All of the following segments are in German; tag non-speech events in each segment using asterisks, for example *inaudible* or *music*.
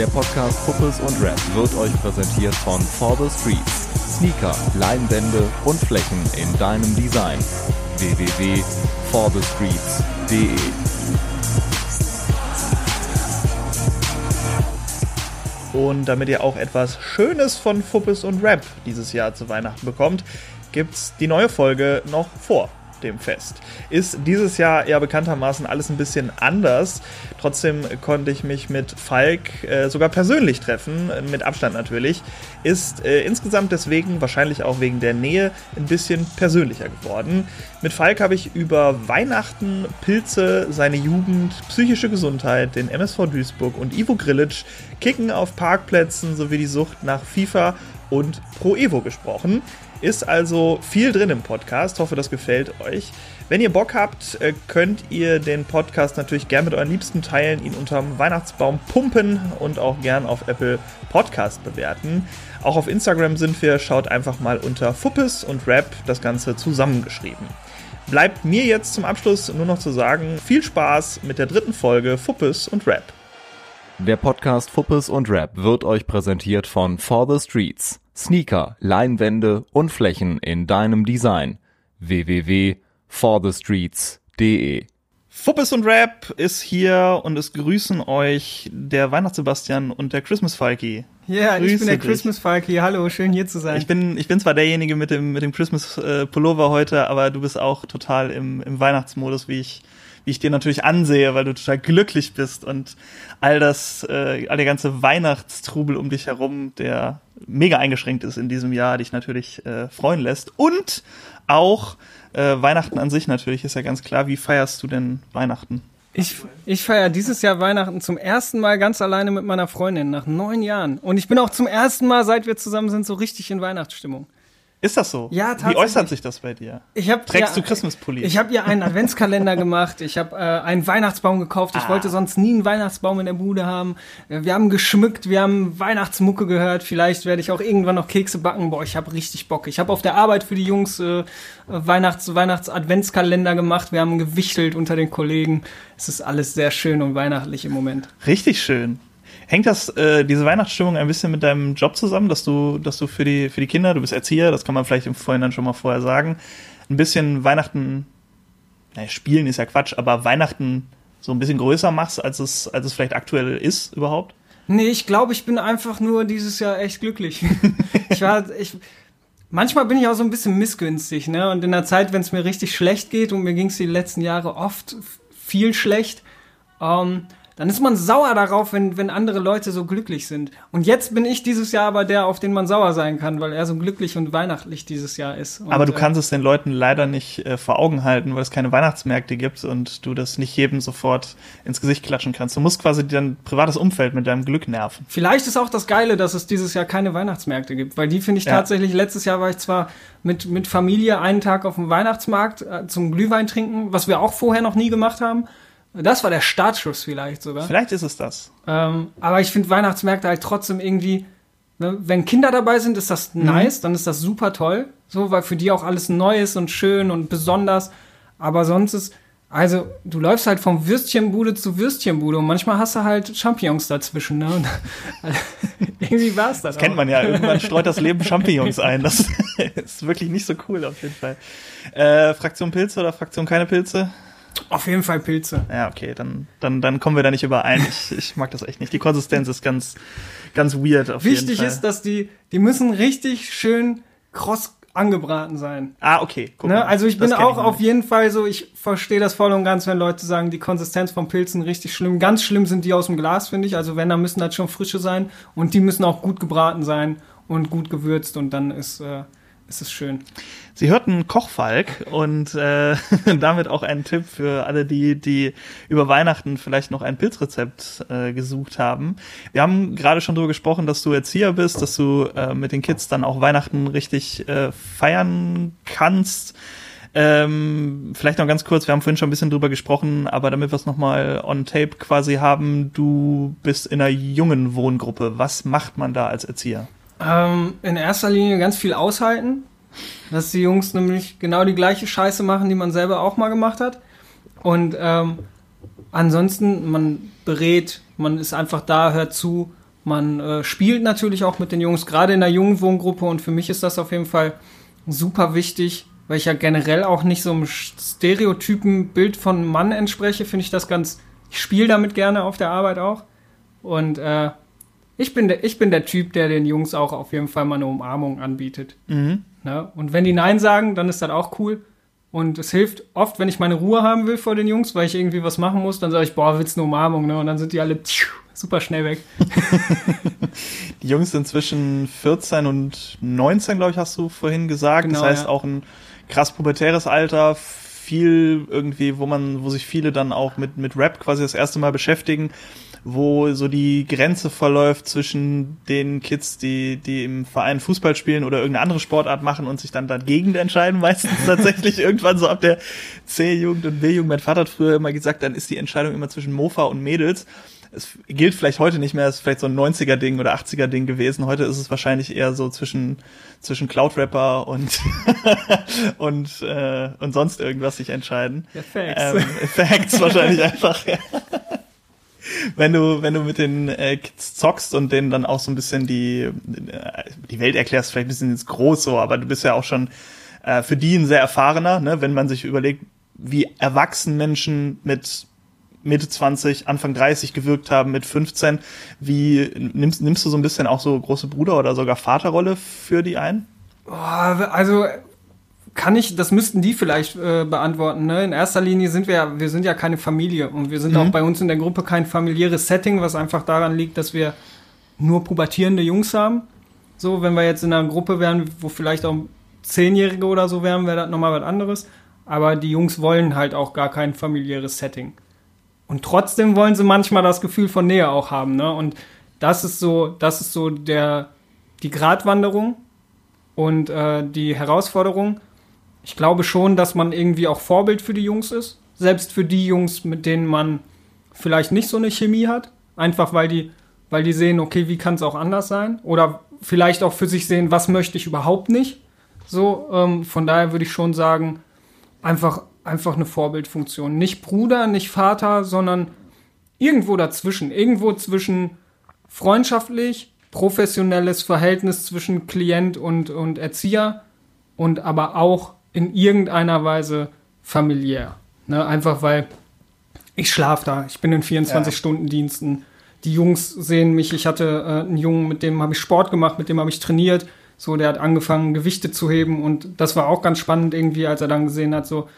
Der Podcast Puppes und Rap wird euch präsentiert von For the Streets. Sneaker, Leinwände und Flächen in deinem Design. www.forthestreets.de Und damit ihr auch etwas Schönes von Fuppes und Rap dieses Jahr zu Weihnachten bekommt, gibt's die neue Folge noch vor dem Fest. Ist dieses Jahr ja bekanntermaßen alles ein bisschen anders. Trotzdem konnte ich mich mit Falk äh, sogar persönlich treffen, mit Abstand natürlich. Ist äh, insgesamt deswegen, wahrscheinlich auch wegen der Nähe, ein bisschen persönlicher geworden. Mit Falk habe ich über Weihnachten, Pilze, seine Jugend, psychische Gesundheit, den MSV Duisburg und Ivo Grilic, Kicken auf Parkplätzen sowie die Sucht nach FIFA und Pro Evo gesprochen. Ist also viel drin im Podcast. Hoffe, das gefällt euch. Wenn ihr Bock habt, äh, könnt ihr den Podcast natürlich gern mit euren Liebsten teilen, ihn unterm Weihnachtsbaum pumpen und auch gern auf Apple Podcast bewerten. Auch auf Instagram sind wir. Schaut einfach mal unter Fuppes und Rap das Ganze zusammengeschrieben. Bleibt mir jetzt zum Abschluss nur noch zu sagen, viel Spaß mit der dritten Folge Fuppes und Rap. Der Podcast Fuppes und Rap wird euch präsentiert von For the Streets. Sneaker, Leinwände und Flächen in deinem Design. www.forthestreets.de Fuppes und Rap ist hier und es grüßen euch der Weihnachtssebastian und der Christmas Falky. Ja, ich Grüße bin der dich. Christmas Falky. Hallo, schön hier zu sein. Ich bin, ich bin zwar derjenige mit dem, mit dem Christmas äh, Pullover heute, aber du bist auch total im, im Weihnachtsmodus, wie ich, wie ich dir natürlich ansehe, weil du total glücklich bist und all das, äh, all der ganze Weihnachtstrubel um dich herum, der mega eingeschränkt ist in diesem Jahr, dich natürlich äh, freuen lässt. Und auch äh, Weihnachten an sich natürlich, ist ja ganz klar. Wie feierst du denn Weihnachten? Ich, ich feiere dieses Jahr Weihnachten zum ersten Mal ganz alleine mit meiner Freundin nach neun Jahren. Und ich bin auch zum ersten Mal, seit wir zusammen sind, so richtig in Weihnachtsstimmung. Ist das so? Ja, Wie tatsächlich. äußert sich das bei dir? Ich hab, Trägst ja, du Christmas-Pullis? Ich habe ihr einen Adventskalender gemacht. Ich habe äh, einen Weihnachtsbaum gekauft. Ich Ah. wollte sonst nie einen Weihnachtsbaum in der Bude haben. Äh, Wir haben geschmückt, wir haben Weihnachtsmucke gehört. Vielleicht werde ich auch irgendwann noch Kekse backen. Boah, ich habe richtig Bock. Ich habe auf der Arbeit für die Jungs äh, Weihnachts Weihnachts-Adventskalender gemacht. Wir haben gewichtelt unter den Kollegen. Es ist alles sehr schön und weihnachtlich im Moment. Richtig schön. Hängt das, äh, diese Weihnachtsstimmung ein bisschen mit deinem Job zusammen, dass du, dass du für die, für die Kinder, du bist Erzieher, das kann man vielleicht im Vorhinein schon mal vorher sagen, ein bisschen Weihnachten, naja, spielen ist ja Quatsch, aber Weihnachten so ein bisschen größer machst, als es, als es vielleicht aktuell ist überhaupt? Nee, ich glaube, ich bin einfach nur dieses Jahr echt glücklich. *laughs* ich war, ich, manchmal bin ich auch so ein bisschen missgünstig, ne? Und in der Zeit, wenn es mir richtig schlecht geht, und mir ging es die letzten Jahre oft viel schlecht, ähm, dann ist man sauer darauf, wenn, wenn andere Leute so glücklich sind. Und jetzt bin ich dieses Jahr aber der, auf den man sauer sein kann, weil er so glücklich und weihnachtlich dieses Jahr ist. Und, aber du äh, kannst es den Leuten leider nicht äh, vor Augen halten, weil es keine Weihnachtsmärkte gibt und du das nicht jedem sofort ins Gesicht klatschen kannst. Du musst quasi dein privates Umfeld mit deinem Glück nerven. Vielleicht ist auch das Geile, dass es dieses Jahr keine Weihnachtsmärkte gibt, weil die finde ich Ja. tatsächlich, letztes Jahr war ich zwar mit, mit Familie einen Tag auf dem Weihnachtsmarkt äh, zum Glühwein trinken, was wir auch vorher noch nie gemacht haben. Das war der Startschuss vielleicht sogar. Vielleicht ist es das. Ähm, aber ich finde Weihnachtsmärkte halt trotzdem irgendwie, ne, wenn Kinder dabei sind, ist das nice, dann ist das super toll. So, weil für die auch alles neu ist und schön und besonders. Aber sonst ist, also, du läufst halt vom Würstchenbude zu Würstchenbude und manchmal hast du halt Champignons dazwischen, ne? Und, *laughs* irgendwie war es das. Das kennt man ja. Irgendwann streut das Leben Champignons ein. Das *laughs* ist wirklich nicht so cool auf jeden Fall. Äh, Fraktion Pilze oder Fraktion keine Pilze? Auf jeden Fall Pilze. Ja, okay, dann, dann, dann kommen wir da nicht überein. Ich, ich mag das echt nicht. Die Konsistenz ist ganz, ganz weird auf jeden Wichtig Fall. ist, dass die, die müssen richtig schön kross angebraten sein. ah, okay. Guck Ne? mal. Also ich Das bin auch noch auf nicht. jeden Fall so, ich verstehe das voll und ganz, wenn Leute sagen, die Konsistenz von Pilzen richtig schlimm. Ganz schlimm sind die aus dem Glas, finde ich. Also wenn, dann müssen das schon frische sein und die müssen auch gut gebraten sein und gut gewürzt und dann ist, äh, ist es schön. Sie hörten Kochfalk und äh, *laughs* damit auch einen Tipp für alle, die, die über Weihnachten vielleicht noch ein Pilzrezept äh, gesucht haben. Wir haben gerade schon darüber gesprochen, dass du Erzieher bist, dass du äh, mit den Kids dann auch Weihnachten richtig äh, feiern kannst. Ähm, vielleicht noch ganz kurz, wir haben vorhin schon ein bisschen drüber gesprochen, aber damit wir es nochmal on tape quasi haben, du bist in einer jungen Wohngruppe. Was macht man da als Erzieher? Ähm, in erster Linie ganz viel aushalten, dass die Jungs nämlich genau die gleiche Scheiße machen, die man selber auch mal gemacht hat. Und ähm, ansonsten, man berät, man ist einfach da, hört zu Man äh, spielt natürlich auch mit den Jungs, gerade in der jungen Wohngruppe. Und für mich ist das auf jeden Fall super wichtig, weil ich ja generell auch nicht so einem Stereotypen-Bild von Mann entspreche, finde ich das ganz. Ich spiele damit gerne auf der Arbeit auch. Und äh, ich, bin der, ich bin der Typ, der den Jungs auch auf jeden Fall mal eine Umarmung anbietet. Mhm. Ne? Und wenn die Nein sagen, dann ist das auch cool. Und es hilft oft, wenn ich meine Ruhe haben will vor den Jungs, weil ich irgendwie was machen muss, dann sage ich, boah, willst du eine Umarmung, ne? Und dann sind die alle super schnell weg. *laughs* die Jungs sind zwischen 14 und 19, glaube ich, hast du vorhin gesagt. Genau, das heißt ja. auch ein krass pubertäres Alter, viel irgendwie, wo man, wo sich viele dann auch mit, mit Rap quasi das erste Mal beschäftigen wo so die Grenze verläuft zwischen den Kids, die, die im Verein Fußball spielen oder irgendeine andere Sportart machen und sich dann dagegen entscheiden, meistens *laughs* tatsächlich irgendwann so ab der C-Jugend und B-Jugend. Mein Vater hat früher immer gesagt, dann ist die Entscheidung immer zwischen Mofa und Mädels. Es gilt vielleicht heute nicht mehr, es ist vielleicht so ein 90er-Ding oder 80er-Ding gewesen. Heute ist es wahrscheinlich eher so zwischen, zwischen Cloud-Rapper und, *laughs* und, äh, und sonst irgendwas sich entscheiden. Ja, Facts. Ähm, Facts wahrscheinlich *laughs* einfach. Ja wenn du, wenn du mit den äh, Kids zockst und denen dann auch so ein bisschen die, äh, die Welt erklärst, vielleicht ein bisschen ins Groß so, aber du bist ja auch schon äh, für die ein sehr erfahrener, ne? wenn man sich überlegt, wie erwachsen Menschen mit Mitte 20, Anfang 30 gewirkt haben mit 15. Wie nimmst, nimmst du so ein bisschen auch so große Bruder oder sogar Vaterrolle für die ein? Also kann ich, das müssten die vielleicht äh, beantworten. Ne? In erster Linie sind wir ja, wir sind ja keine Familie und wir sind mhm. auch bei uns in der Gruppe kein familiäres Setting, was einfach daran liegt, dass wir nur pubertierende Jungs haben. So, wenn wir jetzt in einer Gruppe wären, wo vielleicht auch Zehnjährige oder so wären, wäre das nochmal was anderes. Aber die Jungs wollen halt auch gar kein familiäres Setting. Und trotzdem wollen sie manchmal das Gefühl von Nähe auch haben. Ne? Und das ist so, das ist so der, die Gratwanderung und äh, die Herausforderung ich glaube schon, dass man irgendwie auch Vorbild für die Jungs ist. Selbst für die Jungs, mit denen man vielleicht nicht so eine Chemie hat. Einfach weil die, weil die sehen, okay, wie kann es auch anders sein? Oder vielleicht auch für sich sehen, was möchte ich überhaupt nicht. So, ähm, von daher würde ich schon sagen, einfach, einfach eine Vorbildfunktion. Nicht Bruder, nicht Vater, sondern irgendwo dazwischen. Irgendwo zwischen freundschaftlich, professionelles Verhältnis zwischen Klient und, und Erzieher und aber auch in irgendeiner Weise familiär. Ne? Einfach weil ich schlafe da, ich bin in 24-Stunden-Diensten. Die Jungs sehen mich, ich hatte äh, einen Jungen, mit dem habe ich Sport gemacht, mit dem habe ich trainiert. So, der hat angefangen, Gewichte zu heben und das war auch ganz spannend irgendwie, als er dann gesehen hat, so,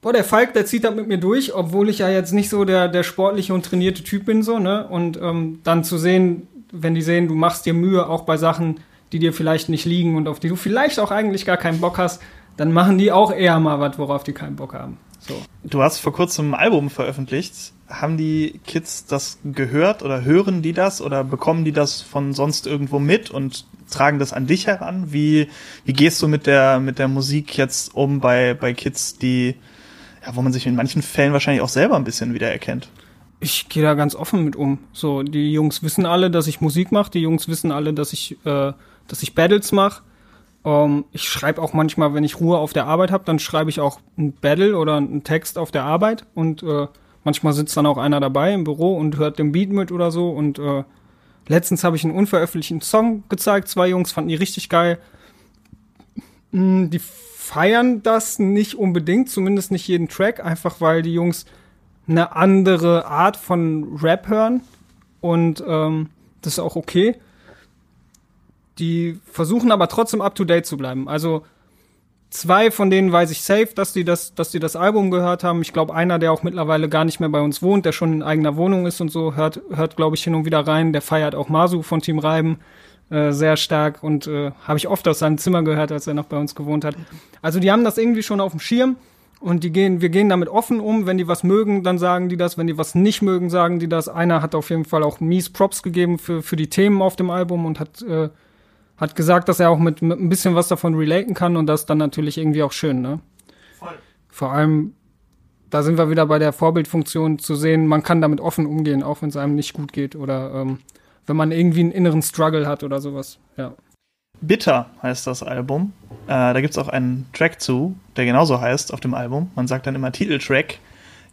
boah, der Falk, der zieht da mit mir durch, obwohl ich ja jetzt nicht so der, der sportliche und trainierte Typ bin, so, ne? Und ähm, dann zu sehen, wenn die sehen, du machst dir Mühe auch bei Sachen, die dir vielleicht nicht liegen und auf die du vielleicht auch eigentlich gar keinen Bock hast, dann machen die auch eher mal was, worauf die keinen Bock haben. So. Du hast vor kurzem ein Album veröffentlicht. Haben die Kids das gehört oder hören die das oder bekommen die das von sonst irgendwo mit und tragen das an dich heran? Wie, wie gehst du mit der, mit der Musik jetzt um bei, bei Kids, die, ja, wo man sich in manchen Fällen wahrscheinlich auch selber ein bisschen wiedererkennt? Ich gehe da ganz offen mit um. So, die Jungs wissen alle, dass ich Musik mache. Die Jungs wissen alle, dass ich, äh, dass ich Battles mache. Ähm, ich schreibe auch manchmal, wenn ich Ruhe auf der Arbeit habe, dann schreibe ich auch ein Battle oder einen Text auf der Arbeit und äh, manchmal sitzt dann auch einer dabei im Büro und hört den Beat mit oder so und äh, letztens habe ich einen unveröffentlichten Song gezeigt, zwei Jungs fanden die richtig geil. Hm, die feiern das nicht unbedingt, zumindest nicht jeden Track, einfach weil die Jungs eine andere Art von Rap hören und ähm, das ist auch okay. Die versuchen aber trotzdem up to date zu bleiben. Also zwei von denen weiß ich safe, dass die das, dass die das Album gehört haben. Ich glaube, einer, der auch mittlerweile gar nicht mehr bei uns wohnt, der schon in eigener Wohnung ist und so, hört, hört, glaube ich, hin und wieder rein. Der feiert auch Masu von Team Reiben äh, sehr stark und äh, habe ich oft aus seinem Zimmer gehört, als er noch bei uns gewohnt hat. Also die haben das irgendwie schon auf dem Schirm und die gehen, wir gehen damit offen um. Wenn die was mögen, dann sagen die das. Wenn die was nicht mögen, sagen die das. Einer hat auf jeden Fall auch mies Props gegeben für, für die Themen auf dem Album und hat äh, hat gesagt, dass er auch mit, mit ein bisschen was davon relaten kann und das dann natürlich irgendwie auch schön, ne? Voll. Vor allem, da sind wir wieder bei der Vorbildfunktion zu sehen, man kann damit offen umgehen, auch wenn es einem nicht gut geht oder ähm, wenn man irgendwie einen inneren Struggle hat oder sowas, ja. Bitter heißt das Album. Äh, da gibt es auch einen Track zu, der genauso heißt auf dem Album. Man sagt dann immer Titeltrack.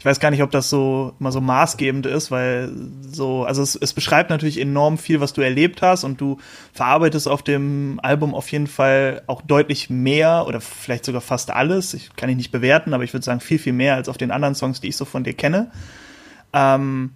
Ich weiß gar nicht, ob das so mal so maßgebend ist, weil so, also es, es beschreibt natürlich enorm viel, was du erlebt hast und du verarbeitest auf dem Album auf jeden Fall auch deutlich mehr oder vielleicht sogar fast alles. Ich kann ich nicht bewerten, aber ich würde sagen viel, viel mehr als auf den anderen Songs, die ich so von dir kenne. Ähm,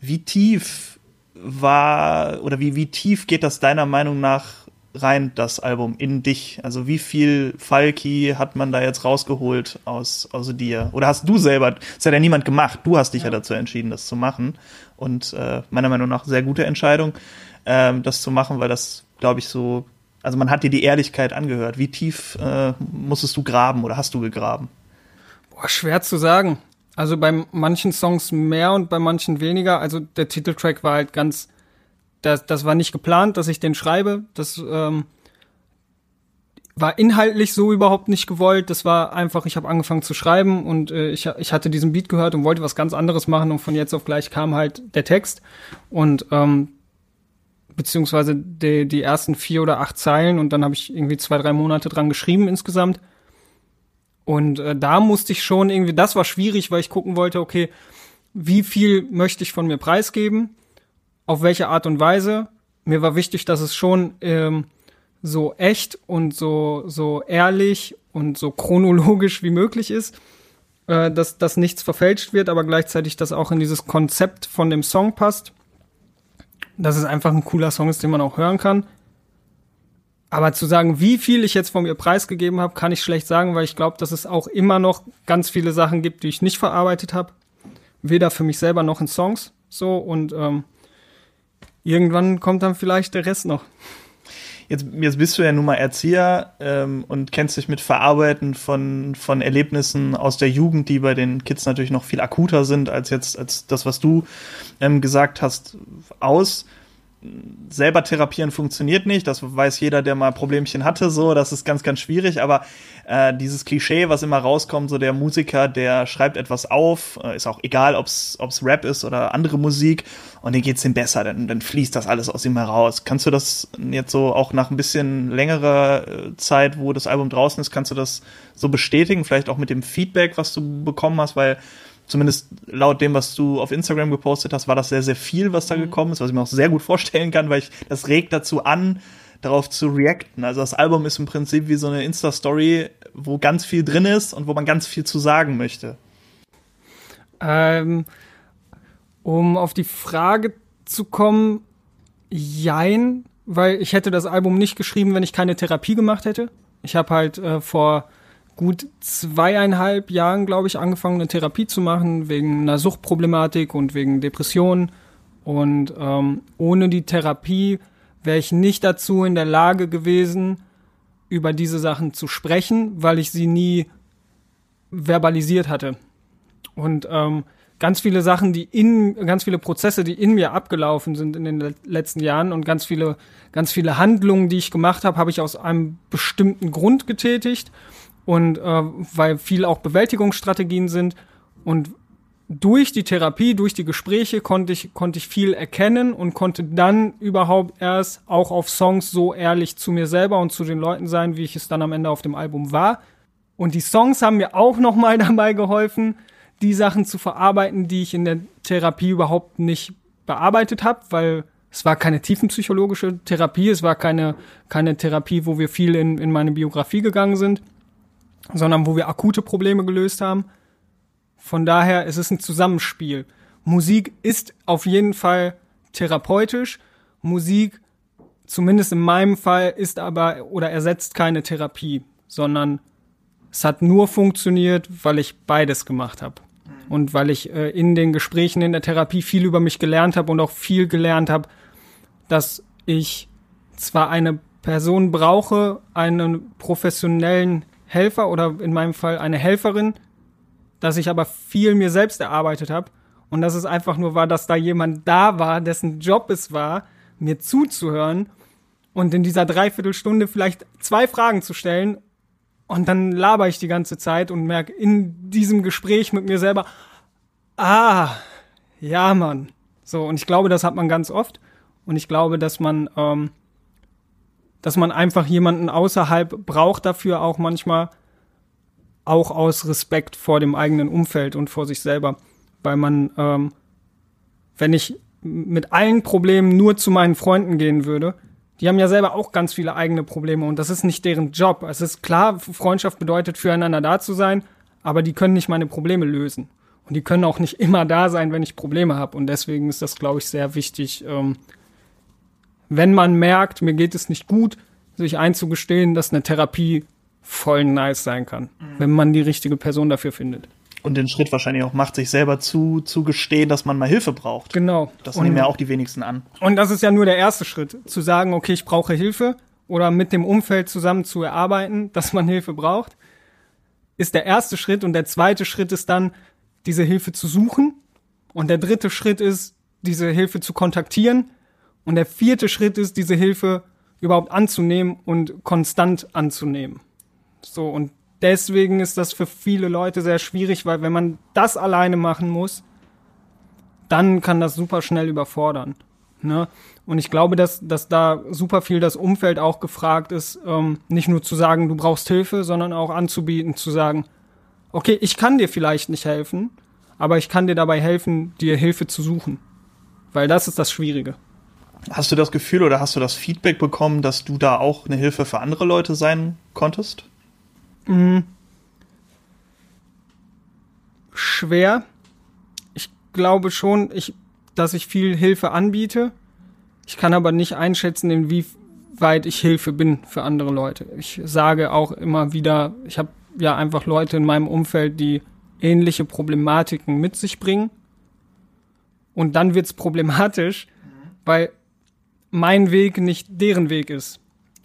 wie tief war oder wie, wie tief geht das deiner Meinung nach rein, das Album, in dich? Also wie viel Falki hat man da jetzt rausgeholt aus, aus dir? Oder hast du selber, das hat ja niemand gemacht, du hast dich ja, ja dazu entschieden, das zu machen. Und äh, meiner Meinung nach sehr gute Entscheidung, ähm, das zu machen, weil das, glaube ich, so, also man hat dir die Ehrlichkeit angehört. Wie tief äh, musstest du graben oder hast du gegraben? Boah, schwer zu sagen. Also bei manchen Songs mehr und bei manchen weniger. Also der Titeltrack war halt ganz das, das war nicht geplant, dass ich den schreibe. Das ähm, war inhaltlich so überhaupt nicht gewollt. Das war einfach, ich habe angefangen zu schreiben und äh, ich, ich hatte diesen Beat gehört und wollte was ganz anderes machen und von jetzt auf gleich kam halt der Text und ähm, beziehungsweise die, die ersten vier oder acht Zeilen und dann habe ich irgendwie zwei, drei Monate dran geschrieben insgesamt. Und äh, da musste ich schon irgendwie, das war schwierig, weil ich gucken wollte, okay, wie viel möchte ich von mir preisgeben? Auf welche Art und Weise. Mir war wichtig, dass es schon ähm, so echt und so, so ehrlich und so chronologisch wie möglich ist, äh, dass, dass nichts verfälscht wird, aber gleichzeitig, dass auch in dieses Konzept von dem Song passt. Dass es einfach ein cooler Song ist, den man auch hören kann. Aber zu sagen, wie viel ich jetzt von mir preisgegeben habe, kann ich schlecht sagen, weil ich glaube, dass es auch immer noch ganz viele Sachen gibt, die ich nicht verarbeitet habe. Weder für mich selber noch in Songs. So und ähm, irgendwann kommt dann vielleicht der Rest noch. Jetzt, jetzt bist du ja nun mal Erzieher ähm, und kennst dich mit Verarbeiten von, von Erlebnissen aus der Jugend, die bei den Kids natürlich noch viel akuter sind als jetzt als das, was du ähm, gesagt hast, aus selber therapieren funktioniert nicht. Das weiß jeder, der mal Problemchen hatte, so. Das ist ganz, ganz schwierig. Aber äh, dieses Klischee, was immer rauskommt, so der Musiker, der schreibt etwas auf, äh, ist auch egal, ob's ob's Rap ist oder andere Musik, und dann geht's ihm besser, dann, dann fließt das alles aus ihm heraus. Kannst du das jetzt so auch nach ein bisschen längerer äh, Zeit, wo das Album draußen ist, kannst du das so bestätigen? Vielleicht auch mit dem Feedback, was du bekommen hast, weil zumindest laut dem, was du auf Instagram gepostet hast, war das sehr, sehr viel, was da mhm. gekommen ist, was ich mir auch sehr gut vorstellen kann, weil ich das regt dazu an, darauf zu reacten. Also das Album ist im Prinzip wie so eine Insta-Story, wo ganz viel drin ist und wo man ganz viel zu sagen möchte. Ähm, um auf die Frage zu kommen, jein, weil ich hätte das Album nicht geschrieben, wenn ich keine Therapie gemacht hätte. Ich habe halt äh, vor gut zweieinhalb Jahren, glaube ich, angefangen, eine Therapie zu machen, wegen einer Suchtproblematik und wegen Depressionen. Und ähm, ohne die Therapie wäre ich nicht dazu in der Lage gewesen, über diese Sachen zu sprechen, weil ich sie nie verbalisiert hatte. Und ähm, ganz viele Sachen, die in, ganz viele Prozesse, die in mir abgelaufen sind in den letzten Jahren und ganz viele, ganz viele Handlungen, die ich gemacht habe, habe ich aus einem bestimmten Grund getätigt und äh, weil viel auch Bewältigungsstrategien sind und durch die Therapie, durch die Gespräche konnte ich, konnte ich viel erkennen und konnte dann überhaupt erst auch auf Songs so ehrlich zu mir selber und zu den Leuten sein, wie ich es dann am Ende auf dem Album war. Und die Songs haben mir auch nochmal *laughs* dabei geholfen, die Sachen zu verarbeiten, die ich in der Therapie überhaupt nicht bearbeitet habe, weil es war keine tiefenpsychologische Therapie, es war keine, keine Therapie, wo wir viel in, in meine Biografie gegangen sind sondern wo wir akute Probleme gelöst haben. Von daher ist es ein Zusammenspiel. Musik ist auf jeden Fall therapeutisch. Musik, zumindest in meinem Fall, ist aber oder ersetzt keine Therapie, sondern es hat nur funktioniert, weil ich beides gemacht habe. Und weil ich äh, in den Gesprächen in der Therapie viel über mich gelernt habe und auch viel gelernt habe, dass ich zwar eine Person brauche, einen professionellen Helfer oder in meinem Fall eine Helferin, dass ich aber viel mir selbst erarbeitet habe und dass es einfach nur war, dass da jemand da war, dessen Job es war, mir zuzuhören und in dieser Dreiviertelstunde vielleicht zwei Fragen zu stellen und dann laber ich die ganze Zeit und merke in diesem Gespräch mit mir selber, ah, ja, Mann. So, und ich glaube, das hat man ganz oft. Und ich glaube, dass man ähm, dass man einfach jemanden außerhalb braucht dafür auch manchmal, auch aus Respekt vor dem eigenen Umfeld und vor sich selber. weil man, ähm, wenn ich mit allen Problemen nur zu meinen Freunden gehen würde, die haben ja selber auch ganz viele eigene Probleme und das ist nicht deren Job. Es ist klar, Freundschaft bedeutet füreinander da zu sein, aber die können nicht meine Probleme lösen. Und die können auch nicht immer da sein, wenn ich Probleme habe. Und deswegen ist das, glaube ich, sehr wichtig, ähm, wenn man merkt, mir geht es nicht gut, sich einzugestehen, dass eine Therapie voll nice sein kann, mhm. wenn man die richtige Person dafür findet. Und den Schritt wahrscheinlich auch macht, sich selber zu, zu gestehen, dass man mal Hilfe braucht. Genau. Das und, nehmen ja auch die wenigsten an. Und das ist ja nur der erste Schritt, zu sagen, okay, ich brauche Hilfe oder mit dem Umfeld zusammen zu erarbeiten, *laughs* dass man Hilfe braucht, ist der erste Schritt. Und der zweite Schritt ist dann, diese Hilfe zu suchen. Und der dritte Schritt ist, diese Hilfe zu kontaktieren. Und der vierte Schritt ist, diese Hilfe überhaupt anzunehmen und konstant anzunehmen. So, und deswegen ist das für viele Leute sehr schwierig, weil wenn man das alleine machen muss, dann kann das super schnell überfordern. Ne? Und ich glaube, dass, dass da super viel das Umfeld auch gefragt ist, ähm, nicht nur zu sagen, du brauchst Hilfe, sondern auch anzubieten, zu sagen, okay, ich kann dir vielleicht nicht helfen, aber ich kann dir dabei helfen, dir Hilfe zu suchen. Weil das ist das Schwierige. Hast du das Gefühl oder hast du das Feedback bekommen, dass du da auch eine Hilfe für andere Leute sein konntest? Mhm. Schwer. Ich glaube schon, ich, dass ich viel Hilfe anbiete. Ich kann aber nicht einschätzen, inwieweit ich Hilfe bin für andere Leute. Ich sage auch immer wieder, ich habe ja einfach Leute in meinem Umfeld, die ähnliche Problematiken mit sich bringen. Und dann wird's problematisch, weil mein Weg nicht deren Weg ist.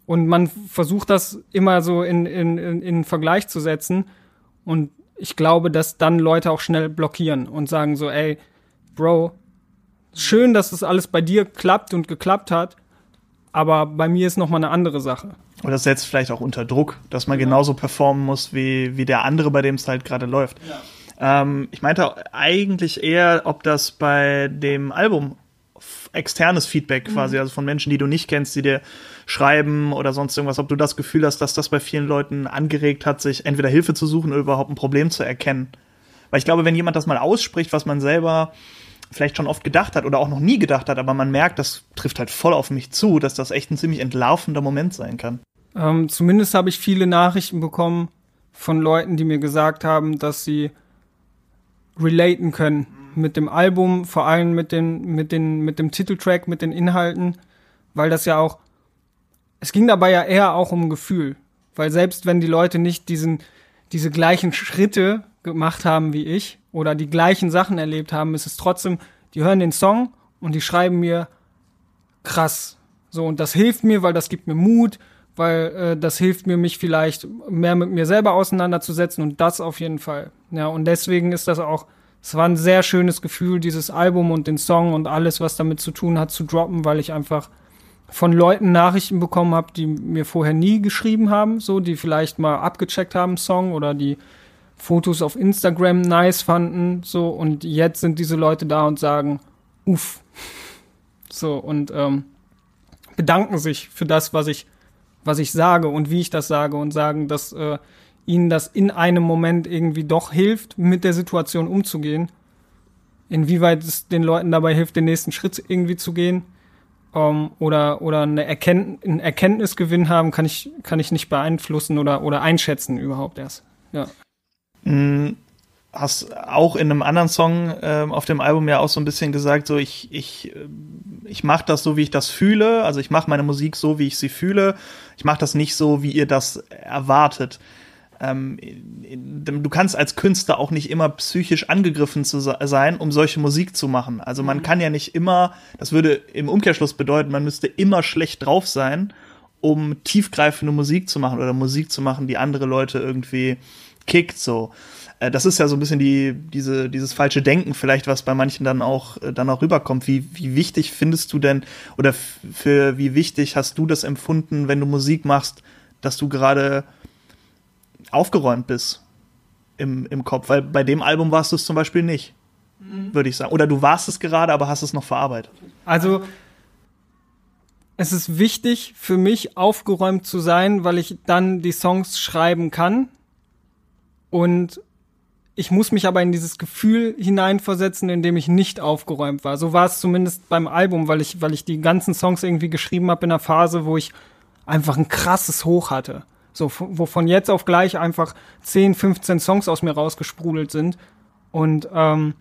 Und man versucht das immer so in, in, in, in Vergleich zu setzen. Und ich glaube, dass dann Leute auch schnell blockieren und sagen so, ey, Bro, schön, dass das alles bei dir klappt und geklappt hat, aber bei mir ist nochmal eine andere Sache. Oder das setzt vielleicht auch unter Druck, dass man ja. genauso performen muss wie, wie der andere, bei dem es halt gerade läuft. Ja. Ähm, ich meinte eigentlich eher, ob das bei dem Album externes Feedback mhm. quasi, also von Menschen, die du nicht kennst, die dir schreiben oder sonst irgendwas, ob du das Gefühl hast, dass das bei vielen Leuten angeregt hat, sich entweder Hilfe zu suchen oder überhaupt ein Problem zu erkennen. Weil ich glaube, wenn jemand das mal ausspricht, was man selber vielleicht schon oft gedacht hat oder auch noch nie gedacht hat, aber man merkt, das trifft halt voll auf mich zu, dass das echt ein ziemlich entlarvender Moment sein kann. Ähm, zumindest habe ich viele Nachrichten bekommen von Leuten, die mir gesagt haben, dass sie relaten können mit dem Album, vor allem mit den, mit den, mit dem Titeltrack, mit den Inhalten, weil das ja auch, es ging dabei ja eher auch um Gefühl, weil selbst wenn die Leute nicht diesen, diese gleichen Schritte gemacht haben wie ich oder die gleichen Sachen erlebt haben, ist es trotzdem, die hören den Song und die schreiben mir krass. So, und das hilft mir, weil das gibt mir Mut, weil äh, das hilft mir, mich vielleicht mehr mit mir selber auseinanderzusetzen und das auf jeden Fall. Ja, und deswegen ist das auch, es war ein sehr schönes Gefühl, dieses Album und den Song und alles, was damit zu tun hat, zu droppen, weil ich einfach von Leuten Nachrichten bekommen habe, die mir vorher nie geschrieben haben, so, die vielleicht mal abgecheckt haben, Song oder die Fotos auf Instagram nice fanden, so, und jetzt sind diese Leute da und sagen, uff. So, und ähm, bedanken sich für das, was ich, was ich sage und wie ich das sage und sagen, dass äh, ihnen das in einem Moment irgendwie doch hilft, mit der Situation umzugehen. Inwieweit es den Leuten dabei hilft, den nächsten Schritt irgendwie zu gehen ähm, oder, oder eine Erkennt einen Erkenntnisgewinn haben, kann ich, kann ich nicht beeinflussen oder, oder einschätzen überhaupt erst. Ja. Mm, hast auch in einem anderen Song ähm, auf dem Album ja auch so ein bisschen gesagt, so ich ich äh, ich mache das so, wie ich das fühle, also ich mache meine Musik so, wie ich sie fühle. Ich mache das nicht so, wie ihr das erwartet. Ähm, du kannst als Künstler auch nicht immer psychisch angegriffen zu sein, um solche Musik zu machen. Also man mhm. kann ja nicht immer, das würde im Umkehrschluss bedeuten, man müsste immer schlecht drauf sein, um tiefgreifende Musik zu machen oder Musik zu machen, die andere Leute irgendwie kickt so. Äh, das ist ja so ein bisschen die, diese, dieses falsche Denken vielleicht, was bei manchen dann auch, äh, dann auch rüberkommt. Wie, wie wichtig findest du denn oder für wie wichtig hast du das empfunden, wenn du Musik machst, dass du gerade aufgeräumt bist im, im Kopf? Weil bei dem Album warst du es zum Beispiel nicht, mhm. würde ich sagen. Oder du warst es gerade, aber hast es noch verarbeitet. Also, es ist wichtig für mich, aufgeräumt zu sein, weil ich dann die Songs schreiben kann und ich muss mich aber in dieses Gefühl hineinversetzen, in dem ich nicht aufgeräumt war. So war es zumindest beim Album, weil ich, weil ich die ganzen Songs irgendwie geschrieben habe in einer Phase, wo ich einfach ein krasses Hoch hatte. So, wo von jetzt auf gleich einfach 10, 15 Songs aus mir rausgesprudelt sind und ähm,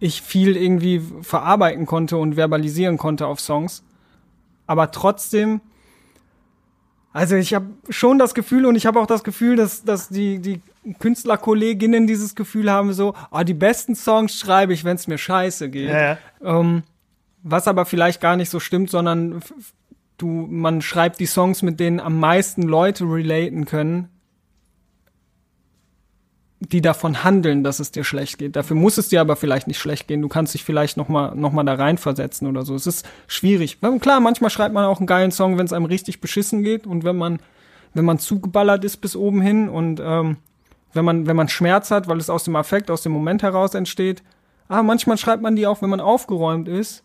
ich viel irgendwie verarbeiten konnte und verbalisieren konnte auf Songs. Aber trotzdem, also ich habe schon das Gefühl und ich habe auch das Gefühl, dass, dass die, die Künstlerkolleginnen dieses Gefühl haben, so, oh, die besten Songs schreibe ich, wenn es mir scheiße geht. Ja, ja. Ähm, was aber vielleicht gar nicht so stimmt, sondern du, man schreibt die Songs, mit denen am meisten Leute relaten können, die davon handeln, dass es dir schlecht geht. Dafür muss es dir aber vielleicht nicht schlecht gehen. Du kannst dich vielleicht noch mal, noch mal da reinversetzen oder so. Es ist schwierig. Klar, manchmal schreibt man auch einen geilen Song, wenn es einem richtig beschissen geht und wenn man, wenn man zugeballert ist bis oben hin und ähm, wenn man, wenn man Schmerz hat, weil es aus dem Affekt, aus dem Moment heraus entsteht. Aber manchmal schreibt man die auch, wenn man aufgeräumt ist.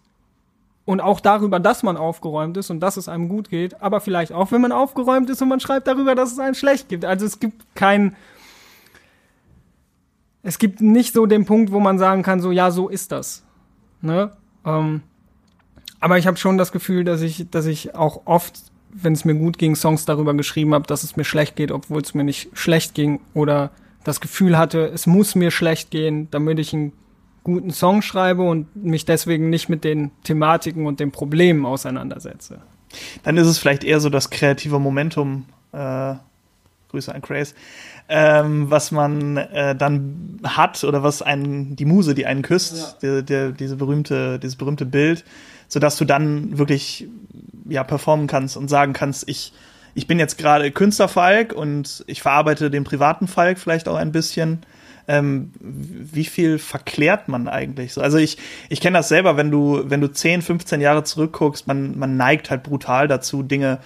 Und auch darüber, dass man aufgeräumt ist und dass es einem gut geht. Aber vielleicht auch, wenn man aufgeräumt ist und man schreibt darüber, dass es einem schlecht gibt. Also es gibt kein, es gibt nicht so den Punkt, wo man sagen kann, so, ja, so ist das. Ne? Ähm, aber ich habe schon das Gefühl, dass ich, dass ich auch oft wenn es mir gut ging, Songs darüber geschrieben habe, dass es mir schlecht geht, obwohl es mir nicht schlecht ging oder das Gefühl hatte, es muss mir schlecht gehen, damit ich einen guten Song schreibe und mich deswegen nicht mit den Thematiken und den Problemen auseinandersetze. Dann ist es vielleicht eher so das kreative Momentum, äh, Grüße an Craze, ähm, was man äh, dann hat oder was einen, die Muse, die einen küsst, ja. die, die, diese berühmte, dieses berühmte Bild, sodass du dann wirklich ja performen kannst und sagen kannst, ich ich bin jetzt gerade Künstler Falk und ich verarbeite den privaten Falk vielleicht auch ein bisschen. Ähm, wie viel verklärt man eigentlich so? Also ich, ich kenne das selber, wenn du, wenn du 10, 15 Jahre zurückguckst, man, man neigt halt brutal dazu, Dinge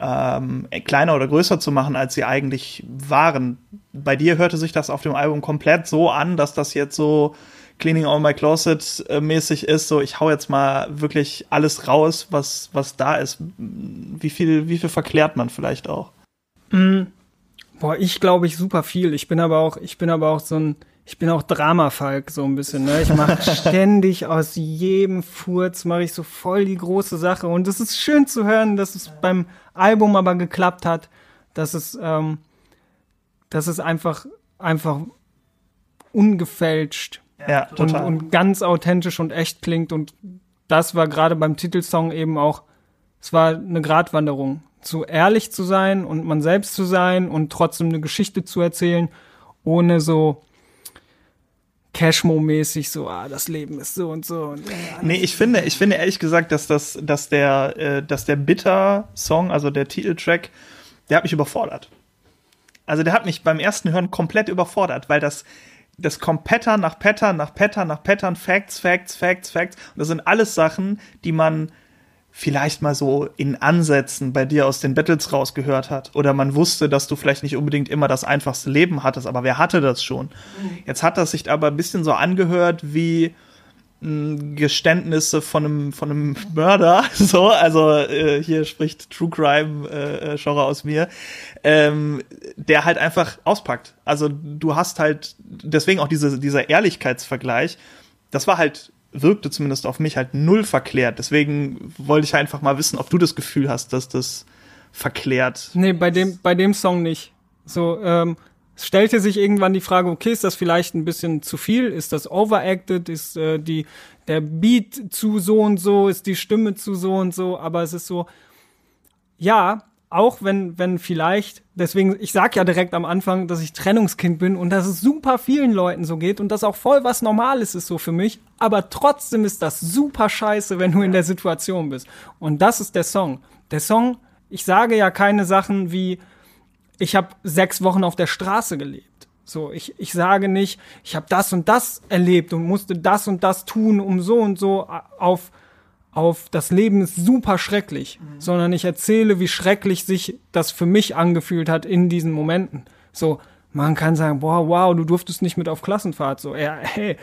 ähm, kleiner oder größer zu machen, als sie eigentlich waren. Bei dir hörte sich das auf dem Album komplett so an, dass das jetzt so Cleaning All My Closet äh, mäßig ist, so ich hau jetzt mal wirklich alles raus, was, was da ist. Wie viel, wie viel verklärt man vielleicht auch? Mm, boah, ich glaube ich super viel. Ich bin aber auch, ich bin aber auch so ein, ich bin auch Dramafalk so ein bisschen, ne? Ich mache *laughs* ständig aus jedem Furz mache ich so voll die große Sache und es ist schön zu hören, dass es beim Album aber geklappt hat, dass es, ähm, dass es einfach einfach ungefälscht ja, total. Und, und ganz authentisch und echt klingt. Und das war gerade beim Titelsong eben auch, es war eine Gratwanderung. Zu ehrlich zu sein und man selbst zu sein und trotzdem eine Geschichte zu erzählen, ohne so Cashmo-mäßig so, ah, das Leben ist so und so. Und, ja, nee, ich finde, ich finde ehrlich gesagt, dass das, dass der, äh, dass der Bitter-Song, also der Titeltrack, der hat mich überfordert. Also der hat mich beim ersten Hören komplett überfordert, weil das, das kommt Pattern nach Pattern nach Pattern nach Pattern, Facts, Facts, Facts, Facts. Und das sind alles Sachen, die man vielleicht mal so in Ansätzen bei dir aus den Battles rausgehört hat. Oder man wusste, dass du vielleicht nicht unbedingt immer das einfachste Leben hattest, aber wer hatte das schon? Mhm. Jetzt hat das sich aber ein bisschen so angehört wie Geständnisse von einem, von einem Mörder, *laughs* so, also äh, hier spricht True Crime äh, Genre äh, aus mir, ähm, der halt einfach auspackt. Also du hast halt, deswegen auch diese, dieser Ehrlichkeitsvergleich, das war halt, wirkte zumindest auf mich halt null verklärt. Deswegen wollte ich einfach mal wissen, ob du das Gefühl hast, dass das verklärt. Nee, bei dem, bei dem Song nicht. So, ähm, es stellte sich irgendwann die Frage, okay, ist das vielleicht ein bisschen zu viel? Ist das overacted? Ist äh, die, der Beat zu so und so? Ist die Stimme zu so und so? Aber es ist so, ja, auch wenn, wenn vielleicht, deswegen, ich sag ja direkt am Anfang, dass ich Trennungskind bin und dass es super vielen Leuten so geht und das auch voll was Normales ist so für mich, aber trotzdem ist das super scheiße, wenn du in der Situation bist. Und das ist der Song. Der Song, ich sage ja keine Sachen wie, ich habe sechs Wochen auf der Straße gelebt. So, ich, ich sage nicht, ich habe das und das erlebt und musste das und das tun, um so und so auf, auf das Leben ist super schrecklich, mhm. sondern ich erzähle, wie schrecklich sich das für mich angefühlt hat in diesen Momenten. So, man kann sagen, boah, wow, du durftest nicht mit auf Klassenfahrt. So, ja, hey,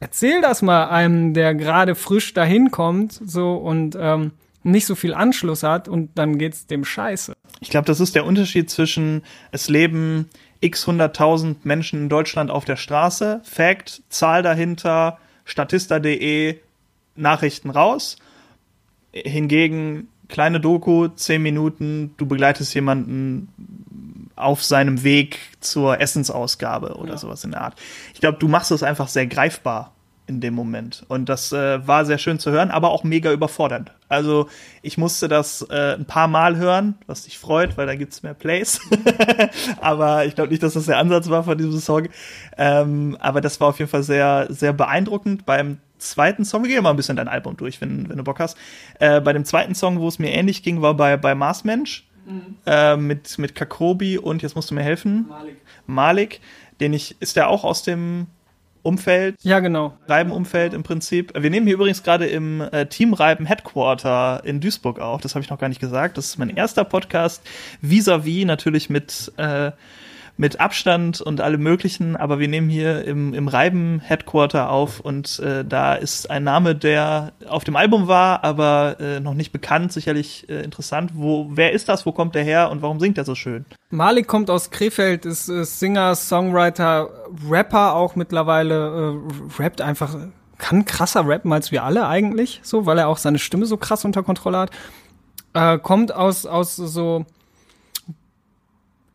erzähl das mal einem, der gerade frisch dahin kommt, so und ähm, nicht so viel Anschluss hat und dann geht's dem scheiße. Ich glaube, das ist der Unterschied zwischen es leben x hunderttausend Menschen in Deutschland auf der Straße. Fact, Zahl dahinter, statista.de, Nachrichten raus. Hingegen kleine Doku, zehn Minuten, du begleitest jemanden auf seinem Weg zur Essensausgabe oder ja. sowas in der Art. Ich glaube, du machst es einfach sehr greifbar in dem Moment. Und das äh, war sehr schön zu hören, aber auch mega überfordernd. Also ich musste das äh, ein paar Mal hören, was dich freut, weil da gibt's mehr Plays. *laughs* aber ich glaube nicht, dass das der Ansatz war von diesem Song. Ähm, aber das war auf jeden Fall sehr, sehr beeindruckend. Beim zweiten Song, wir gehen mal ein bisschen dein Album durch, wenn, wenn du Bock hast. Äh, bei dem zweiten Song, wo es mir ähnlich ging, war bei, bei Marsmensch. Mhm. Äh, mit, mit Kakobi und jetzt musst du mir helfen. Malik. Malik, den ich, ist der auch aus dem Umfeld. Ja, genau. Reiben-Umfeld im Prinzip. Wir nehmen hier übrigens gerade im äh, Team Reiben Headquarter in Duisburg auf. Das habe ich noch gar nicht gesagt. Das ist mein erster Podcast. Vis-à-vis -vis natürlich mit äh, mit Abstand und allem möglichen, aber wir nehmen hier im, im Reiben Headquarter auf und äh, da ist ein Name, der auf dem Album war, aber äh, noch nicht bekannt, sicherlich äh, interessant. Wo, wer ist das, wo kommt der her und warum singt er so schön? Malik kommt aus Krefeld, ist, ist Singer, Songwriter, Rapper auch mittlerweile, äh, rappt einfach, kann krasser rappen als wir alle eigentlich, so, weil er auch seine Stimme so krass unter Kontrolle hat. Äh, kommt aus, aus so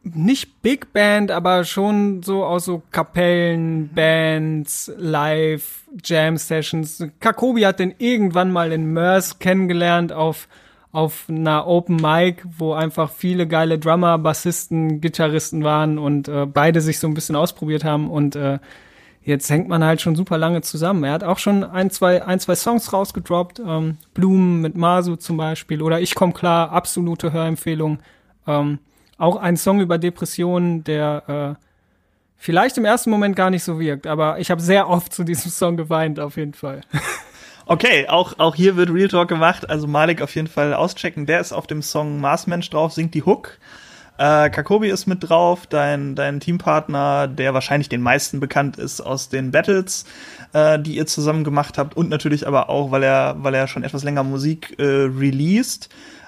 nicht Big Band, aber schon so aus so Kapellen, Bands, Live, Jam Sessions. Kakobi hat den irgendwann mal in Mörs kennengelernt auf auf einer Open Mic, wo einfach viele geile Drummer, Bassisten, Gitarristen waren und äh, beide sich so ein bisschen ausprobiert haben und äh, jetzt hängt man halt schon super lange zusammen. Er hat auch schon ein, zwei, ein, zwei Songs rausgedroppt, ähm, Blumen mit Masu zum Beispiel oder Ich komm klar, absolute Hörempfehlung. Ähm, auch ein Song über Depressionen, der äh, vielleicht im ersten Moment gar nicht so wirkt, aber ich habe sehr oft zu diesem Song geweint, auf jeden Fall. *laughs* Okay, auch, auch hier wird Real Talk gemacht. Also Malik auf jeden Fall auschecken. Der ist auf dem Song Marsmensch drauf, singt die Hook. Äh, Kakobi ist mit drauf, dein, dein Teampartner, der wahrscheinlich den meisten bekannt ist aus den Battles, äh, die ihr zusammen gemacht habt und natürlich aber auch, weil er, weil er schon etwas länger Musik äh, released.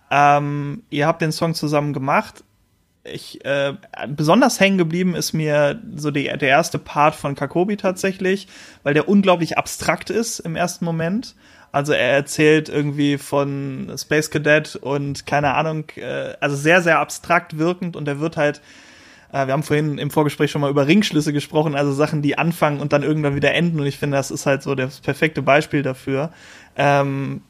Ähm, ihr habt den Song zusammen gemacht ich äh, besonders hängen geblieben ist mir so die, der erste Part von Kakobi tatsächlich, weil der unglaublich abstrakt ist im ersten Moment. Also er erzählt irgendwie von Space Cadet und keine Ahnung, äh, also sehr, sehr abstrakt wirkend und er wird halt, äh, wir haben vorhin im Vorgespräch schon mal über Ringschlüsse gesprochen, also Sachen, die anfangen und dann irgendwann wieder enden und ich finde, das ist halt so das perfekte Beispiel dafür. Ähm,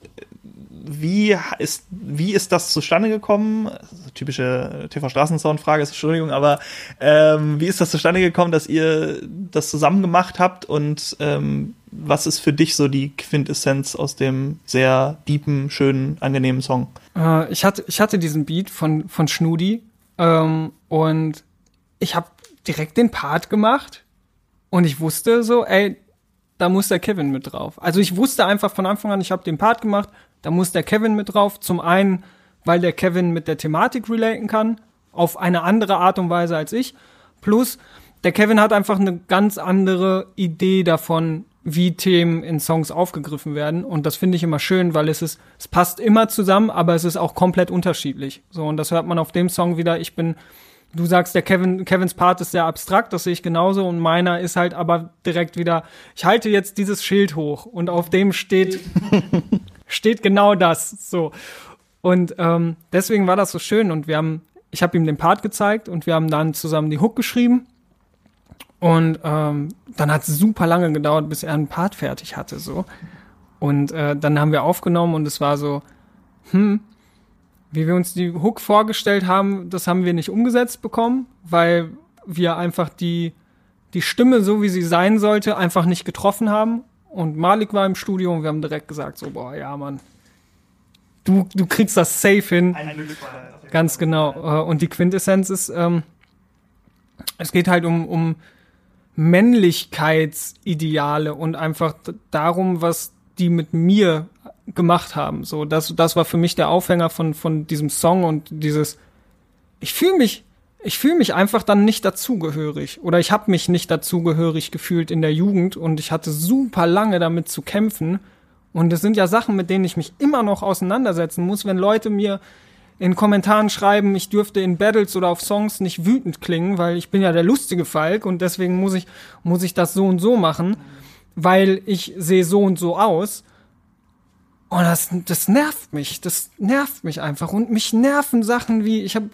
wie ist, wie ist das zustande gekommen? Typische TV-Straßensound-Frage Entschuldigung, aber ähm, wie ist das zustande gekommen, dass ihr das zusammen gemacht habt und ähm, was ist für dich so die Quintessenz aus dem sehr deepen, schönen, angenehmen Song? Äh, ich, hatte, ich hatte diesen Beat von, von Schnudi ähm, und ich habe direkt den Part gemacht und ich wusste so, ey, da muss der Kevin mit drauf. Also ich wusste einfach von Anfang an, ich habe den Part gemacht, da muss der Kevin mit drauf. Zum einen, weil der Kevin mit der Thematik relaten kann, auf eine andere Art und Weise als ich. Plus, der Kevin hat einfach eine ganz andere Idee davon, wie Themen in Songs aufgegriffen werden. Und das finde ich immer schön, weil es ist, es passt immer zusammen, aber es ist auch komplett unterschiedlich. So, und das hört man auf dem Song wieder. Ich bin, du sagst, der Kevin, Kevins Part ist sehr abstrakt, das sehe ich genauso. Und meiner ist halt aber direkt wieder, ich halte jetzt dieses Schild hoch und auf dem steht *laughs* steht genau das. So. Und ähm, deswegen war das so schön. Und wir haben, ich habe ihm den Part gezeigt und wir haben dann zusammen die Hook geschrieben. Und ähm, dann hat es super lange gedauert, bis er einen Part fertig hatte. So. Und äh, dann haben wir aufgenommen und es war so, hm, wie wir uns die Hook vorgestellt haben, das haben wir nicht umgesetzt bekommen, weil wir einfach die, die Stimme, so wie sie sein sollte, einfach nicht getroffen haben. Und Malik war im Studio und wir haben direkt gesagt, so, boah, ja, Mann, du, du kriegst das safe hin. Ganz genau. Äh, und die Quintessenz ist, ähm, es geht halt um, um Männlichkeitsideale und einfach darum, was die mit mir gemacht haben. So, das, das war für mich der Aufhänger von, von diesem Song und dieses, ich fühle mich ich fühle mich einfach dann nicht dazugehörig oder ich habe mich nicht dazugehörig gefühlt in der Jugend und ich hatte super lange damit zu kämpfen und es sind ja Sachen, mit denen ich mich immer noch auseinandersetzen muss, wenn Leute mir in Kommentaren schreiben, ich dürfte in Battles oder auf Songs nicht wütend klingen, weil ich bin ja der lustige Falk und deswegen muss ich, muss ich das so und so machen, weil ich sehe so und so aus. Und das, das nervt mich, das nervt mich einfach. Und mich nerven Sachen wie, ich habe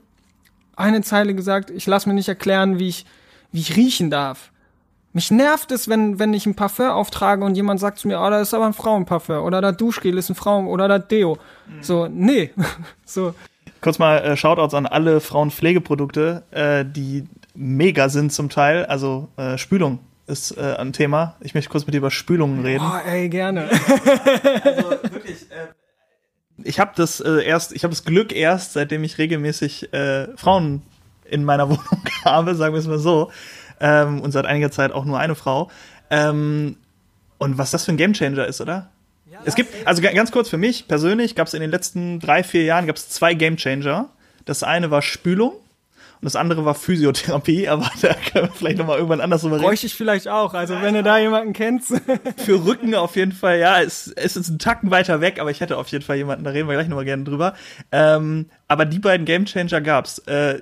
eine Zeile gesagt, ich lasse mir nicht erklären, wie ich, wie ich riechen darf. Mich nervt es, wenn, wenn ich ein Parfum auftrage und jemand sagt zu mir, oh, das ist aber ein Frauenparfum oder das Duschgel ist ein Frauen oder das Deo. Mhm. So, nee. *laughs* so. Kurz mal äh, Shoutouts an alle Frauenpflegeprodukte, äh, die mega sind zum Teil. Also äh, Spülung ist äh, ein Thema. Ich möchte kurz mit dir über Spülungen reden. Oh, ey, gerne. also wirklich, äh, ich habe das äh, erst, ich habe das Glück erst, seitdem ich regelmäßig äh, Frauen in meiner *laughs* Wohnung habe, sagen wir es mal so, ähm, und seit einiger Zeit auch nur eine Frau. Ähm, und was das für ein Gamechanger ist, oder? Ja, es gibt, also ganz kurz für mich persönlich, gab es in den letzten drei, vier Jahren gab es zwei Gamechanger. Das eine war Spülung und das andere war Physiotherapie, *laughs* aber da können wir vielleicht nochmal irgendwann anders drüber reden. Bräuchte ich vielleicht auch, also wenn du da jemanden kennst. *laughs* Für Rücken auf jeden Fall, ja, es, es ist ein Tacken weiter weg, aber ich hätte auf jeden Fall jemanden, da reden wir gleich nochmal gerne drüber. Ähm, aber die beiden Gamechanger gab's. Äh,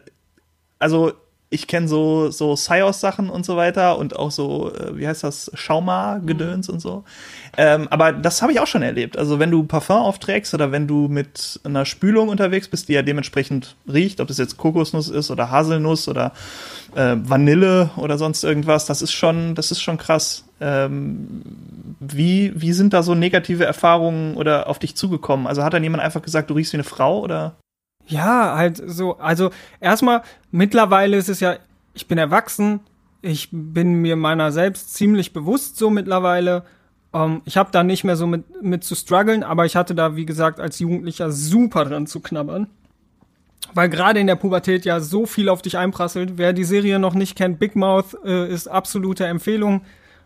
also ich kenne so so Sios Sachen und so weiter und auch so äh, wie heißt das Schauma Gedöns mhm. und so. Ähm, aber das habe ich auch schon erlebt. Also wenn du Parfum aufträgst oder wenn du mit einer Spülung unterwegs bist, die ja dementsprechend riecht, ob es jetzt Kokosnuss ist oder Haselnuss oder äh, Vanille oder sonst irgendwas, das ist schon das ist schon krass. Ähm, wie wie sind da so negative Erfahrungen oder auf dich zugekommen? Also hat dann jemand einfach gesagt, du riechst wie eine Frau oder? Ja, halt so. Also erstmal, mittlerweile ist es ja, ich bin erwachsen, ich bin mir meiner selbst ziemlich bewusst so mittlerweile. Ähm, ich habe da nicht mehr so mit, mit zu strugglen, aber ich hatte da, wie gesagt, als Jugendlicher super dran zu knabbern. Weil gerade in der Pubertät ja so viel auf dich einprasselt. Wer die Serie noch nicht kennt, Big Mouth äh, ist absolute Empfehlung.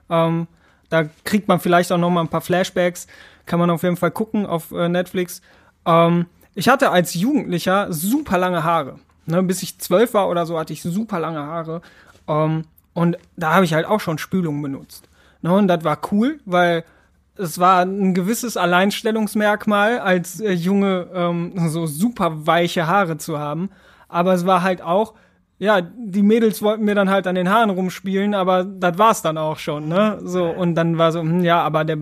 Ähm, da kriegt man vielleicht auch noch mal ein paar Flashbacks. Kann man auf jeden Fall gucken auf äh, Netflix. Ähm, ich hatte als Jugendlicher super lange Haare. Ne, bis ich zwölf war oder so, hatte ich super lange Haare. Ähm, und da habe ich halt auch schon Spülung benutzt. Ne, und das war cool, weil es war ein gewisses Alleinstellungsmerkmal, als äh, Junge ähm, so super weiche Haare zu haben. Aber es war halt auch, ja, die Mädels wollten mir dann halt an den Haaren rumspielen, aber das war's dann auch schon, ne? So, und dann war so, hm, ja, aber der,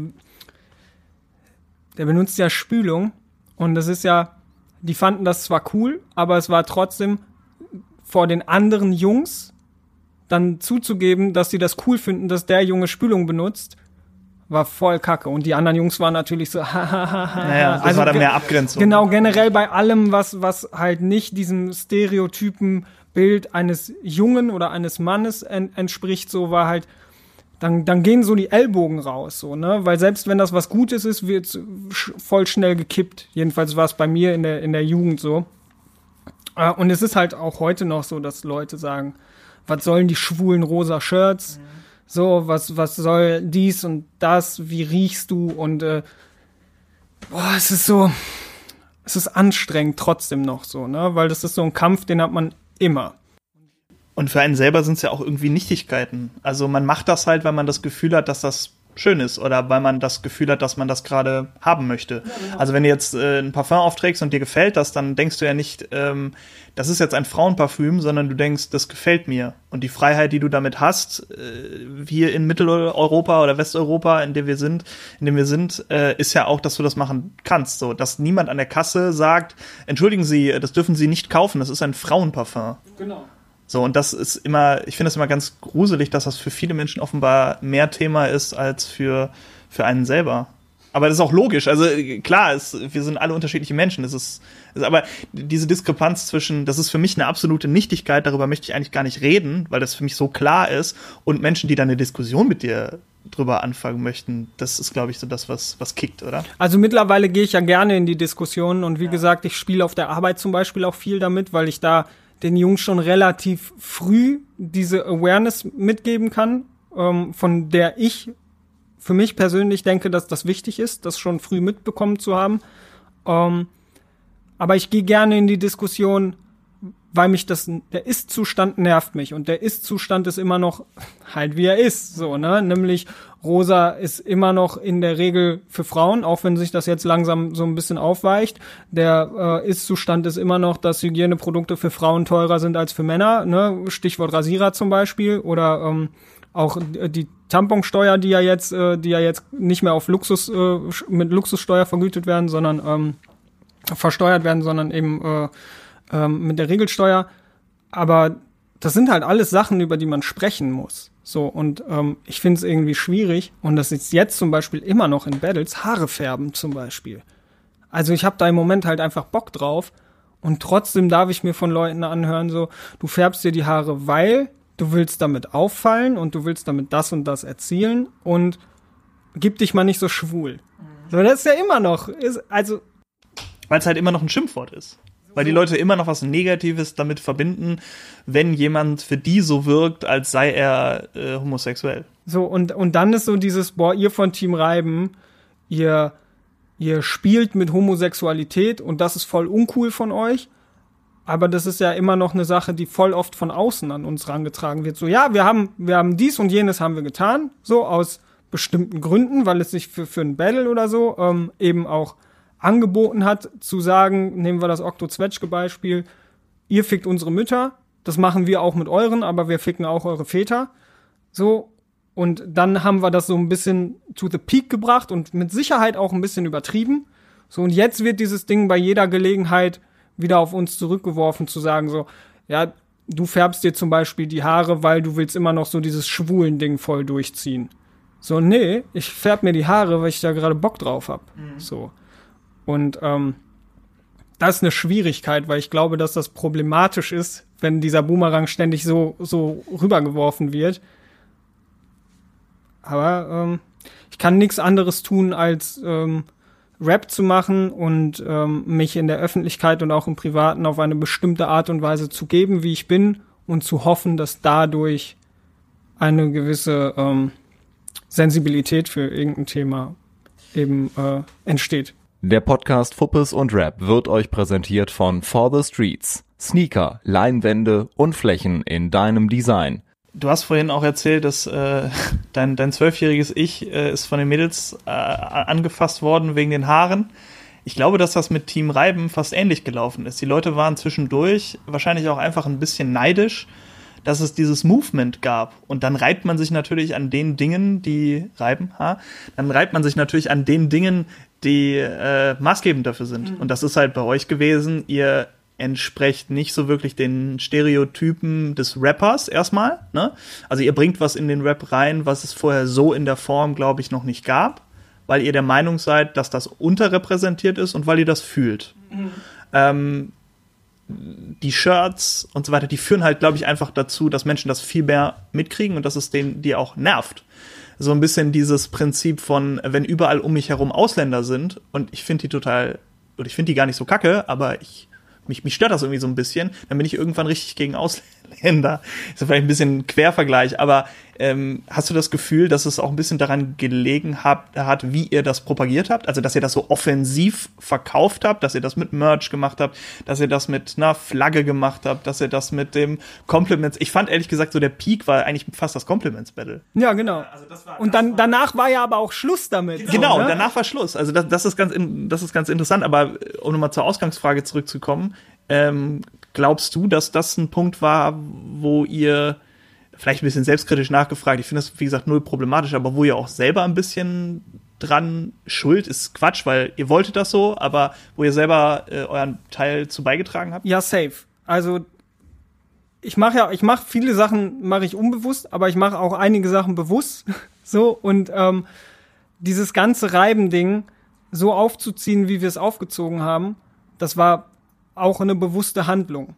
der benutzt ja Spülung. Und das ist ja, die fanden das zwar cool, aber es war trotzdem vor den anderen Jungs dann zuzugeben, dass sie das cool finden, dass der Junge Spülung benutzt, war voll kacke. Und die anderen Jungs waren natürlich so, *laughs* naja, das also, war dann mehr Abgrenzung. Genau, generell bei allem, was, was halt nicht diesem Stereotypen Bild eines Jungen oder eines Mannes en entspricht, so war halt, dann, dann gehen so die Ellbogen raus, so, ne? Weil selbst wenn das was Gutes ist, wird voll schnell gekippt. Jedenfalls war es bei mir in der, in der Jugend so. Äh, und es ist halt auch heute noch so, dass Leute sagen, was sollen die schwulen rosa Shirts? Mhm. So, was, was soll dies und das? Wie riechst du? Und äh, boah, es ist so, es ist anstrengend trotzdem noch so, ne? Weil das ist so ein Kampf, den hat man immer. Und für einen selber sind es ja auch irgendwie Nichtigkeiten. Also man macht das halt, weil man das Gefühl hat, dass das schön ist oder weil man das Gefühl hat, dass man das gerade haben möchte. Ja, genau. Also wenn du jetzt äh, ein Parfum aufträgst und dir gefällt das, dann denkst du ja nicht, ähm, das ist jetzt ein Frauenparfüm, sondern du denkst, das gefällt mir. Und die Freiheit, die du damit hast, äh, hier in Mitteleuropa oder Westeuropa, in dem wir sind, in dem wir sind, äh, ist ja auch, dass du das machen kannst. So, dass niemand an der Kasse sagt, entschuldigen Sie, das dürfen Sie nicht kaufen, das ist ein Frauenparfum. Genau. So, und das ist immer, ich finde es immer ganz gruselig, dass das für viele Menschen offenbar mehr Thema ist als für, für einen selber. Aber das ist auch logisch. Also klar, es, wir sind alle unterschiedliche Menschen. Das ist, ist, aber diese Diskrepanz zwischen, das ist für mich eine absolute Nichtigkeit, darüber möchte ich eigentlich gar nicht reden, weil das für mich so klar ist. Und Menschen, die dann eine Diskussion mit dir drüber anfangen möchten, das ist, glaube ich, so das, was, was kickt, oder? Also mittlerweile gehe ich ja gerne in die Diskussion und wie ja. gesagt, ich spiele auf der Arbeit zum Beispiel auch viel damit, weil ich da den Jungs schon relativ früh diese Awareness mitgeben kann, ähm, von der ich für mich persönlich denke, dass das wichtig ist, das schon früh mitbekommen zu haben. Ähm, aber ich gehe gerne in die Diskussion, weil mich das, der Ist-Zustand nervt mich und der Ist-Zustand ist immer noch halt wie er ist, so, ne, nämlich Rosa ist immer noch in der Regel für Frauen, auch wenn sich das jetzt langsam so ein bisschen aufweicht. Der äh, Ist-Zustand ist immer noch, dass Hygieneprodukte für Frauen teurer sind als für Männer, ne, Stichwort Rasierer zum Beispiel oder ähm, auch die Tamponsteuer, die ja jetzt, äh, die ja jetzt nicht mehr auf Luxus äh, mit Luxussteuer vergütet werden, sondern ähm, versteuert werden, sondern eben äh, ähm, mit der Regelsteuer. Aber das sind halt alles Sachen, über die man sprechen muss. So, und ähm, ich finde es irgendwie schwierig. Und das ist jetzt zum Beispiel immer noch in Battles, Haare färben zum Beispiel. Also ich habe da im Moment halt einfach Bock drauf. Und trotzdem darf ich mir von Leuten anhören, so, du färbst dir die Haare, weil du willst damit auffallen und du willst damit das und das erzielen und gib dich mal nicht so schwul. So, das ist ja immer noch, ist, also. Weil es halt immer noch ein Schimpfwort ist. Weil die Leute immer noch was Negatives damit verbinden, wenn jemand für die so wirkt, als sei er äh, homosexuell. So, und, und dann ist so dieses, boah, ihr von Team Reiben, ihr, ihr spielt mit Homosexualität und das ist voll uncool von euch. Aber das ist ja immer noch eine Sache, die voll oft von außen an uns rangetragen wird. So, ja, wir haben, wir haben dies und jenes haben wir getan, so aus bestimmten Gründen, weil es sich für, für ein Battle oder so ähm, eben auch angeboten hat, zu sagen, nehmen wir das Okto-Zwetschge-Beispiel, ihr fickt unsere Mütter, das machen wir auch mit euren, aber wir ficken auch eure Väter. So, und dann haben wir das so ein bisschen to the peak gebracht und mit Sicherheit auch ein bisschen übertrieben. So, und jetzt wird dieses Ding bei jeder Gelegenheit wieder auf uns zurückgeworfen, zu sagen so, ja, du färbst dir zum Beispiel die Haare, weil du willst immer noch so dieses schwulen Ding voll durchziehen. So, nee, ich färb mir die Haare, weil ich da gerade Bock drauf hab. Mhm. So. Und ähm, das ist eine Schwierigkeit, weil ich glaube, dass das problematisch ist, wenn dieser Boomerang ständig so, so rübergeworfen wird. Aber ähm, ich kann nichts anderes tun, als ähm, Rap zu machen und ähm, mich in der Öffentlichkeit und auch im Privaten auf eine bestimmte Art und Weise zu geben, wie ich bin und zu hoffen, dass dadurch eine gewisse ähm, Sensibilität für irgendein Thema eben äh, entsteht. Der Podcast Fuppes und Rap wird euch präsentiert von For the Streets. Sneaker, Leinwände und Flächen in deinem Design. Du hast vorhin auch erzählt, dass äh, *laughs* dein, dein zwölfjähriges Ich äh, ist von den Mädels äh, angefasst worden wegen den Haaren. Ich glaube, dass das mit Team Reiben fast ähnlich gelaufen ist. Die Leute waren zwischendurch wahrscheinlich auch einfach ein bisschen neidisch, dass es dieses Movement gab. Und dann reibt man sich natürlich an den Dingen, die reiben, ha? Dann reibt man sich natürlich an den Dingen, die äh, maßgebend dafür sind. Mhm. Und das ist halt bei euch gewesen, ihr entsprecht nicht so wirklich den Stereotypen des Rappers erstmal. Ne? Also ihr bringt was in den Rap rein, was es vorher so in der Form, glaube ich, noch nicht gab, weil ihr der Meinung seid, dass das unterrepräsentiert ist und weil ihr das fühlt. Mhm. Ähm, die Shirts und so weiter, die führen halt, glaube ich, einfach dazu, dass Menschen das viel mehr mitkriegen und dass es denen die auch nervt so ein bisschen dieses Prinzip von, wenn überall um mich herum Ausländer sind und ich finde die total, oder ich finde die gar nicht so kacke, aber ich mich, mich stört das irgendwie so ein bisschen, dann bin ich irgendwann richtig gegen Ausländer. Ist vielleicht ein bisschen Quervergleich, aber ähm, hast du das Gefühl, dass es auch ein bisschen daran gelegen hat, hat, wie ihr das propagiert habt? Also, dass ihr das so offensiv verkauft habt, dass ihr das mit Merch gemacht habt, dass ihr das mit einer Flagge gemacht habt, dass ihr das mit dem Compliments. Ich fand ehrlich gesagt, so der Peak war eigentlich fast das Compliments Battle. Ja, genau. Also war, und dann war, danach war ja aber auch Schluss damit. Genau, genau ne? danach war Schluss. Also das, das ist ganz, das ist ganz interessant. Aber um nochmal zur Ausgangsfrage zurückzukommen, ähm, glaubst du, dass das ein Punkt war, wo ihr vielleicht ein bisschen selbstkritisch nachgefragt. Ich finde das, wie gesagt, null problematisch, aber wo ihr auch selber ein bisschen dran schuld ist Quatsch, weil ihr wolltet das so, aber wo ihr selber äh, euren Teil zu beigetragen habt? Ja, safe. Also ich mache ja, ich mache viele Sachen mache ich unbewusst, aber ich mache auch einige Sachen bewusst. *laughs* so und ähm, dieses ganze Reiben-Ding so aufzuziehen, wie wir es aufgezogen haben, das war auch eine bewusste Handlung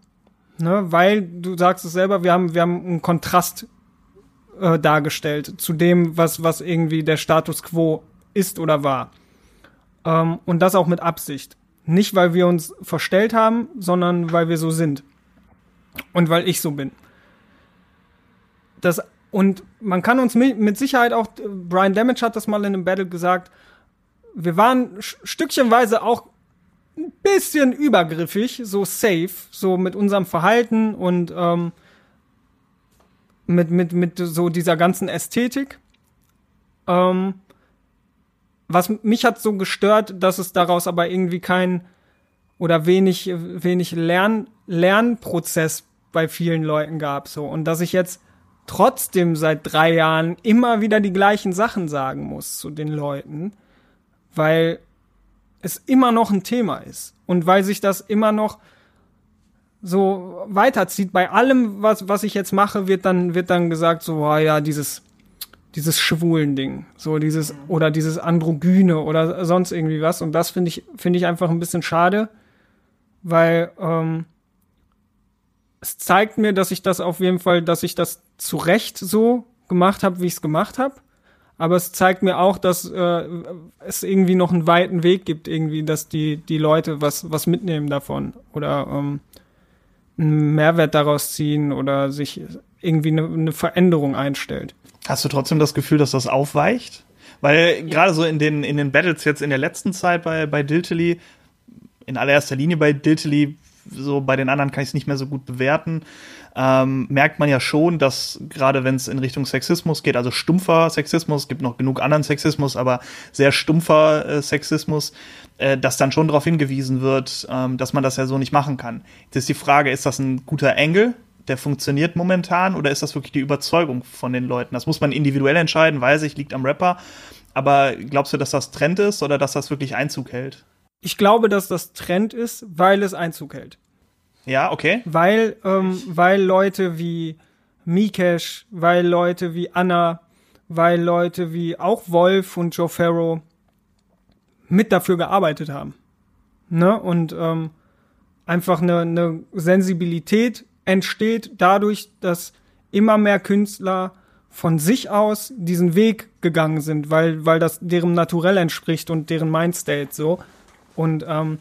ne? weil du sagst es selber, wir haben, wir haben einen Kontrast äh, dargestellt zu dem, was, was irgendwie der Status quo ist oder war. Ähm, und das auch mit Absicht. Nicht, weil wir uns verstellt haben, sondern weil wir so sind. Und weil ich so bin. Das, und man kann uns mit Sicherheit auch, Brian Damage hat das mal in einem Battle gesagt, wir waren stückchenweise auch ein bisschen übergriffig, so safe, so mit unserem Verhalten und ähm, mit, mit, mit so dieser ganzen Ästhetik. Ähm, was mich hat so gestört, dass es daraus aber irgendwie kein oder wenig, wenig Lern, Lernprozess bei vielen Leuten gab, so. Und dass ich jetzt trotzdem seit drei Jahren immer wieder die gleichen Sachen sagen muss zu den Leuten, weil es immer noch ein Thema ist und weil sich das immer noch so weiterzieht. Bei allem, was, was ich jetzt mache, wird dann, wird dann gesagt, so, oh ja, dieses, dieses schwulen Ding, so dieses, oder dieses Androgyne oder sonst irgendwie was. Und das finde ich, finde ich einfach ein bisschen schade, weil, ähm, es zeigt mir, dass ich das auf jeden Fall, dass ich das zu Recht so gemacht habe, wie ich es gemacht habe. Aber es zeigt mir auch, dass äh, es irgendwie noch einen weiten Weg gibt, irgendwie, dass die, die Leute was, was mitnehmen davon oder ähm, einen Mehrwert daraus ziehen oder sich irgendwie eine, eine Veränderung einstellt. Hast du trotzdem das Gefühl, dass das aufweicht? Weil gerade so in den, in den Battles jetzt in der letzten Zeit bei, bei Diltily, in allererster Linie bei Diltily, so bei den anderen kann ich es nicht mehr so gut bewerten, ähm, merkt man ja schon, dass gerade wenn es in Richtung Sexismus geht, also stumpfer Sexismus, gibt noch genug anderen Sexismus, aber sehr stumpfer äh, Sexismus, äh, dass dann schon darauf hingewiesen wird, ähm, dass man das ja so nicht machen kann. Jetzt ist die Frage, ist das ein guter Engel, der funktioniert momentan, oder ist das wirklich die Überzeugung von den Leuten? Das muss man individuell entscheiden, weiß ich, liegt am Rapper. Aber glaubst du, dass das Trend ist oder dass das wirklich Einzug hält? Ich glaube, dass das Trend ist, weil es Einzug hält. Ja, okay. Weil, ähm, weil Leute wie Mikesh, weil Leute wie Anna, weil Leute wie auch Wolf und Joe Farrow mit dafür gearbeitet haben. Ne? Und ähm, einfach eine, eine Sensibilität entsteht dadurch, dass immer mehr Künstler von sich aus diesen Weg gegangen sind, weil, weil das deren Naturell entspricht und deren Mindstate so. Und ähm,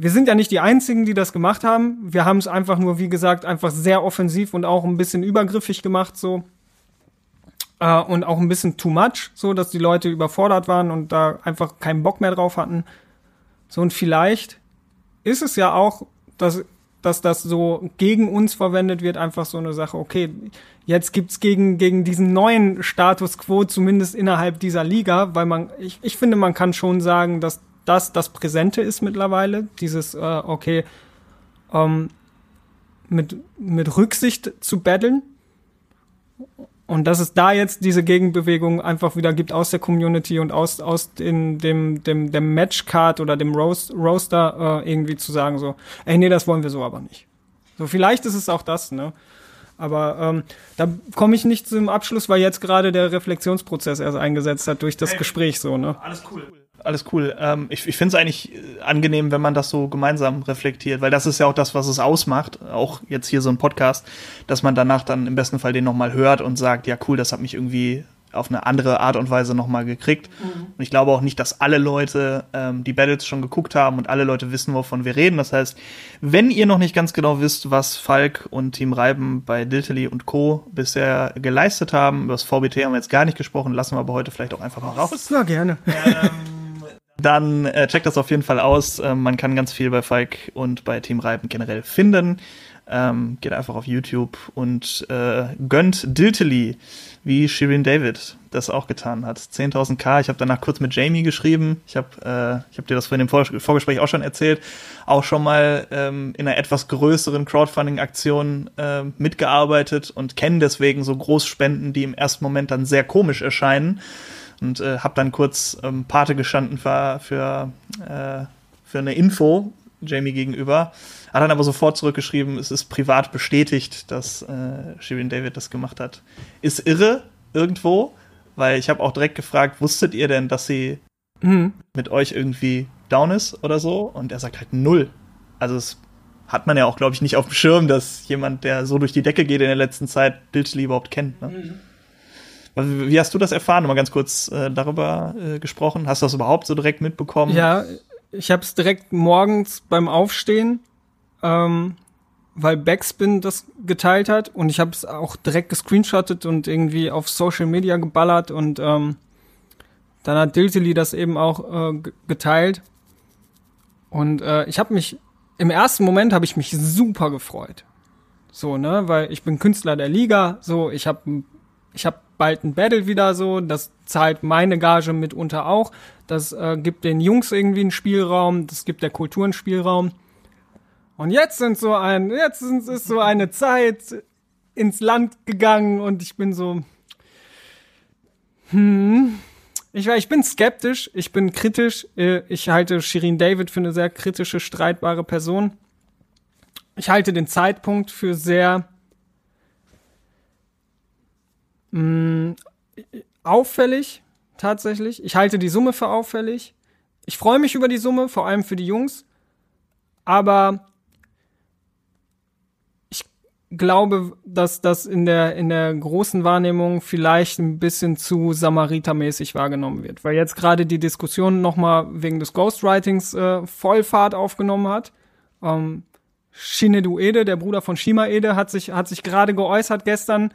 wir sind ja nicht die Einzigen, die das gemacht haben. Wir haben es einfach nur, wie gesagt, einfach sehr offensiv und auch ein bisschen übergriffig gemacht so. Äh, und auch ein bisschen too much, so dass die Leute überfordert waren und da einfach keinen Bock mehr drauf hatten. So und vielleicht ist es ja auch, dass, dass das so gegen uns verwendet wird, einfach so eine Sache, okay, jetzt gibt's gegen, gegen diesen neuen Status quo, zumindest innerhalb dieser Liga, weil man, ich, ich finde, man kann schon sagen, dass das das Präsente ist mittlerweile. Dieses, äh, okay, ähm, mit, mit Rücksicht zu battlen. Und dass es da jetzt diese Gegenbewegung einfach wieder gibt aus der Community und aus, aus in dem, dem, dem Matchcard oder dem Roast, Roaster äh, irgendwie zu sagen, so, ey, nee, das wollen wir so aber nicht. So, vielleicht ist es auch das, ne? Aber ähm, da komme ich nicht zum Abschluss, weil jetzt gerade der Reflexionsprozess erst eingesetzt hat durch das hey, Gespräch so, ne? Alles cool alles cool. Ähm, ich ich finde es eigentlich äh, angenehm, wenn man das so gemeinsam reflektiert, weil das ist ja auch das, was es ausmacht, auch jetzt hier so ein Podcast, dass man danach dann im besten Fall den nochmal hört und sagt, ja cool, das hat mich irgendwie auf eine andere Art und Weise nochmal gekriegt. Mhm. Und ich glaube auch nicht, dass alle Leute ähm, die Battles schon geguckt haben und alle Leute wissen, wovon wir reden. Das heißt, wenn ihr noch nicht ganz genau wisst, was Falk und Team Reiben bei Diltily und Co. bisher geleistet haben, über das VBT haben wir jetzt gar nicht gesprochen, lassen wir aber heute vielleicht auch einfach mal raus. Ja, gerne. Ähm, dann äh, checkt das auf jeden Fall aus. Ähm, man kann ganz viel bei Falk und bei Team Reiben generell finden. Ähm, geht einfach auf YouTube und äh, gönnt Diltily, wie Shirin David das auch getan hat. 10.000k. Ich habe danach kurz mit Jamie geschrieben. Ich habe äh, ich hab dir das vor dem Vor Vorgespräch auch schon erzählt. Auch schon mal ähm, in einer etwas größeren Crowdfunding-Aktion äh, mitgearbeitet und kenne deswegen so Großspenden, die im ersten Moment dann sehr komisch erscheinen und äh, habe dann kurz ähm, Pate gestanden für, für, äh, für eine Info Jamie gegenüber. Hat dann aber sofort zurückgeschrieben, es ist privat bestätigt, dass äh, Shirin David das gemacht hat. Ist irre irgendwo, weil ich habe auch direkt gefragt, wusstet ihr denn, dass sie mhm. mit euch irgendwie down ist oder so? Und er sagt halt null. Also es hat man ja auch, glaube ich, nicht auf dem Schirm, dass jemand, der so durch die Decke geht in der letzten Zeit, Bildschli überhaupt kennt. Ne? Mhm. Wie hast du das erfahren? Mal ganz kurz äh, darüber äh, gesprochen. Hast du das überhaupt so direkt mitbekommen? Ja, ich habe es direkt morgens beim Aufstehen, ähm, weil Backspin das geteilt hat und ich habe es auch direkt gescreenshottet und irgendwie auf Social Media geballert und ähm, dann hat Diltily das eben auch äh, geteilt Und äh, ich habe mich, im ersten Moment habe ich mich super gefreut. So, ne, weil ich bin Künstler der Liga, so, ich habe ich hab bald ein Battle wieder so, das zahlt meine Gage mitunter auch. Das äh, gibt den Jungs irgendwie einen Spielraum, das gibt der Kultur einen Spielraum. Und jetzt sind so ein, jetzt ist so eine Zeit ins Land gegangen und ich bin so, hm, ich, ich bin skeptisch, ich bin kritisch. Äh, ich halte Shirin David für eine sehr kritische, streitbare Person. Ich halte den Zeitpunkt für sehr mh, mm, auffällig, tatsächlich. Ich halte die Summe für auffällig. Ich freue mich über die Summe, vor allem für die Jungs. Aber glaube, dass das in der, in der großen Wahrnehmung vielleicht ein bisschen zu Samaritermäßig wahrgenommen wird. Weil jetzt gerade die Diskussion nochmal wegen des Ghostwritings äh, Vollfahrt aufgenommen hat. Ähm, Shinedu Ede, der Bruder von Shima Ede, hat sich, hat sich gerade geäußert gestern.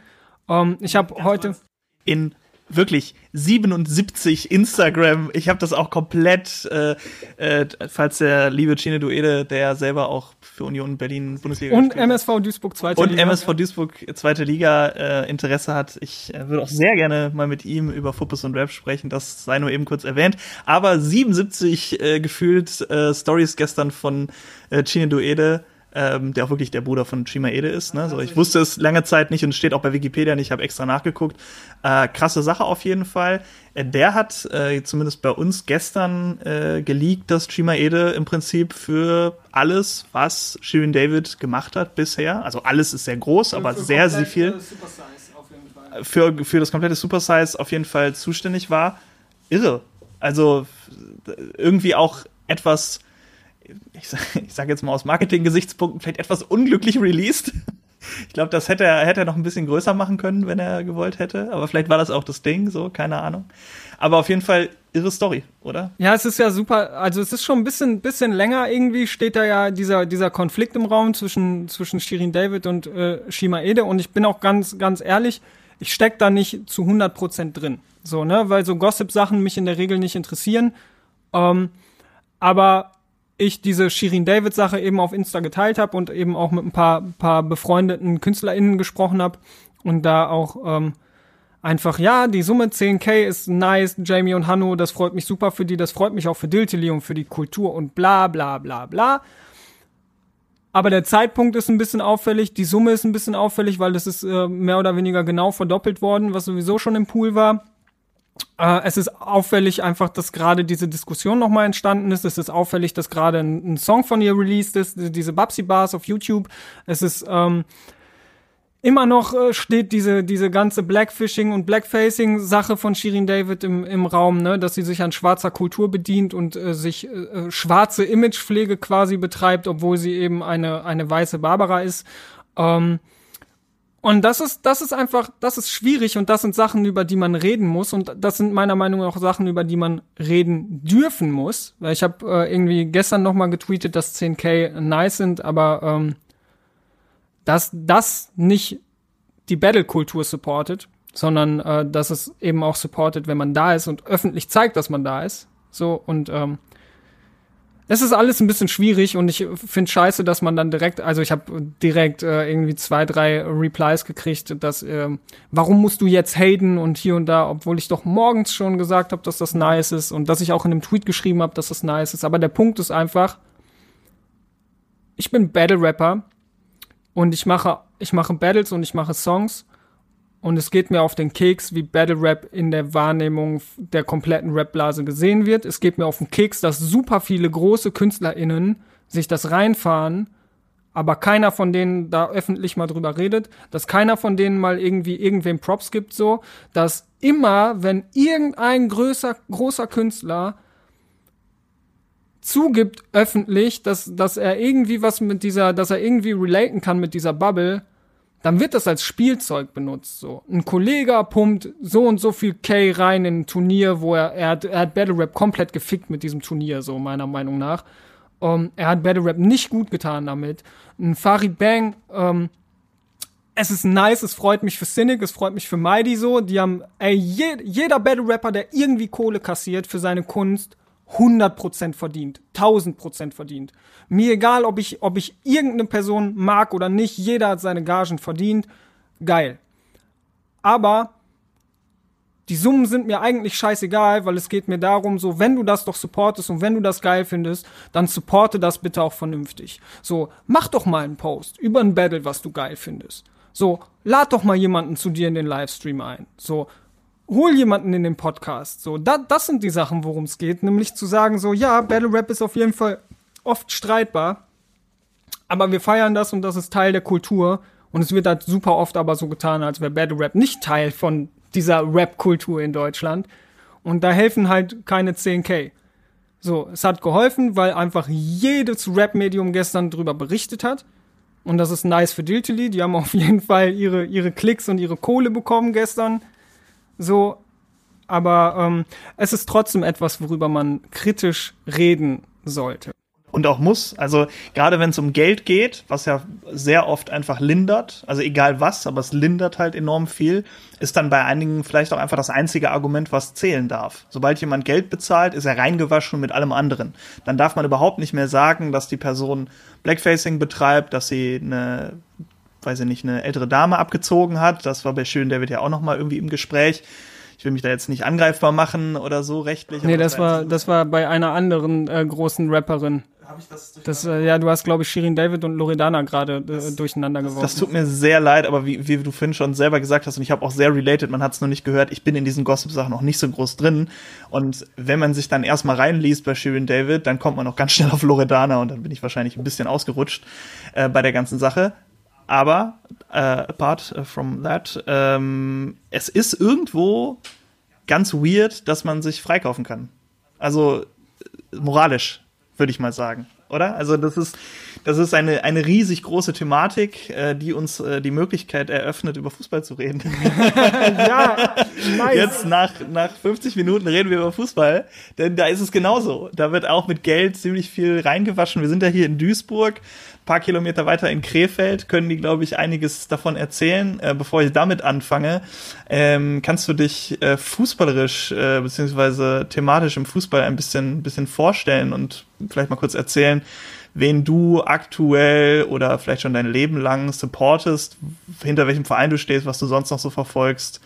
Ähm, ich habe heute. In wirklich 77 Instagram. Ich habe das auch komplett, äh, äh, falls der liebe Chine Duede, der selber auch für Union Berlin Bundesliga und MSV Duisburg zweite und Liga. Und MSV Duisburg zweite Liga äh, Interesse hat. Ich äh, würde auch sehr gerne mal mit ihm über Fuppes und Rap sprechen. Das sei nur eben kurz erwähnt. Aber 77 äh, gefühlt äh, Stories gestern von äh, Chine Duede ähm, der auch wirklich der Bruder von Chima Ede ist. Ne? So, ich wusste es lange Zeit nicht und es steht auch bei Wikipedia nicht, ich habe extra nachgeguckt. Äh, krasse Sache auf jeden Fall. Äh, der hat äh, zumindest bei uns gestern äh, geleakt, dass Chima Ede im Prinzip für alles, was Shirin David gemacht hat bisher, also alles ist sehr groß, aber sehr, sehr viel, für, für das komplette Super Size auf jeden Fall zuständig war. Irre. Also irgendwie auch etwas ich sage *laughs* sag jetzt mal aus Marketing-Gesichtspunkten, vielleicht etwas unglücklich released. Ich glaube, das hätte er, hätte er noch ein bisschen größer machen können, wenn er gewollt hätte. Aber vielleicht war das auch das Ding, so, keine Ahnung. Aber auf jeden Fall irre Story, oder? Ja, es ist ja super. Also es ist schon ein bisschen, bisschen länger irgendwie steht da ja dieser, dieser Konflikt im Raum zwischen, zwischen Shirin David und äh, Shima Ede. Und ich bin auch ganz, ganz ehrlich, ich steck da nicht zu 100 Prozent drin. So, ne, weil so Gossip-Sachen mich in der Regel nicht interessieren. Ähm, aber ich diese Shirin David Sache eben auf Insta geteilt habe und eben auch mit ein paar, paar befreundeten KünstlerInnen gesprochen habe und da auch ähm, einfach, ja, die Summe 10k ist nice, Jamie und Hanno, das freut mich super für die, das freut mich auch für Diltily und für die Kultur und bla bla bla bla. Aber der Zeitpunkt ist ein bisschen auffällig, die Summe ist ein bisschen auffällig, weil das ist äh, mehr oder weniger genau verdoppelt worden, was sowieso schon im Pool war. Äh, es ist auffällig einfach, dass gerade diese Diskussion nochmal entstanden ist. Es ist auffällig, dass gerade ein, ein, Song von ihr released ist, diese Babsy Bars auf YouTube. Es ist ähm, immer noch äh, steht diese diese ganze Blackfishing und Blackfacing Sache von Shirin David im, im Raum, ne, dass sie sich an schwarzer Kultur bedient und äh, sich äh schwarze Imagepflege quasi betreibt, obwohl sie eben eine eine weiße Barbara ist. Ähm, und das ist, das ist einfach, das ist schwierig und das sind Sachen, über die man reden muss. Und das sind meiner Meinung nach auch Sachen, über die man reden dürfen muss. Weil ich habe äh, irgendwie gestern nochmal getweetet, dass 10k nice sind, aber ähm, dass das nicht die Battle-Kultur supportet, sondern äh, dass es eben auch supportet, wenn man da ist und öffentlich zeigt, dass man da ist. So und ähm, es ist alles ein bisschen schwierig und ich finde scheiße, dass man dann direkt, also ich habe direkt äh, irgendwie zwei, drei Replies gekriegt, dass äh, warum musst du jetzt haten und hier und da, obwohl ich doch morgens schon gesagt habe, dass das nice ist und dass ich auch in einem Tweet geschrieben habe, dass das nice ist. Aber der Punkt ist einfach, ich bin Battle Rapper und ich mache ich mache Battles und ich mache Songs und es geht mir auf den Keks, wie Battle Rap in der Wahrnehmung der kompletten Rap-Blase gesehen wird. Es geht mir auf den Keks, dass super viele große KünstlerInnen sich das reinfahren, aber keiner von denen da öffentlich mal drüber redet, dass keiner von denen mal irgendwie irgendwem Props gibt, so, dass immer, wenn irgendein größer, großer Künstler zugibt öffentlich, dass, dass er irgendwie was mit dieser, dass er irgendwie relaten kann mit dieser Bubble, dann wird das als Spielzeug benutzt. So ein Kollege pumpt so und so viel K rein in ein Turnier, wo er er hat, er hat Battle Rap komplett gefickt mit diesem Turnier, so meiner Meinung nach. Ähm, er hat Battle Rap nicht gut getan damit. Ein Farid Bang, ähm, es ist nice, es freut mich für Cynic, es freut mich für Mighty so. Die haben, ey, je, jeder Battle Rapper, der irgendwie Kohle kassiert für seine Kunst, 100% verdient, 1000% verdient. Mir egal, ob ich, ob ich irgendeine Person mag oder nicht, jeder hat seine Gagen verdient, geil. Aber die Summen sind mir eigentlich scheißegal, weil es geht mir darum, so, wenn du das doch supportest und wenn du das geil findest, dann supporte das bitte auch vernünftig. So, mach doch mal einen Post über ein Battle, was du geil findest. So, lad doch mal jemanden zu dir in den Livestream ein. So, hol jemanden in den Podcast. So, da, das sind die Sachen, worum es geht. Nämlich zu sagen, so, ja, Battle Rap ist auf jeden Fall oft streitbar, aber wir feiern das und das ist Teil der Kultur. Und es wird halt super oft aber so getan, als wäre Battle Rap nicht Teil von dieser Rap-Kultur in Deutschland. Und da helfen halt keine 10k. So, es hat geholfen, weil einfach jedes Rap-Medium gestern drüber berichtet hat. Und das ist nice für Diltily. Die haben auf jeden Fall ihre, ihre Klicks und ihre Kohle bekommen gestern. So, aber ähm, es ist trotzdem etwas, worüber man kritisch reden sollte und auch muss. Also gerade wenn es um Geld geht, was ja sehr oft einfach lindert, also egal was, aber es lindert halt enorm viel, ist dann bei einigen vielleicht auch einfach das einzige Argument, was zählen darf. Sobald jemand Geld bezahlt, ist er reingewaschen mit allem anderen. Dann darf man überhaupt nicht mehr sagen, dass die Person Blackfacing betreibt, dass sie eine weiß ich nicht, eine ältere Dame abgezogen hat. Das war bei Schön David ja auch noch mal irgendwie im Gespräch. Ich will mich da jetzt nicht angreifbar machen oder so rechtlich. Nee, das, das war, das war bei einer anderen äh, großen Rapperin. Habe ich das das, äh, Ja, du hast, glaube ich, Shirin David und Loredana gerade äh, durcheinander geworfen. Das tut mir sehr leid, aber wie, wie du vorhin schon selber gesagt hast, und ich habe auch sehr related, man hat es noch nicht gehört, ich bin in diesen Gossip-Sachen noch nicht so groß drin. Und wenn man sich dann erstmal reinliest bei Shirin David, dann kommt man auch ganz schnell auf Loredana und dann bin ich wahrscheinlich ein bisschen ausgerutscht äh, bei der ganzen Sache. Aber, äh, apart from that, ähm, es ist irgendwo ganz weird, dass man sich freikaufen kann. Also moralisch würde ich mal sagen, oder? Also das ist, das ist eine, eine riesig große Thematik, äh, die uns äh, die Möglichkeit eröffnet, über Fußball zu reden. *laughs* *laughs* ja, nice. Jetzt nach, nach 50 Minuten reden wir über Fußball, denn da ist es genauso. Da wird auch mit Geld ziemlich viel reingewaschen. Wir sind ja hier in Duisburg paar Kilometer weiter in Krefeld können die, glaube ich, einiges davon erzählen. Äh, bevor ich damit anfange, ähm, kannst du dich äh, fußballerisch äh, beziehungsweise thematisch im Fußball ein bisschen, bisschen vorstellen und vielleicht mal kurz erzählen, wen du aktuell oder vielleicht schon dein Leben lang supportest, hinter welchem Verein du stehst, was du sonst noch so verfolgst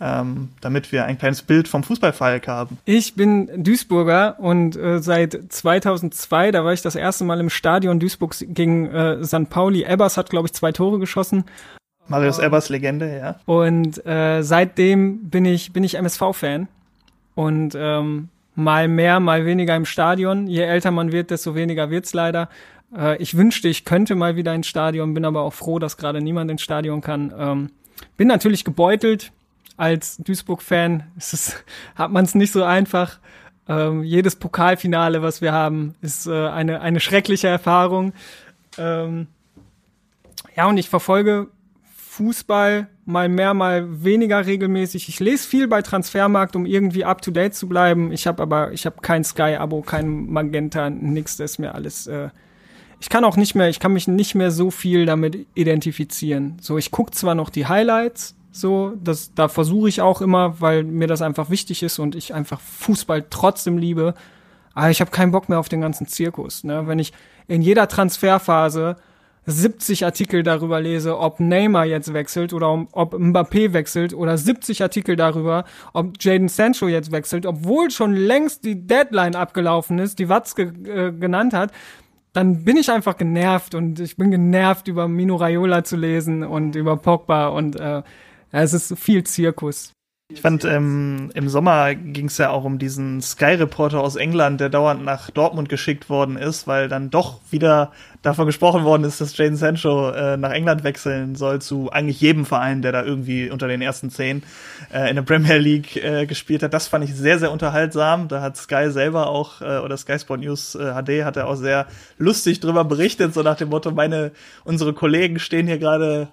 ähm, damit wir ein kleines Bild vom Fußballfalk haben. Ich bin Duisburger und äh, seit 2002, da war ich das erste Mal im Stadion Duisburg gegen äh, St. Pauli. Ebbers hat, glaube ich, zwei Tore geschossen. Marius Ebbers Legende, ja. Und äh, seitdem bin ich, bin ich MSV-Fan. Und ähm, mal mehr, mal weniger im Stadion. Je älter man wird, desto weniger wird's leider. Äh, ich wünschte, ich könnte mal wieder ins Stadion, bin aber auch froh, dass gerade niemand ins Stadion kann. Ähm, bin natürlich gebeutelt, als Duisburg-Fan *laughs* hat man es nicht so einfach. Ähm, jedes Pokalfinale, was wir haben, ist äh, eine, eine schreckliche Erfahrung. Ähm, ja, und ich verfolge Fußball mal mehr, mal weniger regelmäßig. Ich lese viel bei Transfermarkt, um irgendwie up to date zu bleiben. Ich habe aber, ich habe kein Sky-Abo, kein Magenta, nix. Das ist mir alles. Äh, ich kann auch nicht mehr, ich kann mich nicht mehr so viel damit identifizieren. So, ich gucke zwar noch die Highlights, so, das, da versuche ich auch immer, weil mir das einfach wichtig ist und ich einfach Fußball trotzdem liebe. Aber ich habe keinen Bock mehr auf den ganzen Zirkus. Ne? Wenn ich in jeder Transferphase 70 Artikel darüber lese, ob Neymar jetzt wechselt oder ob Mbappé wechselt oder 70 Artikel darüber, ob Jaden Sancho jetzt wechselt, obwohl schon längst die Deadline abgelaufen ist, die Watzke äh, genannt hat, dann bin ich einfach genervt und ich bin genervt über Mino Raiola zu lesen und über Pogba und äh, es ist viel Zirkus. Ich fand, ähm, im Sommer ging es ja auch um diesen Sky-Reporter aus England, der dauernd nach Dortmund geschickt worden ist, weil dann doch wieder davon gesprochen worden ist, dass Jaden Sancho äh, nach England wechseln soll zu eigentlich jedem Verein, der da irgendwie unter den ersten zehn äh, in der Premier League äh, gespielt hat. Das fand ich sehr, sehr unterhaltsam. Da hat Sky selber auch, äh, oder Sky Sport News äh, HD hat er auch sehr lustig drüber berichtet, so nach dem Motto, meine, unsere Kollegen stehen hier gerade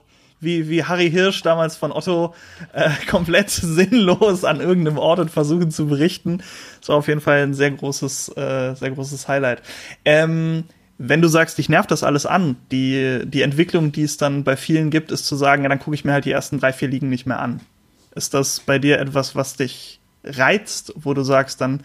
wie, wie Harry Hirsch damals von Otto äh, *laughs* komplett sinnlos an irgendeinem Ort und versuchen zu berichten. Das war auf jeden Fall ein sehr großes, äh, sehr großes Highlight. Ähm, wenn du sagst, dich nervt das alles an, die, die Entwicklung, die es dann bei vielen gibt, ist zu sagen, ja, dann gucke ich mir halt die ersten drei, vier Ligen nicht mehr an. Ist das bei dir etwas, was dich reizt, wo du sagst, dann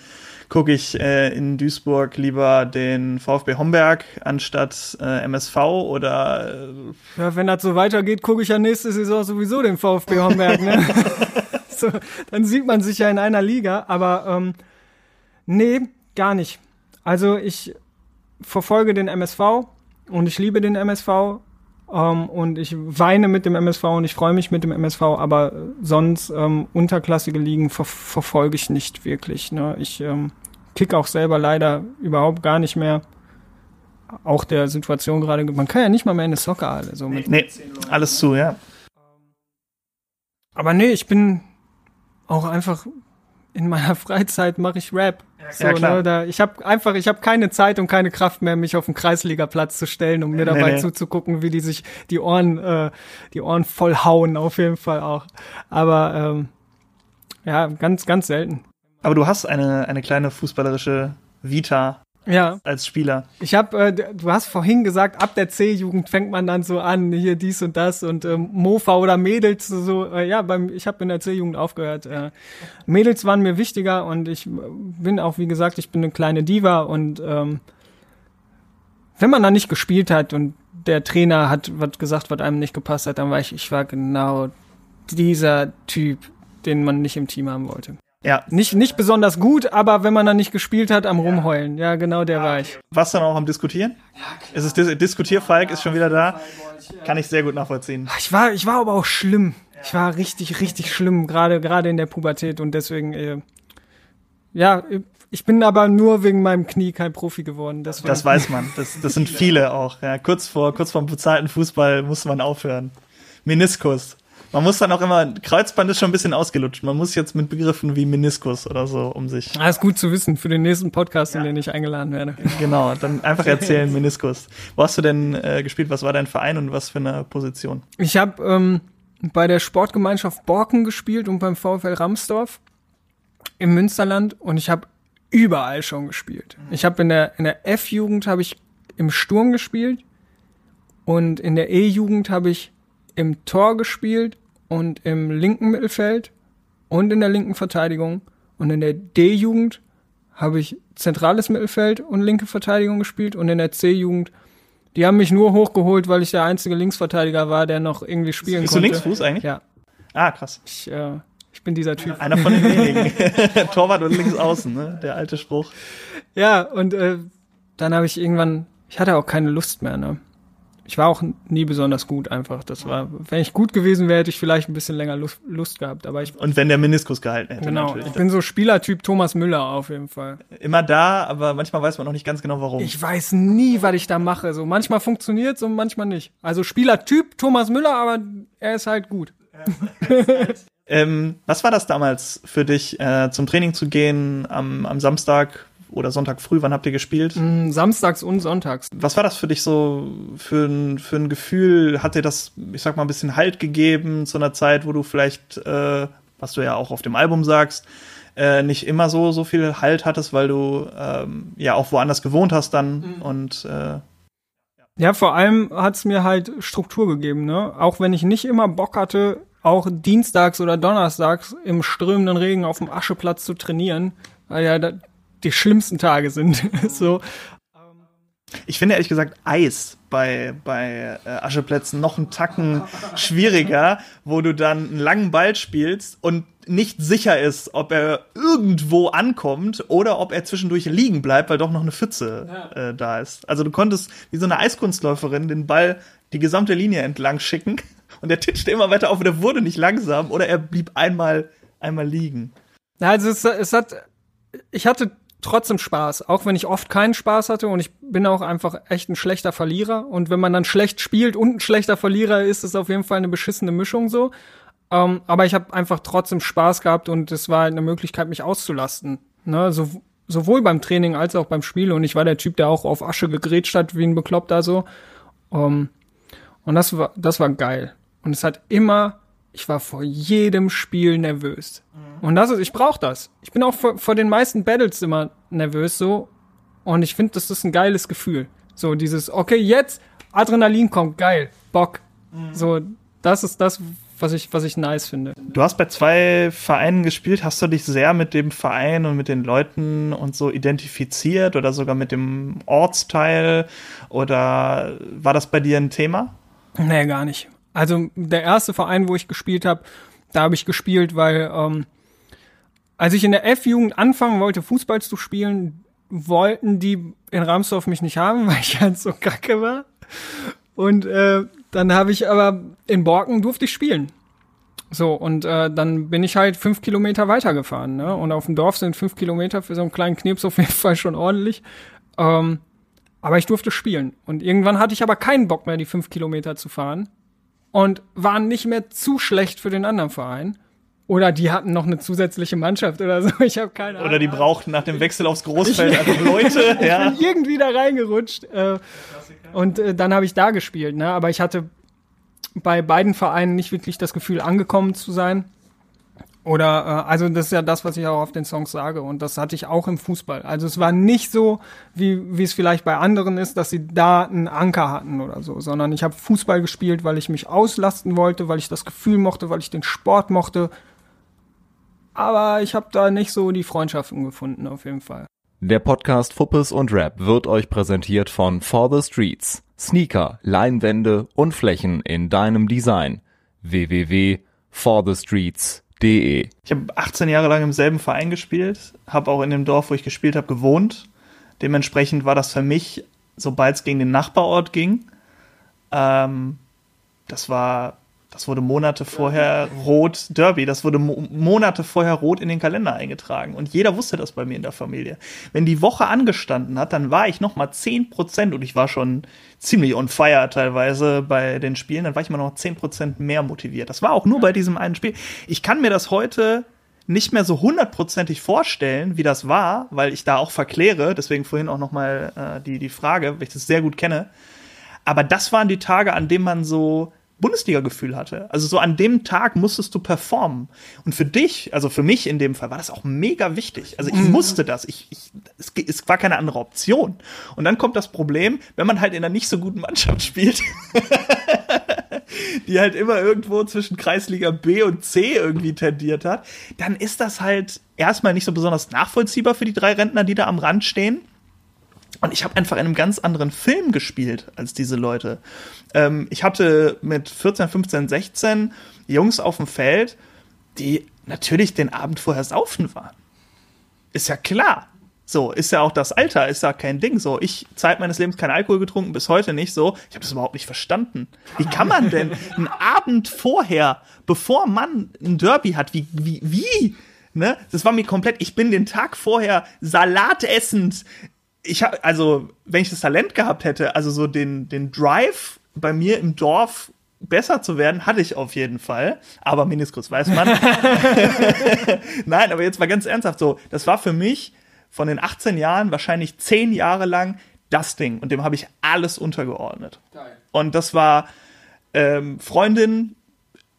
gucke ich äh, in Duisburg lieber den VfB Homberg anstatt äh, MSV oder äh ja, wenn das so weitergeht, gucke ich ja nächste Saison sowieso den VfB Homberg. Ne? *laughs* so, dann sieht man sich ja in einer Liga, aber ähm, nee, gar nicht. Also ich verfolge den MSV und ich liebe den MSV ähm, und ich weine mit dem MSV und ich freue mich mit dem MSV, aber sonst ähm, unterklassige Ligen ver verfolge ich nicht wirklich. Ne? Ich ähm, kick auch selber leider überhaupt gar nicht mehr. Auch der Situation gerade, man kann ja nicht mal mehr in eine Soccer alle. So mit nee, alles zu, ja. Aber nee, ich bin auch einfach in meiner *laughs* Freizeit mache ich Rap. So, ja, klar. Ne, da, ich habe einfach, ich habe keine Zeit und keine Kraft mehr, mich auf den Kreisligaplatz zu stellen, um mir dabei nee, nee. zuzugucken, wie die sich die Ohren, äh, die Ohren voll hauen, auf jeden Fall auch. Aber ähm, ja, ganz, ganz selten. Aber du hast eine, eine kleine fußballerische Vita ja. als Spieler. Ich habe, äh, du hast vorhin gesagt, ab der C-Jugend fängt man dann so an, hier dies und das und ähm, Mofa oder Mädels so. Äh, ja, beim, ich habe in der C-Jugend aufgehört. Äh, Mädels waren mir wichtiger und ich bin auch, wie gesagt, ich bin eine kleine Diva und ähm, wenn man da nicht gespielt hat und der Trainer hat was gesagt, was einem nicht gepasst hat, dann war ich, ich war genau dieser Typ, den man nicht im Team haben wollte. Ja. Nicht, nicht besonders gut, aber wenn man dann nicht gespielt hat, am Rumheulen. Ja, genau der war ich. Was dann auch am Diskutieren? Ja, ist es Dis Diskutierfalk, ist schon wieder da. Kann ich sehr gut nachvollziehen. Ich war, ich war aber auch schlimm. Ich war richtig, richtig schlimm, gerade, gerade in der Pubertät und deswegen, äh, ja, ich bin aber nur wegen meinem Knie kein Profi geworden. Deswegen. Das weiß man. Das, das sind *laughs* viele auch. Ja, kurz vor, kurz vor dem bezahlten Fußball muss man aufhören. Meniskus. Man muss dann auch immer, Kreuzband ist schon ein bisschen ausgelutscht. Man muss jetzt mit Begriffen wie Meniskus oder so um sich. Das ist gut zu wissen für den nächsten Podcast, in den ich eingeladen werde. Genau, dann einfach *laughs* erzählen, Meniskus. Wo hast du denn äh, gespielt? Was war dein Verein und was für eine Position? Ich habe ähm, bei der Sportgemeinschaft Borken gespielt und beim VfL Ramsdorf im Münsterland und ich habe überall schon gespielt. Ich habe in der in der F-Jugend habe ich im Sturm gespielt und in der E-Jugend habe ich im Tor gespielt und im linken Mittelfeld und in der linken Verteidigung. Und in der D-Jugend habe ich zentrales Mittelfeld und linke Verteidigung gespielt und in der C-Jugend, die haben mich nur hochgeholt, weil ich der einzige Linksverteidiger war, der noch irgendwie spielen Bist konnte. Bist du Linksfuß eigentlich? Ja. Ah, krass. Ich, äh, ich bin dieser Typ. Einer von den *laughs* wenigen. *laughs* Torwart und links außen, ne? Der alte Spruch. Ja, und äh, dann habe ich irgendwann, ich hatte auch keine Lust mehr, ne? Ich war auch nie besonders gut einfach. Das war, wenn ich gut gewesen wäre, hätte ich vielleicht ein bisschen länger Lust, Lust gehabt. Aber ich und wenn der Meniskus gehalten hätte. Genau. Natürlich. Ich bin so Spielertyp Thomas Müller auf jeden Fall. Immer da, aber manchmal weiß man noch nicht ganz genau warum. Ich weiß nie, was ich da mache. So manchmal funktioniert's und manchmal nicht. Also Spielertyp Thomas Müller, aber er ist halt gut. *laughs* ähm, was war das damals für dich, äh, zum Training zu gehen am, am Samstag? Oder Sonntag früh? Wann habt ihr gespielt? Mm, samstags und sonntags. Was war das für dich so für ein, für ein Gefühl? Hat dir das, ich sag mal, ein bisschen Halt gegeben zu einer Zeit, wo du vielleicht, äh, was du ja auch auf dem Album sagst, äh, nicht immer so, so viel Halt hattest, weil du ähm, ja auch woanders gewohnt hast dann mhm. und äh, ja, vor allem hat's mir halt Struktur gegeben, ne? Auch wenn ich nicht immer Bock hatte, auch dienstags oder donnerstags im strömenden Regen auf dem Ascheplatz zu trainieren. Ja, da, die schlimmsten Tage sind. *laughs* so. Ich finde ehrlich gesagt Eis bei, bei äh, Ascheplätzen noch einen Tacken schwieriger, wo du dann einen langen Ball spielst und nicht sicher ist, ob er irgendwo ankommt oder ob er zwischendurch liegen bleibt, weil doch noch eine Pfütze äh, da ist. Also du konntest wie so eine Eiskunstläuferin den Ball die gesamte Linie entlang schicken *laughs* und der titschte immer weiter auf und er wurde nicht langsam oder er blieb einmal, einmal liegen. Also es, es hat, ich hatte trotzdem Spaß, auch wenn ich oft keinen Spaß hatte und ich bin auch einfach echt ein schlechter Verlierer. Und wenn man dann schlecht spielt und ein schlechter Verlierer ist, ist auf jeden Fall eine beschissene Mischung so. Ähm, aber ich habe einfach trotzdem Spaß gehabt und es war eine Möglichkeit, mich auszulasten. Ne? So, sowohl beim Training als auch beim Spiel. Und ich war der Typ, der auch auf Asche gegrätscht hat, wie ein Bekloppter so. Um, und das war, das war geil. Und es hat immer ich war vor jedem Spiel nervös. Mhm. Und das ist, ich brauche das. Ich bin auch vor, vor, den meisten Battles immer nervös so. Und ich finde, das ist ein geiles Gefühl. So dieses, okay, jetzt Adrenalin kommt, geil, Bock. Mhm. So, das ist das, was ich, was ich nice finde. Du hast bei zwei Vereinen gespielt. Hast du dich sehr mit dem Verein und mit den Leuten und so identifiziert oder sogar mit dem Ortsteil? Oder war das bei dir ein Thema? Nee, gar nicht. Also der erste Verein, wo ich gespielt habe, da habe ich gespielt, weil ähm, als ich in der F-Jugend anfangen wollte, Fußball zu spielen, wollten die in Ramsdorf mich nicht haben, *laughs* weil ich halt so kacke war. Und äh, dann habe ich aber in Borken durfte ich spielen. So, und äh, dann bin ich halt fünf Kilometer weitergefahren, ne? Und auf dem Dorf sind fünf Kilometer für so einen kleinen Knips auf jeden Fall schon ordentlich. Ähm, aber ich durfte spielen. Und irgendwann hatte ich aber keinen Bock mehr, die fünf Kilometer zu fahren. Und waren nicht mehr zu schlecht für den anderen Verein. Oder die hatten noch eine zusätzliche Mannschaft oder so. *laughs* Ich habe keine Ahnung. Oder die brauchten nach dem Wechsel aufs Großfeld *laughs* einfach Leute. *laughs* ja. Ich bin irgendwie da reingerutscht. Äh, und äh, dann habe ich da gespielt. Ne? Aber ich hatte bei beiden Vereinen nicht wirklich das Gefühl, angekommen zu sein. Oder, äh, also das ist ja das, was ich auch auf den Songs sage. Und das hatte ich auch im Fußball. Also es war nicht so, wie, wie es vielleicht bei anderen ist, dass sie da einen Anker hatten oder so, sondern ich habe Fußball gespielt, weil ich mich auslasten wollte, weil ich das Gefühl mochte, weil ich den Sport mochte. Aber ich habe da nicht so die Freundschaften gefunden, auf jeden Fall. Der Podcast Fuppes und Rap wird euch präsentiert von For the Streets. Sneaker, Leinwände und Flächen in deinem Design. www.forthestreets.de Ich habe 18 Jahre lang im selben Verein gespielt, habe auch in dem Dorf, wo ich gespielt habe, gewohnt. Dementsprechend war das für mich, sobald es gegen den Nachbarort ging, ähm, das war das wurde Monate vorher rot, Derby, das wurde mo Monate vorher rot in den Kalender eingetragen. Und jeder wusste das bei mir in der Familie. Wenn die Woche angestanden hat, dann war ich noch mal 10% und ich war schon ziemlich on fire teilweise bei den Spielen, dann war ich immer noch 10% mehr motiviert. Das war auch nur bei diesem einen Spiel. Ich kann mir das heute nicht mehr so hundertprozentig vorstellen, wie das war, weil ich da auch verkläre, deswegen vorhin auch noch mal äh, die, die Frage, weil ich das sehr gut kenne. Aber das waren die Tage, an denen man so Bundesliga-Gefühl hatte. Also so an dem Tag musstest du performen. Und für dich, also für mich in dem Fall, war das auch mega wichtig. Also ich mhm. musste das. Ich, ich, es, es war keine andere Option. Und dann kommt das Problem, wenn man halt in einer nicht so guten Mannschaft spielt, *laughs* die halt immer irgendwo zwischen Kreisliga B und C irgendwie tendiert hat, dann ist das halt erstmal nicht so besonders nachvollziehbar für die drei Rentner, die da am Rand stehen. Und ich habe einfach in einem ganz anderen Film gespielt als diese Leute. Ähm, ich hatte mit 14, 15, 16 Jungs auf dem Feld, die natürlich den Abend vorher saufen waren. Ist ja klar. So, ist ja auch das Alter, ist ja kein Ding. So, ich Zeit meines Lebens keinen Alkohol getrunken, bis heute nicht so. Ich habe das überhaupt nicht verstanden. Wie kann man denn einen Abend vorher, bevor man ein Derby hat, wie, wie, wie? Ne? Das war mir komplett, ich bin den Tag vorher Salat essend ich habe, also, wenn ich das Talent gehabt hätte, also so den, den Drive bei mir im Dorf besser zu werden, hatte ich auf jeden Fall. Aber Meniskus weiß man. *laughs* Nein, aber jetzt mal ganz ernsthaft so, das war für mich von den 18 Jahren wahrscheinlich 10 Jahre lang das Ding. Und dem habe ich alles untergeordnet. Geil. Und das war ähm, Freundin,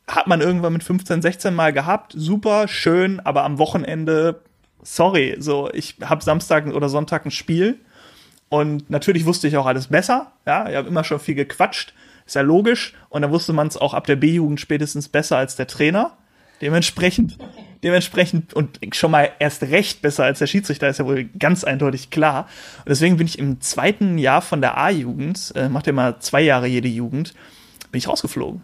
hat man irgendwann mit 15, 16 Mal gehabt. Super, schön, aber am Wochenende sorry, so ich habe Samstag oder Sonntag ein Spiel und natürlich wusste ich auch alles besser, ja, ich habe immer schon viel gequatscht, ist ja logisch und dann wusste man es auch ab der B-Jugend spätestens besser als der Trainer. Dementsprechend, dementsprechend und schon mal erst recht besser als der Schiedsrichter, ist ja wohl ganz eindeutig klar. Und deswegen bin ich im zweiten Jahr von der A-Jugend, äh, macht ja mal zwei Jahre jede Jugend, bin ich rausgeflogen.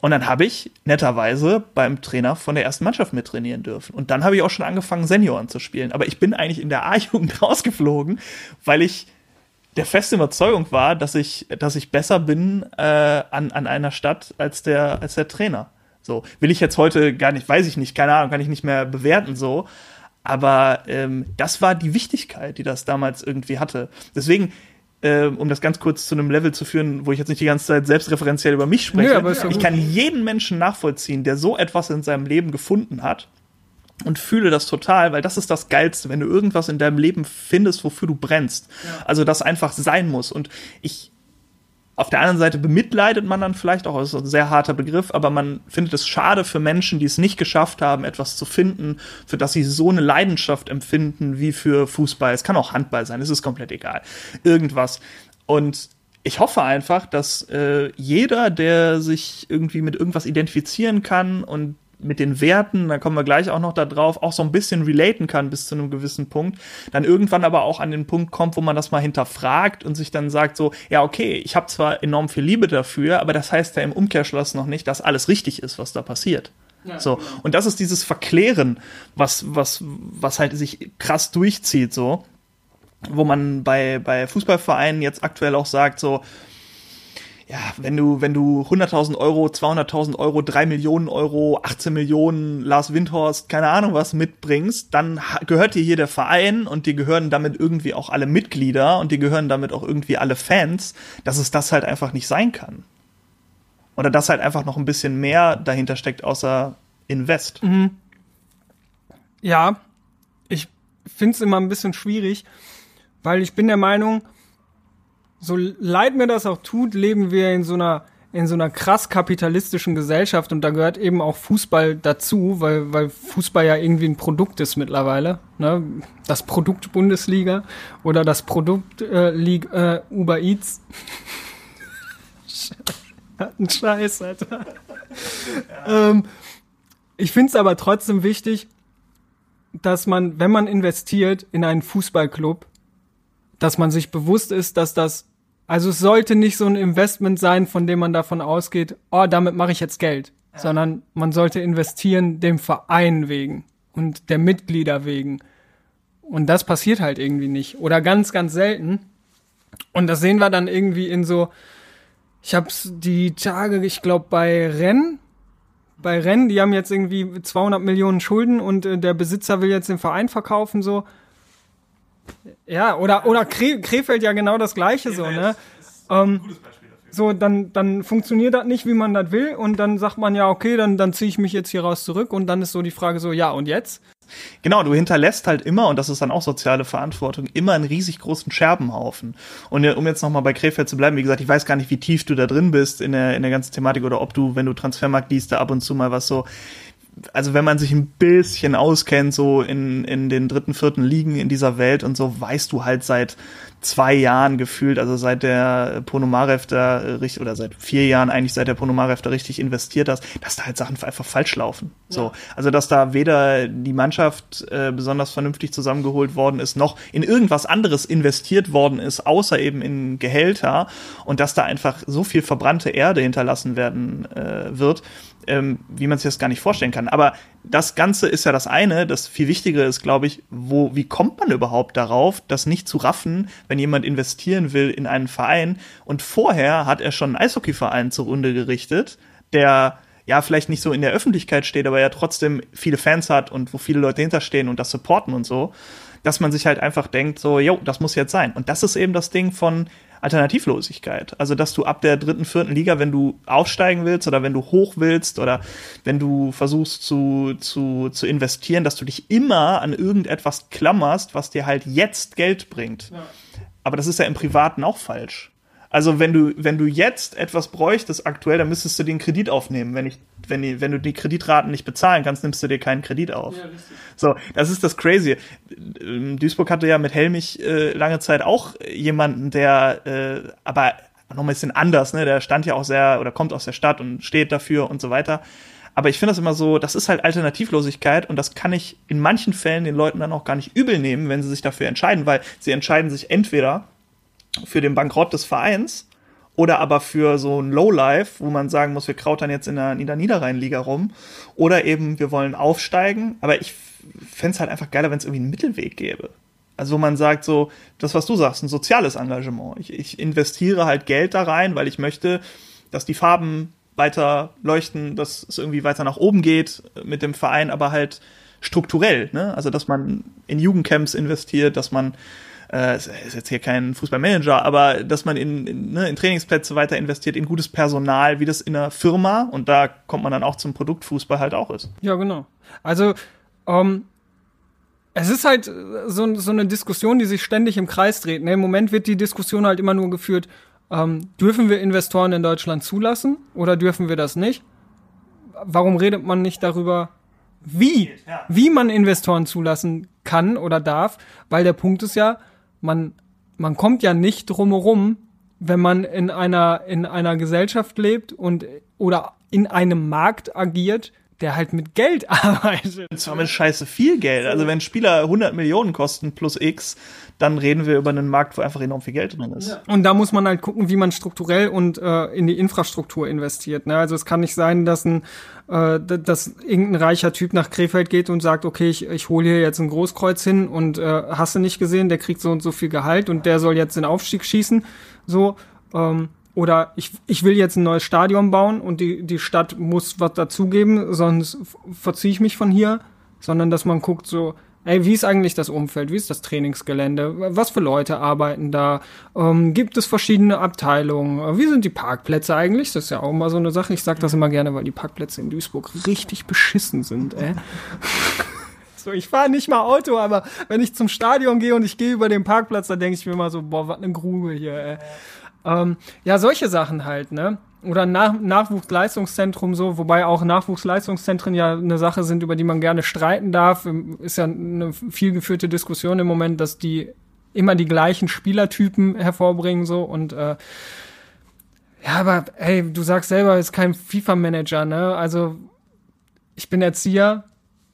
Und dann habe ich netterweise beim Trainer von der ersten Mannschaft mit trainieren dürfen. Und dann habe ich auch schon angefangen, Senioren zu spielen. Aber ich bin eigentlich in der A-Jugend *laughs* rausgeflogen, weil ich der feste Überzeugung war, dass ich, dass ich besser bin äh, an, an einer Stadt als der, als der Trainer. So, will ich jetzt heute gar nicht, weiß ich nicht, keine Ahnung, kann ich nicht mehr bewerten so. Aber ähm, das war die Wichtigkeit, die das damals irgendwie hatte. Deswegen, äh, um das ganz kurz zu einem Level zu führen, wo ich jetzt nicht die ganze Zeit selbstreferenziell über mich spreche. Nee, ja ich kann jeden Menschen nachvollziehen, der so etwas in seinem Leben gefunden hat und fühle das total, weil das ist das Geilste, wenn du irgendwas in deinem Leben findest, wofür du brennst. Ja. Also das einfach sein muss. Und ich auf der anderen Seite bemitleidet man dann vielleicht auch, ist ein sehr harter Begriff, aber man findet es schade für Menschen, die es nicht geschafft haben, etwas zu finden, für das sie so eine Leidenschaft empfinden wie für Fußball. Es kann auch Handball sein, es ist komplett egal. Irgendwas. Und ich hoffe einfach, dass äh, jeder, der sich irgendwie mit irgendwas identifizieren kann und mit den Werten, da kommen wir gleich auch noch da drauf, auch so ein bisschen relaten kann bis zu einem gewissen Punkt, dann irgendwann aber auch an den Punkt kommt, wo man das mal hinterfragt und sich dann sagt so, ja, okay, ich habe zwar enorm viel Liebe dafür, aber das heißt ja im Umkehrschluss noch nicht, dass alles richtig ist, was da passiert. Ja, so. Genau. Und das ist dieses Verklären, was, was, was halt sich krass durchzieht, so. Wo man bei, bei Fußballvereinen jetzt aktuell auch sagt, so, ja, wenn du, wenn du 100.000 Euro, 200.000 Euro, 3 Millionen Euro, 18 Millionen, Lars Windhorst, keine Ahnung was mitbringst, dann gehört dir hier der Verein und dir gehören damit irgendwie auch alle Mitglieder und dir gehören damit auch irgendwie alle Fans, dass es das halt einfach nicht sein kann. Oder dass halt einfach noch ein bisschen mehr dahinter steckt, außer Invest. Mhm. Ja, ich finde es immer ein bisschen schwierig, weil ich bin der Meinung, so leid mir das auch tut, leben wir in so einer in so einer krass kapitalistischen Gesellschaft und da gehört eben auch Fußball dazu, weil, weil Fußball ja irgendwie ein Produkt ist mittlerweile. Ne? Das Produkt Bundesliga oder das Produkt äh, League, äh, Uber Eats. *laughs* ein Scheiß, Alter. Ja. ähm, ich finde es aber trotzdem wichtig, dass man, wenn man investiert in einen Fußballclub, dass man sich bewusst ist, dass das, also es sollte nicht so ein Investment sein, von dem man davon ausgeht, oh, damit mache ich jetzt Geld, ja. sondern man sollte investieren dem Verein wegen und der Mitglieder wegen. Und das passiert halt irgendwie nicht oder ganz, ganz selten. Und das sehen wir dann irgendwie in so, ich hab's die Tage, ich glaube bei Rennen, bei Rennen, die haben jetzt irgendwie 200 Millionen Schulden und äh, der Besitzer will jetzt den Verein verkaufen so. Ja, oder, oder Kre Krefeld ja genau das Gleiche so, ne? Ähm, so, dann, dann funktioniert das nicht, wie man das will, und dann sagt man ja, okay, dann, dann ziehe ich mich jetzt hier raus zurück, und dann ist so die Frage so, ja, und jetzt? Genau, du hinterlässt halt immer, und das ist dann auch soziale Verantwortung, immer einen riesig großen Scherbenhaufen. Und um jetzt nochmal bei Krefeld zu bleiben, wie gesagt, ich weiß gar nicht, wie tief du da drin bist in der, in der ganzen Thematik oder ob du, wenn du Transfermarkt liest, da ab und zu mal was so also wenn man sich ein bisschen auskennt, so in, in den dritten, vierten Ligen in dieser Welt und so, weißt du halt seit zwei Jahren gefühlt, also seit der Ponomarev da richtig, oder seit vier Jahren eigentlich, seit der Ponomarev da richtig investiert hast, dass da halt Sachen einfach falsch laufen. Ja. So, also dass da weder die Mannschaft äh, besonders vernünftig zusammengeholt worden ist, noch in irgendwas anderes investiert worden ist, außer eben in Gehälter und dass da einfach so viel verbrannte Erde hinterlassen werden äh, wird, ähm, wie man sich das gar nicht vorstellen kann. Aber das Ganze ist ja das eine. Das viel Wichtigere ist, glaube ich, wo, wie kommt man überhaupt darauf, das nicht zu raffen, wenn jemand investieren will in einen Verein und vorher hat er schon einen Eishockeyverein zur Runde gerichtet, der ja vielleicht nicht so in der Öffentlichkeit steht, aber ja trotzdem viele Fans hat und wo viele Leute hinterstehen und das supporten und so, dass man sich halt einfach denkt, so, jo, das muss jetzt sein. Und das ist eben das Ding von, Alternativlosigkeit. Also, dass du ab der dritten, vierten Liga, wenn du aufsteigen willst oder wenn du hoch willst oder wenn du versuchst zu, zu, zu investieren, dass du dich immer an irgendetwas klammerst, was dir halt jetzt Geld bringt. Ja. Aber das ist ja im Privaten auch falsch. Also wenn du, wenn du jetzt etwas bräuchtest aktuell, dann müsstest du den Kredit aufnehmen. Wenn, ich, wenn, die, wenn du die Kreditraten nicht bezahlen kannst, nimmst du dir keinen Kredit auf. Ja, so, das ist das Crazy. Ähm, Duisburg hatte ja mit Helmich äh, lange Zeit auch jemanden, der äh, aber noch ein bisschen anders, ne? Der stand ja auch sehr oder kommt aus der Stadt und steht dafür und so weiter. Aber ich finde das immer so, das ist halt Alternativlosigkeit und das kann ich in manchen Fällen den Leuten dann auch gar nicht übel nehmen, wenn sie sich dafür entscheiden, weil sie entscheiden sich entweder für den Bankrott des Vereins oder aber für so ein Lowlife, wo man sagen muss, wir krautern jetzt in der, in der Niederrheinliga rum oder eben wir wollen aufsteigen, aber ich fände es halt einfach geiler, wenn es irgendwie einen Mittelweg gäbe. Also wo man sagt so, das was du sagst, ein soziales Engagement. Ich, ich investiere halt Geld da rein, weil ich möchte, dass die Farben weiter leuchten, dass es irgendwie weiter nach oben geht mit dem Verein, aber halt strukturell, ne? Also dass man in Jugendcamps investiert, dass man äh, ist jetzt hier kein Fußballmanager, aber dass man in, in, ne, in Trainingsplätze weiter investiert, in gutes Personal, wie das in einer Firma und da kommt man dann auch zum Produktfußball halt auch ist. Ja, genau. Also ähm, es ist halt so, so eine Diskussion, die sich ständig im Kreis dreht. Ne? Im Moment wird die Diskussion halt immer nur geführt, ähm, dürfen wir Investoren in Deutschland zulassen oder dürfen wir das nicht? Warum redet man nicht darüber, wie, wie man Investoren zulassen kann oder darf? Weil der Punkt ist ja, man, man kommt ja nicht drumherum, wenn man in einer, in einer Gesellschaft lebt und oder in einem Markt agiert, der halt mit Geld *laughs* arbeitet. Das mit scheiße viel Geld. Also wenn Spieler 100 Millionen kosten plus X, dann reden wir über einen Markt, wo einfach enorm viel Geld drin ist. Und da muss man halt gucken, wie man strukturell und äh, in die Infrastruktur investiert. Ne? Also es kann nicht sein, dass ein äh, dass irgendein reicher Typ nach Krefeld geht und sagt, okay, ich, ich hole hier jetzt ein Großkreuz hin und äh, hast du nicht gesehen, der kriegt so und so viel Gehalt und der soll jetzt den Aufstieg schießen. So, ähm, oder ich, ich will jetzt ein neues Stadion bauen und die, die Stadt muss was dazugeben, sonst verziehe ich mich von hier, sondern dass man guckt so, ey, wie ist eigentlich das Umfeld, wie ist das Trainingsgelände, was für Leute arbeiten da, ähm, gibt es verschiedene Abteilungen, wie sind die Parkplätze eigentlich, das ist ja auch immer so eine Sache, ich sage das immer gerne, weil die Parkplätze in Duisburg richtig beschissen sind, ey. *laughs* So, ich fahre nicht mal Auto, aber wenn ich zum Stadion gehe und ich gehe über den Parkplatz, dann denke ich mir immer so, boah, was eine Grube hier, ey. Ähm, ja, solche Sachen halt, ne? Oder Nach Nachwuchsleistungszentrum so, wobei auch Nachwuchsleistungszentren ja eine Sache sind, über die man gerne streiten darf. Ist ja eine viel geführte Diskussion im Moment, dass die immer die gleichen Spielertypen hervorbringen so und äh, ja, aber ey, du sagst selber, ist kein FIFA-Manager, ne? Also ich bin Erzieher,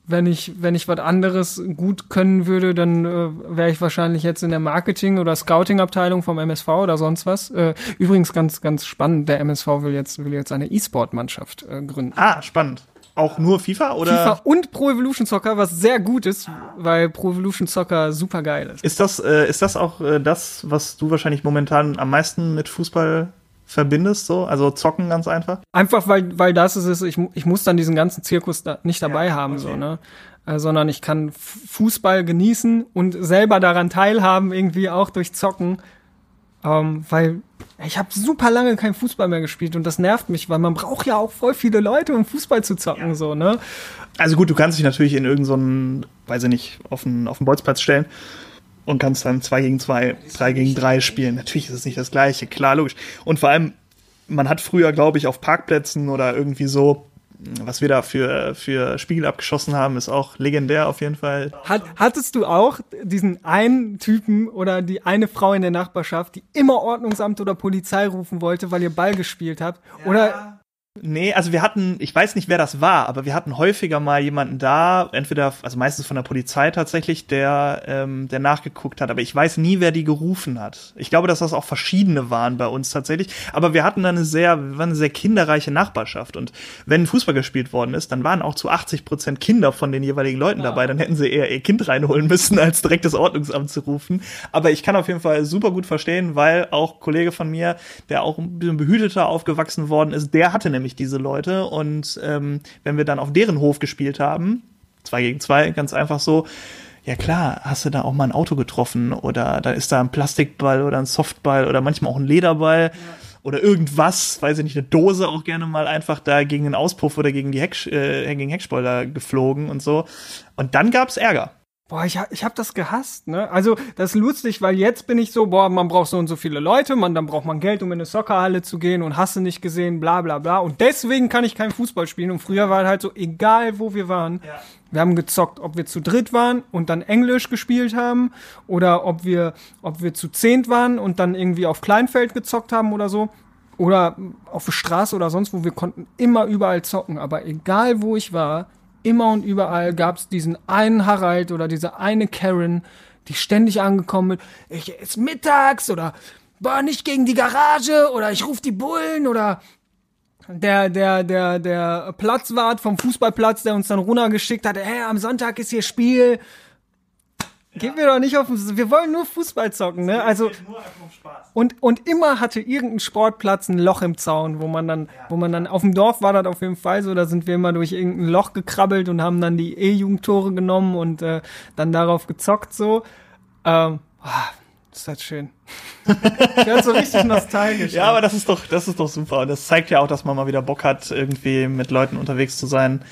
wenn ich, wenn ich was anderes gut können würde, dann äh, wäre ich wahrscheinlich jetzt in der Marketing- oder Scouting-Abteilung vom MSV oder sonst was. Äh, übrigens ganz, ganz spannend, der MSV will jetzt, will jetzt eine E-Sport-Mannschaft äh, gründen. Ah, spannend. Auch nur FIFA oder? FIFA und Pro Evolution Soccer, was sehr gut ist, weil Pro Evolution Soccer super geil ist. Ist das, äh, ist das auch äh, das, was du wahrscheinlich momentan am meisten mit Fußball verbindest, so? Also zocken ganz einfach? Einfach, weil, weil das ist es, ich, ich muss dann diesen ganzen Zirkus da nicht dabei ja, haben, okay. so, ne? Äh, sondern ich kann Fußball genießen und selber daran teilhaben, irgendwie auch durch Zocken. Ähm, weil ich habe super lange kein Fußball mehr gespielt und das nervt mich, weil man braucht ja auch voll viele Leute, um Fußball zu zocken, ja. so, ne? Also gut, du kannst dich natürlich in irgendeinen, so weiß ich nicht, auf den, auf den Bolzplatz stellen und kannst dann 2 gegen 2, 3 gegen 3 spielen. Natürlich ist es nicht das gleiche, klar, logisch. Und vor allem, man hat früher, glaube ich, auf Parkplätzen oder irgendwie so, was wir da für, für Spiegel abgeschossen haben, ist auch legendär auf jeden Fall. Hat, hattest du auch diesen einen Typen oder die eine Frau in der Nachbarschaft, die immer Ordnungsamt oder Polizei rufen wollte, weil ihr Ball gespielt habt? Ja. Oder Nee, also wir hatten, ich weiß nicht, wer das war, aber wir hatten häufiger mal jemanden da, entweder, also meistens von der Polizei tatsächlich, der, ähm, der nachgeguckt hat, aber ich weiß nie, wer die gerufen hat. Ich glaube, dass das auch verschiedene waren bei uns tatsächlich, aber wir hatten dann eine sehr, wir waren eine sehr kinderreiche Nachbarschaft und wenn Fußball gespielt worden ist, dann waren auch zu 80 Prozent Kinder von den jeweiligen Leuten ja. dabei, dann hätten sie eher ihr Kind reinholen müssen, als direkt das Ordnungsamt zu rufen. Aber ich kann auf jeden Fall super gut verstehen, weil auch Kollege von mir, der auch ein bisschen behüteter aufgewachsen worden ist, der hatte nämlich nämlich diese Leute. Und ähm, wenn wir dann auf deren Hof gespielt haben, zwei gegen zwei, ganz einfach so, ja klar, hast du da auch mal ein Auto getroffen oder da ist da ein Plastikball oder ein Softball oder manchmal auch ein Lederball. Ja oder irgendwas, weiß ich nicht, eine Dose auch gerne mal einfach da gegen den Auspuff oder gegen die Heck, äh, gegen Heckspoiler geflogen und so. Und dann gab's Ärger. Boah, ich, ich hab das gehasst, ne? Also, das ist lustig, weil jetzt bin ich so, boah, man braucht so und so viele Leute, man, dann braucht man Geld, um in eine Soccerhalle zu gehen und hast du nicht gesehen, bla bla bla. Und deswegen kann ich kein Fußball spielen. Und früher war halt so, egal wo wir waren, ja. wir haben gezockt, ob wir zu dritt waren und dann Englisch gespielt haben oder ob wir, ob wir zu zehnt waren und dann irgendwie auf Kleinfeld gezockt haben oder so. Oder auf der Straße oder sonst wo, wir konnten immer überall zocken. Aber egal wo ich war, immer und überall gab es diesen einen Harald oder diese eine Karen, die ständig angekommen mit, ich ist mittags oder boah, nicht gegen die Garage oder ich ruf die Bullen oder der, der, der, der Platzwart vom Fußballplatz, der uns dann runtergeschickt hat, hey, am Sonntag ist hier Spiel, Gehen wir doch nicht auf Wir wollen nur Fußball zocken, ne? Also. Und, und immer hatte irgendein Sportplatz ein Loch im Zaun, wo man dann, wo man dann, auf dem Dorf war das auf jeden Fall so, da sind wir immer durch irgendein Loch gekrabbelt und haben dann die E-Jugendtore genommen und äh, dann darauf gezockt so. Ähm, oh, ist das schön. *laughs* ich werde so richtig nostalgisch. Ja, aber das ist doch, das ist doch super. Und das zeigt ja auch, dass man mal wieder Bock hat, irgendwie mit Leuten unterwegs zu sein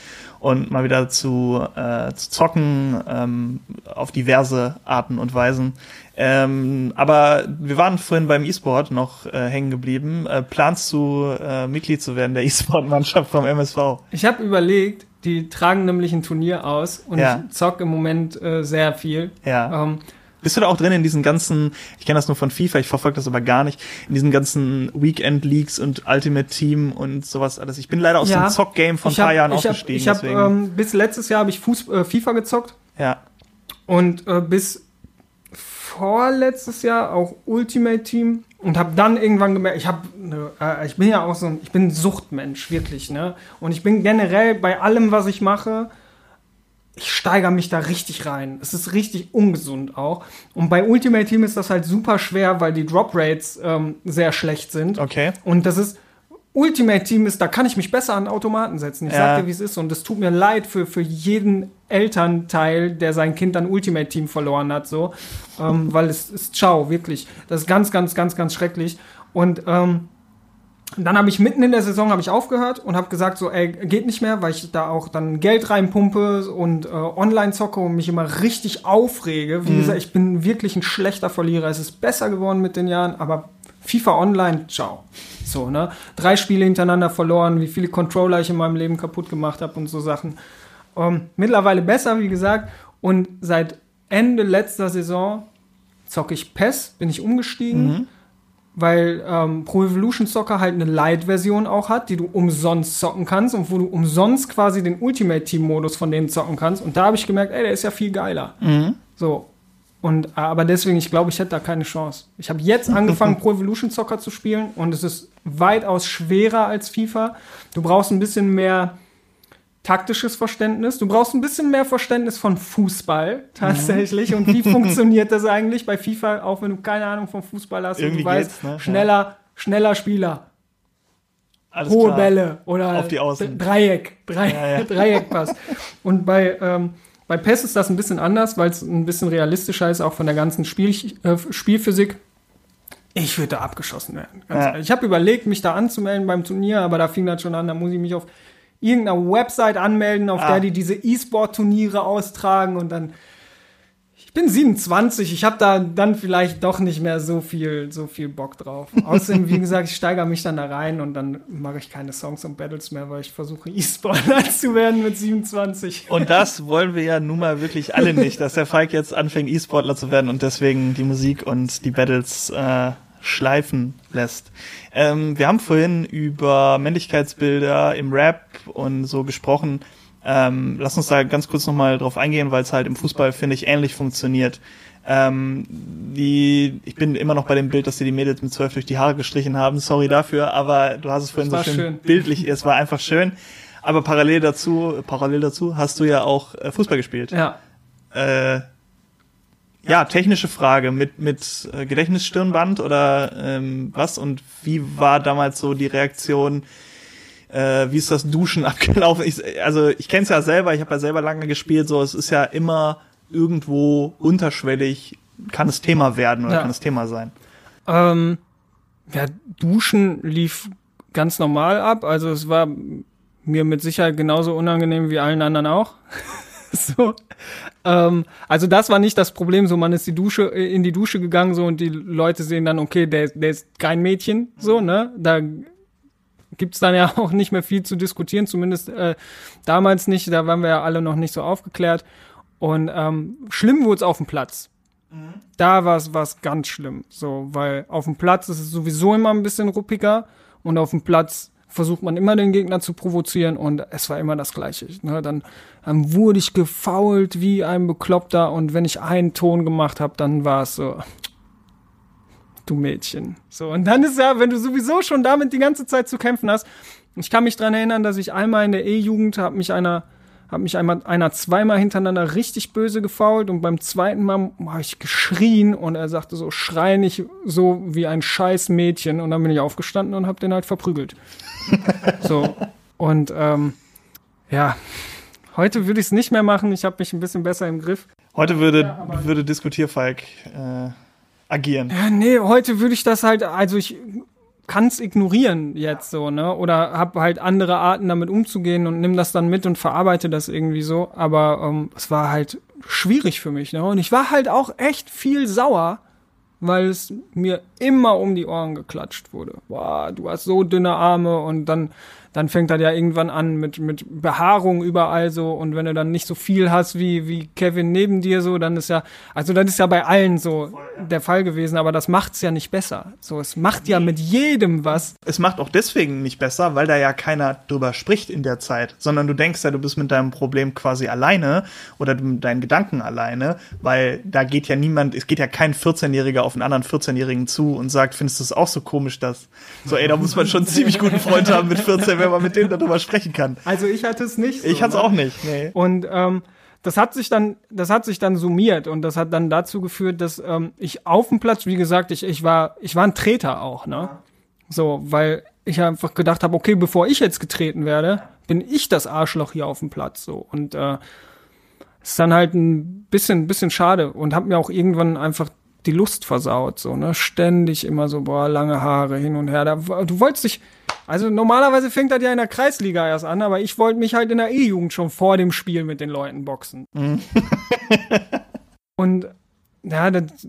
und mal wieder zu, äh, zu zocken ähm, auf diverse Arten und Weisen. Ähm, aber wir waren vorhin beim E-Sport noch äh, hängen geblieben. Äh, planst du äh, Mitglied zu werden der *laughs* E-Sport-Mannschaft vom MSV? Ich habe überlegt, die tragen nämlich ein Turnier aus und ja. ich zock im Moment äh, sehr viel. Ja. Ähm, Bist du da auch drin in diesen ganzen, ich kenne das nur von FIFA, ich verfolge das aber gar nicht, in diesen ganzen Weekend Leagues und Ultimate Team und sowas alles. Ich bin leider aus Ja. dem Zock-Game von ein Ich hab- paar Jahren ich hab- ausgestiegen. Ich habe deswegen, ähm, bis letztes Jahr habe ich Fuß, äh, FIFA gezockt ja. und äh, bis vorletztes Jahr auch Ultimate Team und habe dann irgendwann gemerkt, ich habe, ne, äh, ich bin ja auch so, ein, ich bin ein Suchtmensch wirklich, ne? Und ich bin generell bei allem, was ich mache, ich steigere mich da richtig rein. Es ist richtig ungesund auch. Und bei Ultimate Team ist das halt super schwer, weil die Drop Rates ähm, sehr schlecht sind. Okay. Und das ist Ultimate Team ist, da kann ich mich besser an Automaten setzen. Ich Ja. sag dir, wie es ist. Und es tut mir leid für, für jeden Elternteil, der sein Kind an Ultimate Team verloren hat, so. Ähm, weil es ist ciao, wirklich. Das ist ganz, ganz, ganz, ganz schrecklich. Und ähm, dann habe ich mitten in der Saison habe ich aufgehört und habe gesagt so, ey, geht nicht mehr, weil ich da auch dann Geld reinpumpe und äh, online zocke und mich immer richtig aufrege. Wie gesagt, ich bin wirklich ein schlechter Verlierer. Es ist besser geworden mit den Jahren, aber FIFA Online, ciao. So, ne? Drei Spiele hintereinander verloren, wie viele Controller ich in meinem Leben kaputt gemacht habe und so Sachen. Ähm, mittlerweile besser, wie gesagt. Und seit Ende letzter Saison zocke ich PES, bin ich umgestiegen weil ähm, Pro Evolution Soccer halt eine Light-Version auch hat, die du umsonst zocken kannst und wo du umsonst quasi den Ultimate Team-Modus von denen zocken kannst. Und da habe ich gemerkt, ey, der ist ja viel geiler. So. Und äh, aber deswegen, ich glaube, ich hätte da keine Chance. Ich habe jetzt angefangen, *laughs* Pro Evolution Soccer zu spielen und es ist weitaus schwerer als FIFA. Du brauchst ein bisschen mehr taktisches Verständnis. Du brauchst ein bisschen mehr Verständnis von Fußball tatsächlich. Und wie *laughs* funktioniert das eigentlich bei FIFA, auch wenn du keine Ahnung vom Fußball hast Irgendwie und du weißt, ne? schneller, schneller Spieler, Alles hohe klar. Bälle oder Auf die Außen. Dreieck, Dreieck, Ja, ja. *laughs* Dreieckpass. Und bei, ähm, bei PES ist das ein bisschen anders, weil es ein bisschen realistischer ist, auch von der ganzen Spiel, äh, Spielphysik. Ich würde da abgeschossen werden. Ja. Ich habe überlegt, mich da anzumelden beim Turnier, aber da fing das schon an, da muss ich mich auf irgendeiner Website anmelden, auf Ah. der die diese E-Sport-Turniere austragen und dann. Ich bin 27, ich habe da dann vielleicht doch nicht mehr so viel, so viel Bock drauf. *laughs* Außerdem, wie gesagt, ich steigere mich dann da rein und dann mache ich keine Songs und Battles mehr, weil ich versuche, *laughs* E-Sportler zu werden mit 27. Und das *laughs* wollen wir ja nun mal wirklich alle nicht, dass der Falk jetzt anfängt, E-Sportler zu werden und deswegen die Musik und die Battles äh, schleifen lässt. Ähm, wir haben vorhin über Männlichkeitsbilder im Rap und so gesprochen. Ähm, lass uns da ganz kurz nochmal drauf eingehen, weil es halt im Fußball, finde ich, ähnlich funktioniert. Ähm, die, ich bin immer noch bei dem Bild, dass dir die Mädels mit zwölf durch die Haare gestrichen haben. Sorry dafür, aber du hast es vorhin so schön, schön. bildlich, es war einfach schön. Aber parallel dazu, parallel dazu hast du ja auch äh, Fußball gespielt. Ja. Äh, ja, technische Frage mit mit äh, Gedächtnisstirnband oder ähm, was und wie war damals so die Reaktion? Äh, wie ist das Duschen *laughs* abgelaufen? Ich, also ich kenne es ja selber, ich habe ja selber lange gespielt. So, es ist ja immer irgendwo unterschwellig kann es Thema werden oder Ja. kann es Thema sein. Ähm, ja, Duschen lief ganz normal ab. Also es war mir mit Sicherheit genauso unangenehm wie allen anderen auch. *laughs* *laughs* so. Ähm, also das war nicht das Problem. So, man ist die Dusche äh, in die Dusche gegangen so und die Leute sehen dann, okay, der, der ist kein Mädchen. So, ne? Da gibt's dann ja *laughs* auch nicht mehr viel zu diskutieren. Zumindest äh, damals nicht. Da waren wir ja alle noch nicht so aufgeklärt. Und ähm, schlimm wurde es auf dem Platz da war es ganz schlimm. So, weil auf dem Platz ist es sowieso immer ein bisschen ruppiger und auf dem Platz versucht man immer den Gegner zu provozieren und es war immer das Gleiche. Ne? Dann, dann wurde ich gefault wie ein Bekloppter und wenn ich einen Ton gemacht habe, dann war es so, du Mädchen. So, und dann ist ja, wenn du sowieso schon damit die ganze Zeit zu kämpfen hast, ich kann mich dran erinnern, dass ich einmal in der E-Jugend hat mich einer hat mich einmal einer zweimal hintereinander richtig böse gefault und beim zweiten Mal habe ich geschrien und er sagte so, schrei nicht so wie ein scheiß Mädchen und dann bin ich aufgestanden und habe den halt verprügelt. *laughs* so und ähm, ja, heute würde ich es nicht mehr machen. Ich habe mich ein bisschen besser im Griff. Heute würde Ja, würde Diskutierfalk äh, agieren. Ja, nee, heute würde ich das halt, also ich kann es ignorieren jetzt so, ne? Oder habe halt andere Arten damit umzugehen und nimm das dann mit und verarbeite das irgendwie so. Aber ähm, es war halt schwierig für mich, ne? Und ich war halt auch echt viel sauer, weil es mir immer um die Ohren geklatscht wurde. Boah, du hast so dünne Arme und dann dann fängt das ja irgendwann an mit, mit Behaarung überall so und wenn du dann nicht so viel hast wie, wie Kevin neben dir so, dann ist ja, also das ist ja bei allen so der Fall gewesen, aber das macht's ja nicht besser. So, es macht ja mit jedem was. Es macht auch deswegen nicht besser, weil da ja keiner drüber spricht in der Zeit, sondern du denkst ja, du bist mit deinem Problem quasi alleine oder mit deinen Gedanken alleine, weil da geht ja niemand, es geht ja kein 14-Jähriger auf einen anderen 14-Jährigen zu und sagt, findest du es auch so komisch, dass, so ey, da muss man schon einen ziemlich guten Freund haben mit 14, wenn man mit denen darüber sprechen kann. Also ich hatte es nicht. So, ich hatte es ne? auch nicht. Nee. Und ähm, das hat sich dann, das hat sich dann summiert und das hat dann dazu geführt, dass ähm, ich auf dem Platz, wie gesagt, ich, ich war, ich war ein Treter auch, ne? So, weil ich einfach gedacht habe, okay, bevor ich jetzt getreten werde, bin ich das Arschloch hier auf dem Platz, so und äh, ist dann halt ein bisschen, bisschen schade und hab mir auch irgendwann einfach die Lust versaut, so, ne? Ständig immer so, boah, lange Haare hin und her. Da, du wolltest dich, also normalerweise fängt das ja in der Kreisliga erst an, aber ich wollte mich halt in der E-Jugend schon vor dem Spiel mit den Leuten boxen. *laughs* und ja, das,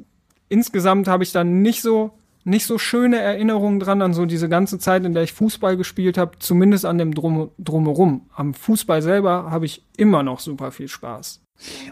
insgesamt habe ich dann nicht so nicht so schöne Erinnerungen dran an so diese ganze Zeit, in der ich Fußball gespielt habe, zumindest an dem Drum, drumherum. Am Fußball selber habe ich immer noch super viel Spaß.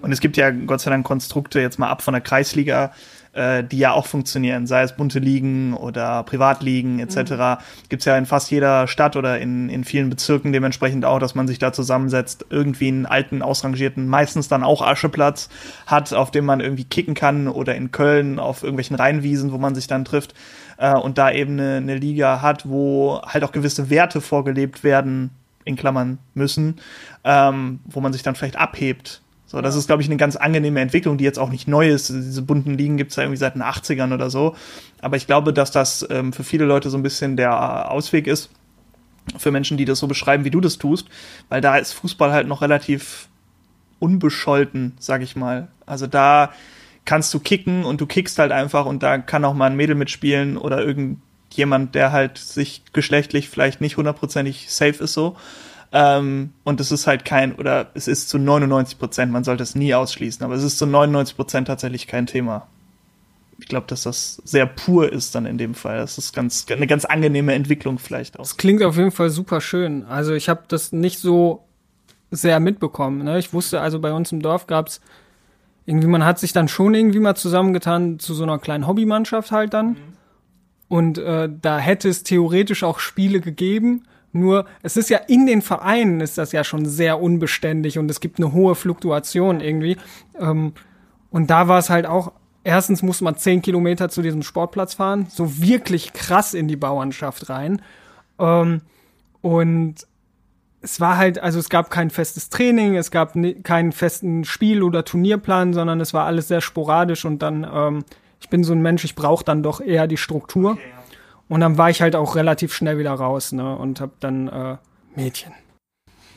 Und es gibt ja Gott sei Dank Konstrukte jetzt mal ab von der Kreisliga, äh, die ja auch funktionieren, sei es bunte Ligen oder Privatligen etc. Mhm. Gibt es ja in fast jeder Stadt oder in, in vielen Bezirken dementsprechend auch, dass man sich da zusammensetzt, irgendwie einen alten, ausrangierten, meistens dann auch Ascheplatz hat, auf dem man irgendwie kicken kann oder in Köln auf irgendwelchen Rheinwiesen, wo man sich dann trifft äh, und da eben eine, eine Liga hat, wo halt auch gewisse Werte vorgelebt werden, in Klammern müssen, ähm, wo man sich dann vielleicht abhebt so, das ist, glaube ich, eine ganz angenehme Entwicklung, die jetzt auch nicht neu ist. Diese bunten Ligen gibt es ja irgendwie seit den 80ern oder so. Aber ich glaube, dass das ähm, für viele Leute so ein bisschen der Ausweg ist, für Menschen, die das so beschreiben, wie du das tust, weil da ist Fußball halt noch relativ unbescholten, sag ich mal. Also da kannst du kicken und du kickst halt einfach und da kann auch mal ein Mädel mitspielen oder irgendjemand, der halt sich geschlechtlich vielleicht nicht hundertprozentig safe ist so. Ähm, und es ist halt kein, oder es ist zu 99 Prozent, man sollte es nie ausschließen, aber es ist zu 99 Prozent tatsächlich kein Thema. Ich glaube, dass das sehr pur ist dann in dem Fall. Das ist ganz, eine ganz angenehme Entwicklung vielleicht auch. Das klingt auf jeden Fall super schön. Also ich habe das nicht so sehr mitbekommen. Ne? Ich wusste, also bei uns im Dorf gab's irgendwie, man hat sich dann schon irgendwie mal zusammengetan zu so einer kleinen Hobbymannschaft halt dann. Mhm. Und äh, da hätte es theoretisch auch Spiele gegeben, nur es ist ja in den Vereinen ist das ja schon sehr unbeständig und es gibt eine hohe Fluktuation irgendwie. Ähm, und da war es halt auch, erstens muss man zehn Kilometer zu diesem Sportplatz fahren, so wirklich krass in die Bauernschaft rein. Ähm, und es war halt, also es gab kein festes Training, es gab keinen festen Spiel- oder Turnierplan, sondern es war alles sehr sporadisch und dann, ähm, ich bin so ein Mensch, ich brauche dann doch eher die Struktur. Okay, ja. Und dann war ich halt auch relativ schnell wieder raus, ne? Und hab dann äh, Mädchen.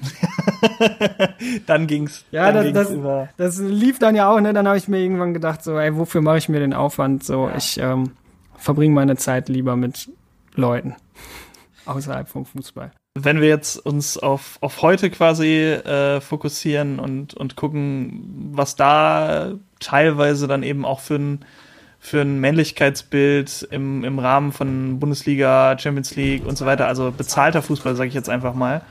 *laughs* dann ging's. Ja, dann das, ging's das, das, lief dann ja auch, ne? Dann habe ich mir irgendwann gedacht, so, ey, wofür mache ich mir den Aufwand? So, ja. ich ähm, verbringe meine Zeit lieber mit Leuten *laughs* außerhalb vom Fußball. Wenn wir jetzt uns auf, auf heute quasi äh, fokussieren und, und gucken, was da teilweise dann eben auch für ein für ein Männlichkeitsbild im, im Rahmen von Bundesliga, Champions League und so weiter, also bezahlter Fußball, sage ich jetzt einfach mal,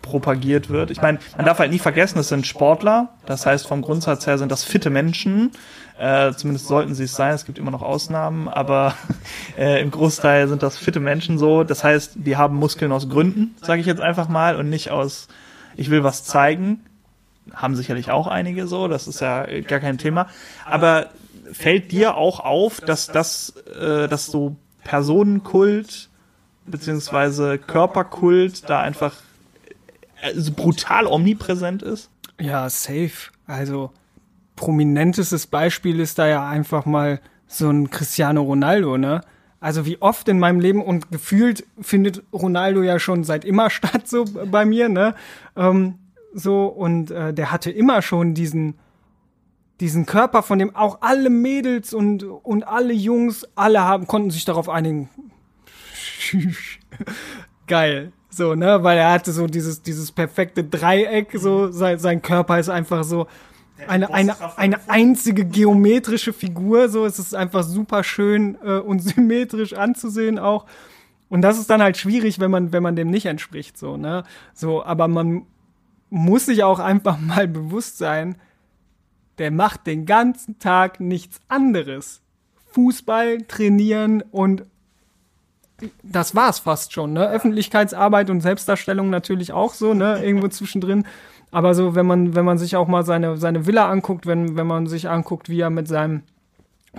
propagiert wird. Ich meine, man darf halt nie vergessen, es sind Sportler, das heißt vom Grundsatz her sind das fitte Menschen, äh, zumindest sollten sie es sein, es gibt immer noch Ausnahmen, aber *laughs* äh, im Großteil sind das fitte Menschen so, das heißt, die haben Muskeln aus Gründen, sage ich jetzt einfach mal, und nicht aus, ich will was zeigen, haben sicherlich auch einige so, das ist ja gar kein Thema. Aber fällt dir auch auf, dass das, äh, dass so Personenkult beziehungsweise Körperkult da einfach also brutal omnipräsent ist? Ja, safe. Also prominentestes Beispiel ist da ja einfach mal so ein Cristiano Ronaldo, ne? Also wie oft in meinem Leben und gefühlt findet Ronaldo ja schon seit immer *laughs* statt so bei mir, ne? Ähm, so und äh, der hatte immer schon diesen diesen Körper, von dem auch alle Mädels und, und alle Jungs, alle haben, konnten sich darauf einigen. *laughs* Geil. So, ne, weil er hatte so dieses, dieses perfekte Dreieck, so, sein, sein Körper ist einfach so, eine, eine, eine einzige geometrische Figur. So, es ist einfach super schön äh, und *laughs* symmetrisch anzusehen auch. Und das ist dann halt schwierig, wenn man, wenn man dem nicht entspricht, so, ne? So, aber man muss sich auch einfach mal bewusst sein, der macht den ganzen Tag nichts anderes. Fußball, trainieren und das war's fast schon, ne? Öffentlichkeitsarbeit und Selbstdarstellung natürlich auch so, ne? Irgendwo zwischendrin. Aber so, wenn man, wenn man sich auch mal seine, seine Villa anguckt, wenn, wenn man sich anguckt, wie er mit seinem,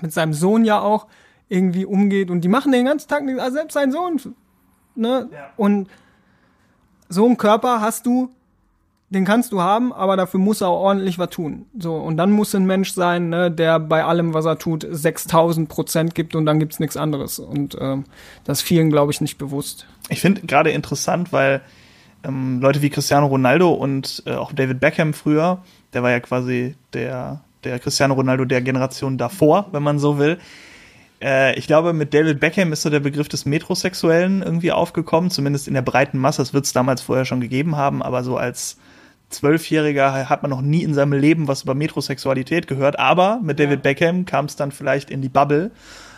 mit seinem Sohn ja auch irgendwie umgeht und die machen den ganzen Tag nichts, also selbst sein Sohn, ne? Ja. Und so einen Körper hast du, den kannst du haben, aber dafür muss er auch ordentlich was tun. So, und dann muss ein Mensch sein, ne, der bei allem, was er tut, 6000 Prozent gibt und dann gibt's nichts anderes. Und ähm, das vielen, glaube ich, nicht bewusst. Ich finde gerade interessant, weil ähm, Leute wie Cristiano Ronaldo und äh, auch David Beckham früher, der war ja quasi der, der Cristiano Ronaldo der Generation davor, wenn man so will. Äh, ich glaube, mit David Beckham ist so der Begriff des Metrosexuellen irgendwie aufgekommen, zumindest in der breiten Masse. Das wird es damals vorher schon gegeben haben, aber so als Zwölfjähriger hat man noch nie in seinem Leben was über Metrosexualität gehört, aber mit David Beckham kam es dann vielleicht in die Bubble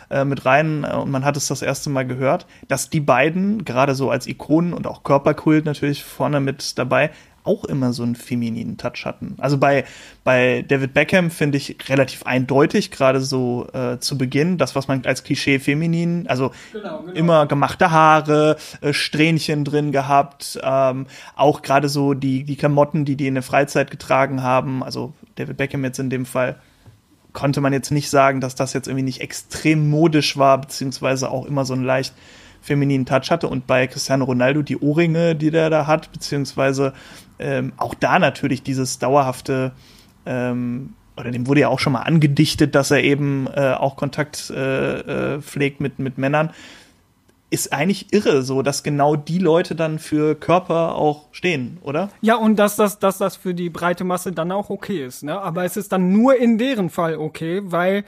äh, mit rein äh, und man hat es das erste Mal gehört, dass die beiden, gerade so als Ikonen und auch Körperkult natürlich vorne mit dabei, auch immer so einen femininen Touch hatten. Also bei, bei David Beckham finde ich relativ eindeutig, gerade so äh, zu Beginn, das, was man als Klischee feminin, also genau, genau. immer gemachte Haare, äh, Strähnchen drin gehabt, ähm, auch gerade so die, die Klamotten, die die in der Freizeit getragen haben, also David Beckham jetzt in dem Fall, konnte man jetzt nicht sagen, dass das jetzt irgendwie nicht extrem modisch war, beziehungsweise auch immer so ein leicht femininen Touch hatte. Und bei Cristiano Ronaldo die Ohrringe, die der da hat, beziehungsweise ähm, auch da natürlich dieses dauerhafte, ähm, oder dem wurde ja auch schon mal angedichtet, dass er eben äh, auch Kontakt äh, äh, pflegt mit, mit Männern. Ist eigentlich irre, so dass genau die Leute dann für Körper auch stehen, oder? Ja, und dass das, dass das für die breite Masse dann auch okay ist, ne? Aber es ist dann nur in deren Fall okay, weil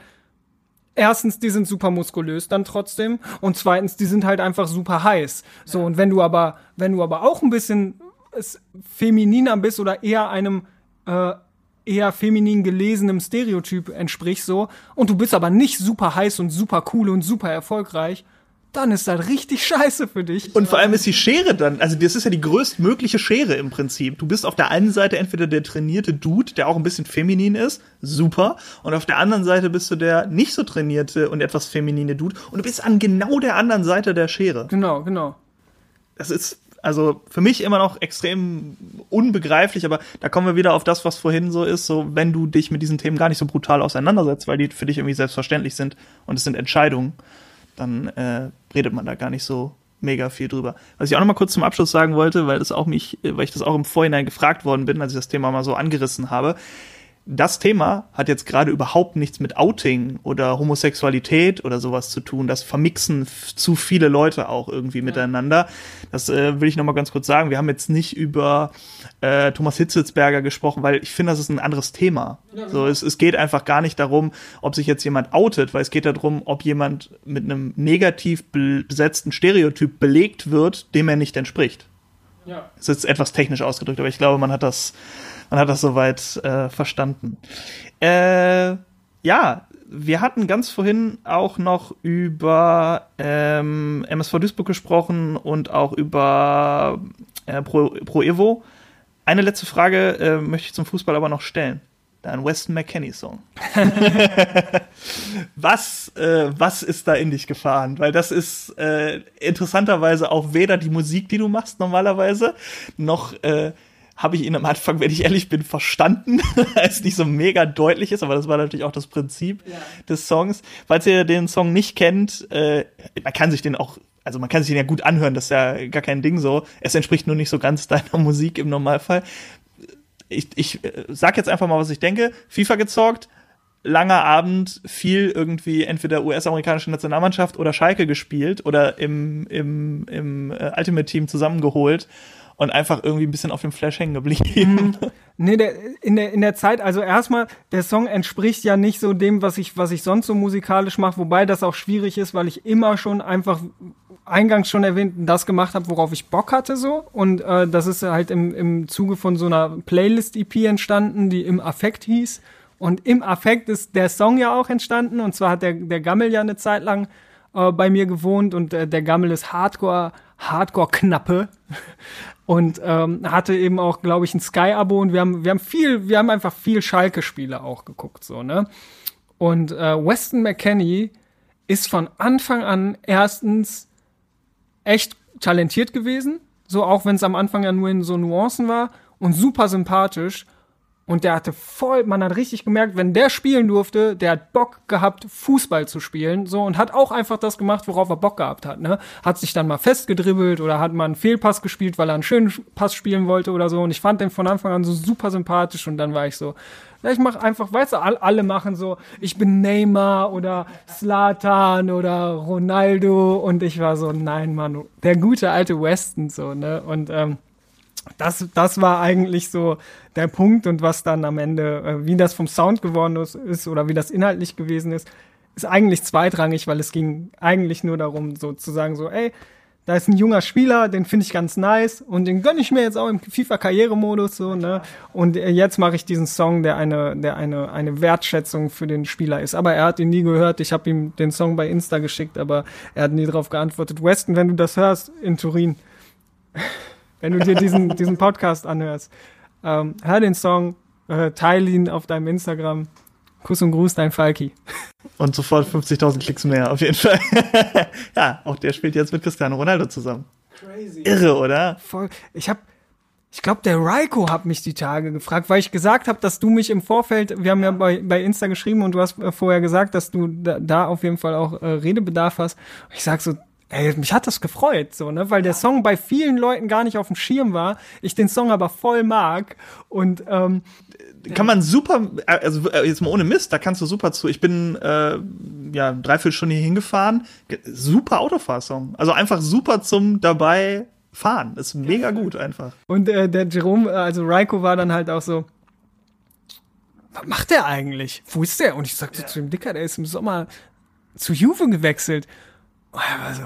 erstens, die sind super muskulös dann trotzdem und zweitens, die sind halt einfach super heiß. So, und wenn du aber, wenn du aber auch ein bisschen femininer bist oder eher einem äh, eher feminin gelesenem Stereotyp entsprichst so und du bist aber nicht super heiß und super cool und super erfolgreich, dann ist das richtig scheiße für dich. Und vor allem ist die Schere dann, also das ist ja die größtmögliche Schere im Prinzip. Du bist auf der einen Seite entweder der trainierte Dude, der auch ein bisschen feminin ist, super, und auf der anderen Seite bist du der nicht so trainierte und etwas feminine Dude und du bist an genau der anderen Seite der Schere. Genau, genau. Das ist also für mich immer noch extrem unbegreiflich, aber da kommen wir wieder auf das, was vorhin so ist, so wenn du dich mit diesen Themen gar nicht so brutal auseinandersetzt, weil die für dich irgendwie selbstverständlich sind und es sind Entscheidungen, dann äh, redet man da gar nicht so mega viel drüber. Was ich auch noch mal kurz zum Abschluss sagen wollte, weil das auch mich, weil ich das auch im Vorhinein gefragt worden bin, als ich das Thema mal so angerissen habe das Thema hat jetzt gerade überhaupt nichts mit Outing oder Homosexualität oder sowas zu tun. Das vermixen zu viele Leute auch irgendwie ja. miteinander. Das äh, will ich noch mal ganz kurz sagen. Wir haben jetzt nicht über äh, Thomas Hitzelsberger gesprochen, weil ich finde, das ist ein anderes Thema. Ja, so, es, es geht einfach gar nicht darum, ob sich jetzt jemand outet, weil es geht darum, ob jemand mit einem negativ besetzten Stereotyp belegt wird, dem er nicht entspricht. Ja. Das ist jetzt etwas technisch ausgedrückt, aber ich glaube, man hat das man hat das soweit äh, verstanden. Äh, ja, wir hatten ganz vorhin auch noch über ähm, MSV Duisburg gesprochen und auch über äh, Pro, Pro Evo. Eine letzte Frage äh, möchte ich zum Fußball aber noch stellen. Ein Weston McKenney Song. *laughs* was, äh, was ist da in dich gefahren? Weil das ist äh, interessanterweise auch weder die Musik, die du machst normalerweise, noch äh, habe ich ihn am Anfang, wenn ich ehrlich bin, verstanden, *laughs* weil es nicht so mega deutlich ist, aber das war natürlich auch das Prinzip ja. des Songs. Falls ihr den Song nicht kennt, äh, man kann sich den auch also man kann sich den ja gut anhören, das ist ja gar kein Ding so. Es entspricht nur nicht so ganz *laughs* deiner Musik im Normalfall. Ich, ich äh, sag jetzt einfach mal, was ich denke. FIFA gezockt, langer Abend, viel irgendwie entweder US-amerikanische Nationalmannschaft oder Schalke gespielt oder im, im, im äh, Ultimate Team zusammengeholt und einfach irgendwie ein bisschen auf dem Flash hängen geblieben. Mhm. *laughs* Nee, der, in, der, in der Zeit, also erstmal, der Song entspricht ja nicht so dem, was ich, was ich sonst so musikalisch mache, wobei das auch schwierig ist, weil ich immer schon einfach eingangs schon erwähnt, das gemacht habe, worauf ich Bock hatte so. Und äh, das ist halt im, im Zuge von so einer Playlist-EP entstanden, die im Affekt hieß. Und im Affekt ist der Song ja auch entstanden. Und zwar hat der, der Gammel ja eine Zeit lang äh, bei mir gewohnt und äh, der Gammel ist Hardcore, Hardcore-Knappe. *laughs* Und ähm, hatte eben auch, glaube ich, ein Sky-Abo und wir haben, wir haben viel, wir haben einfach viel Schalke-Spiele auch geguckt, so, ne? Und äh, Weston McKenney ist von Anfang an erstens echt talentiert gewesen, so auch wenn es am Anfang ja nur in so Nuancen war und super sympathisch und der hatte voll, man hat richtig gemerkt, wenn der spielen durfte, der hat Bock gehabt, Fußball zu spielen, so, und hat auch einfach das gemacht, worauf er Bock gehabt hat, ne? Hat sich dann mal festgedribbelt oder hat mal einen Fehlpass gespielt, weil er einen schönen Pass spielen wollte oder so. Und ich fand den von Anfang an so super sympathisch und dann war ich so, ja, ich mach einfach, weißt du, alle machen so, ich bin Neymar oder Slatan oder Ronaldo und ich war so, nein, Mann, der gute alte Weston, so, ne? Und, ähm, das, das war eigentlich so der Punkt und was dann am Ende, äh, wie das vom Sound geworden ist, ist oder wie das inhaltlich gewesen ist, ist eigentlich zweitrangig, weil es ging eigentlich nur darum, so zu sagen, so, ey, da ist ein junger Spieler, den finde ich ganz nice und den gönne ich mir jetzt auch im FIFA-Karrieremodus so, ne? Und äh, jetzt mache ich diesen Song, der eine, der eine, eine Wertschätzung für den Spieler ist. Aber er hat ihn nie gehört. Ich habe ihm den Song bei Insta geschickt, aber er hat nie darauf geantwortet. Weston, wenn du das hörst in Turin, wenn du dir diesen, diesen Podcast anhörst. Ähm, hör den Song, äh, teile ihn auf deinem Instagram. Kuss und Gruß, dein Falki. Und sofort 50.000 Klicks mehr, auf jeden Fall. *laughs* ja, auch der spielt jetzt mit Cristiano Ronaldo zusammen. Crazy. Irre, oder? Voll. Ich hab, ich glaube, der Raiko hat mich die Tage gefragt, weil ich gesagt habe, dass du mich im Vorfeld, wir haben ja bei, bei Insta geschrieben und du hast äh, vorher gesagt, dass du da, da auf jeden Fall auch äh, Redebedarf hast. Ich sag so, Ey, mich hat das gefreut, so, ne, weil der Song bei vielen Leuten gar nicht auf dem Schirm war, ich den Song aber voll mag und ähm, kann man super, also äh, jetzt mal ohne Mist, da kannst du super zu. Ich bin äh, ja dreiviertel Stunden hier hingefahren, super Autofahrsong, also einfach super zum dabei fahren, ist mega gut einfach. Und äh, der Jerome, äh, also Raiko war dann halt auch so, was macht der eigentlich? Wo ist der? Und ich sagte ja. zu dem Dicker, der ist im Sommer zu Juve gewechselt. Und er war so,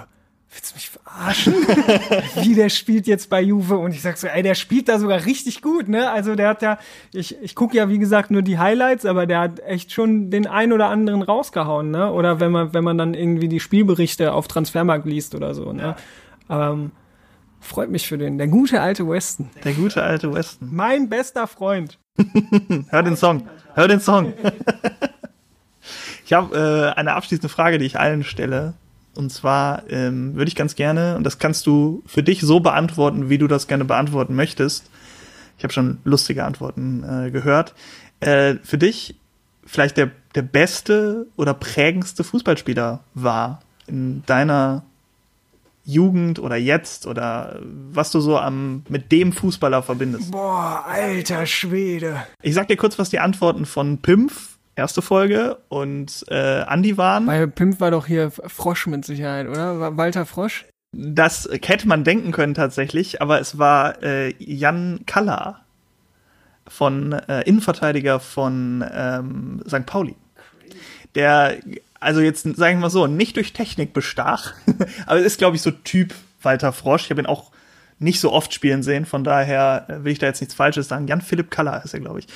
willst du mich verarschen? *laughs* Wie der spielt jetzt bei Juve und ich sag so, ey, der spielt da sogar richtig gut, ne? Also der hat ja, ich, ich gucke ja wie gesagt nur die Highlights, aber der hat echt schon den ein oder anderen rausgehauen, ne? Oder wenn man, wenn man dann irgendwie die Spielberichte auf Transfermarkt liest oder so, ne? Ähm, freut mich für den. Der gute alte Weston. Der gute alte Weston. Mein bester Freund. *laughs* Hör den Song. Hör den Song. *laughs* ich habe äh, eine abschließende Frage, die ich allen stelle. Und zwar ähm, würde ich ganz gerne, und das kannst du für dich so beantworten, wie du das gerne beantworten möchtest. Ich habe schon lustige Antworten äh, gehört. Äh, für dich vielleicht der, der beste oder prägendste Fußballspieler war in deiner Jugend oder jetzt oder was du so am mit dem Fußballer verbindest? Boah, alter Schwede. Ich sag dir kurz, was die Antworten von Pimpf erste Folge und äh, Andi waren. Bei Pimp war doch hier Frosch mit Sicherheit, oder? Walter Frosch? Das hätte man denken können tatsächlich, aber es war äh, Jan Kalla von äh, Innenverteidiger von ähm, St. Pauli. Der, also jetzt sagen wir mal so, nicht durch Technik bestach, *laughs* aber ist, glaube ich, so Typ Walter Frosch. Ich habe ihn auch nicht so oft spielen sehen. Von daher äh, will ich da jetzt nichts Falsches sagen. Jan-Philipp Kaller ist er, glaube ich.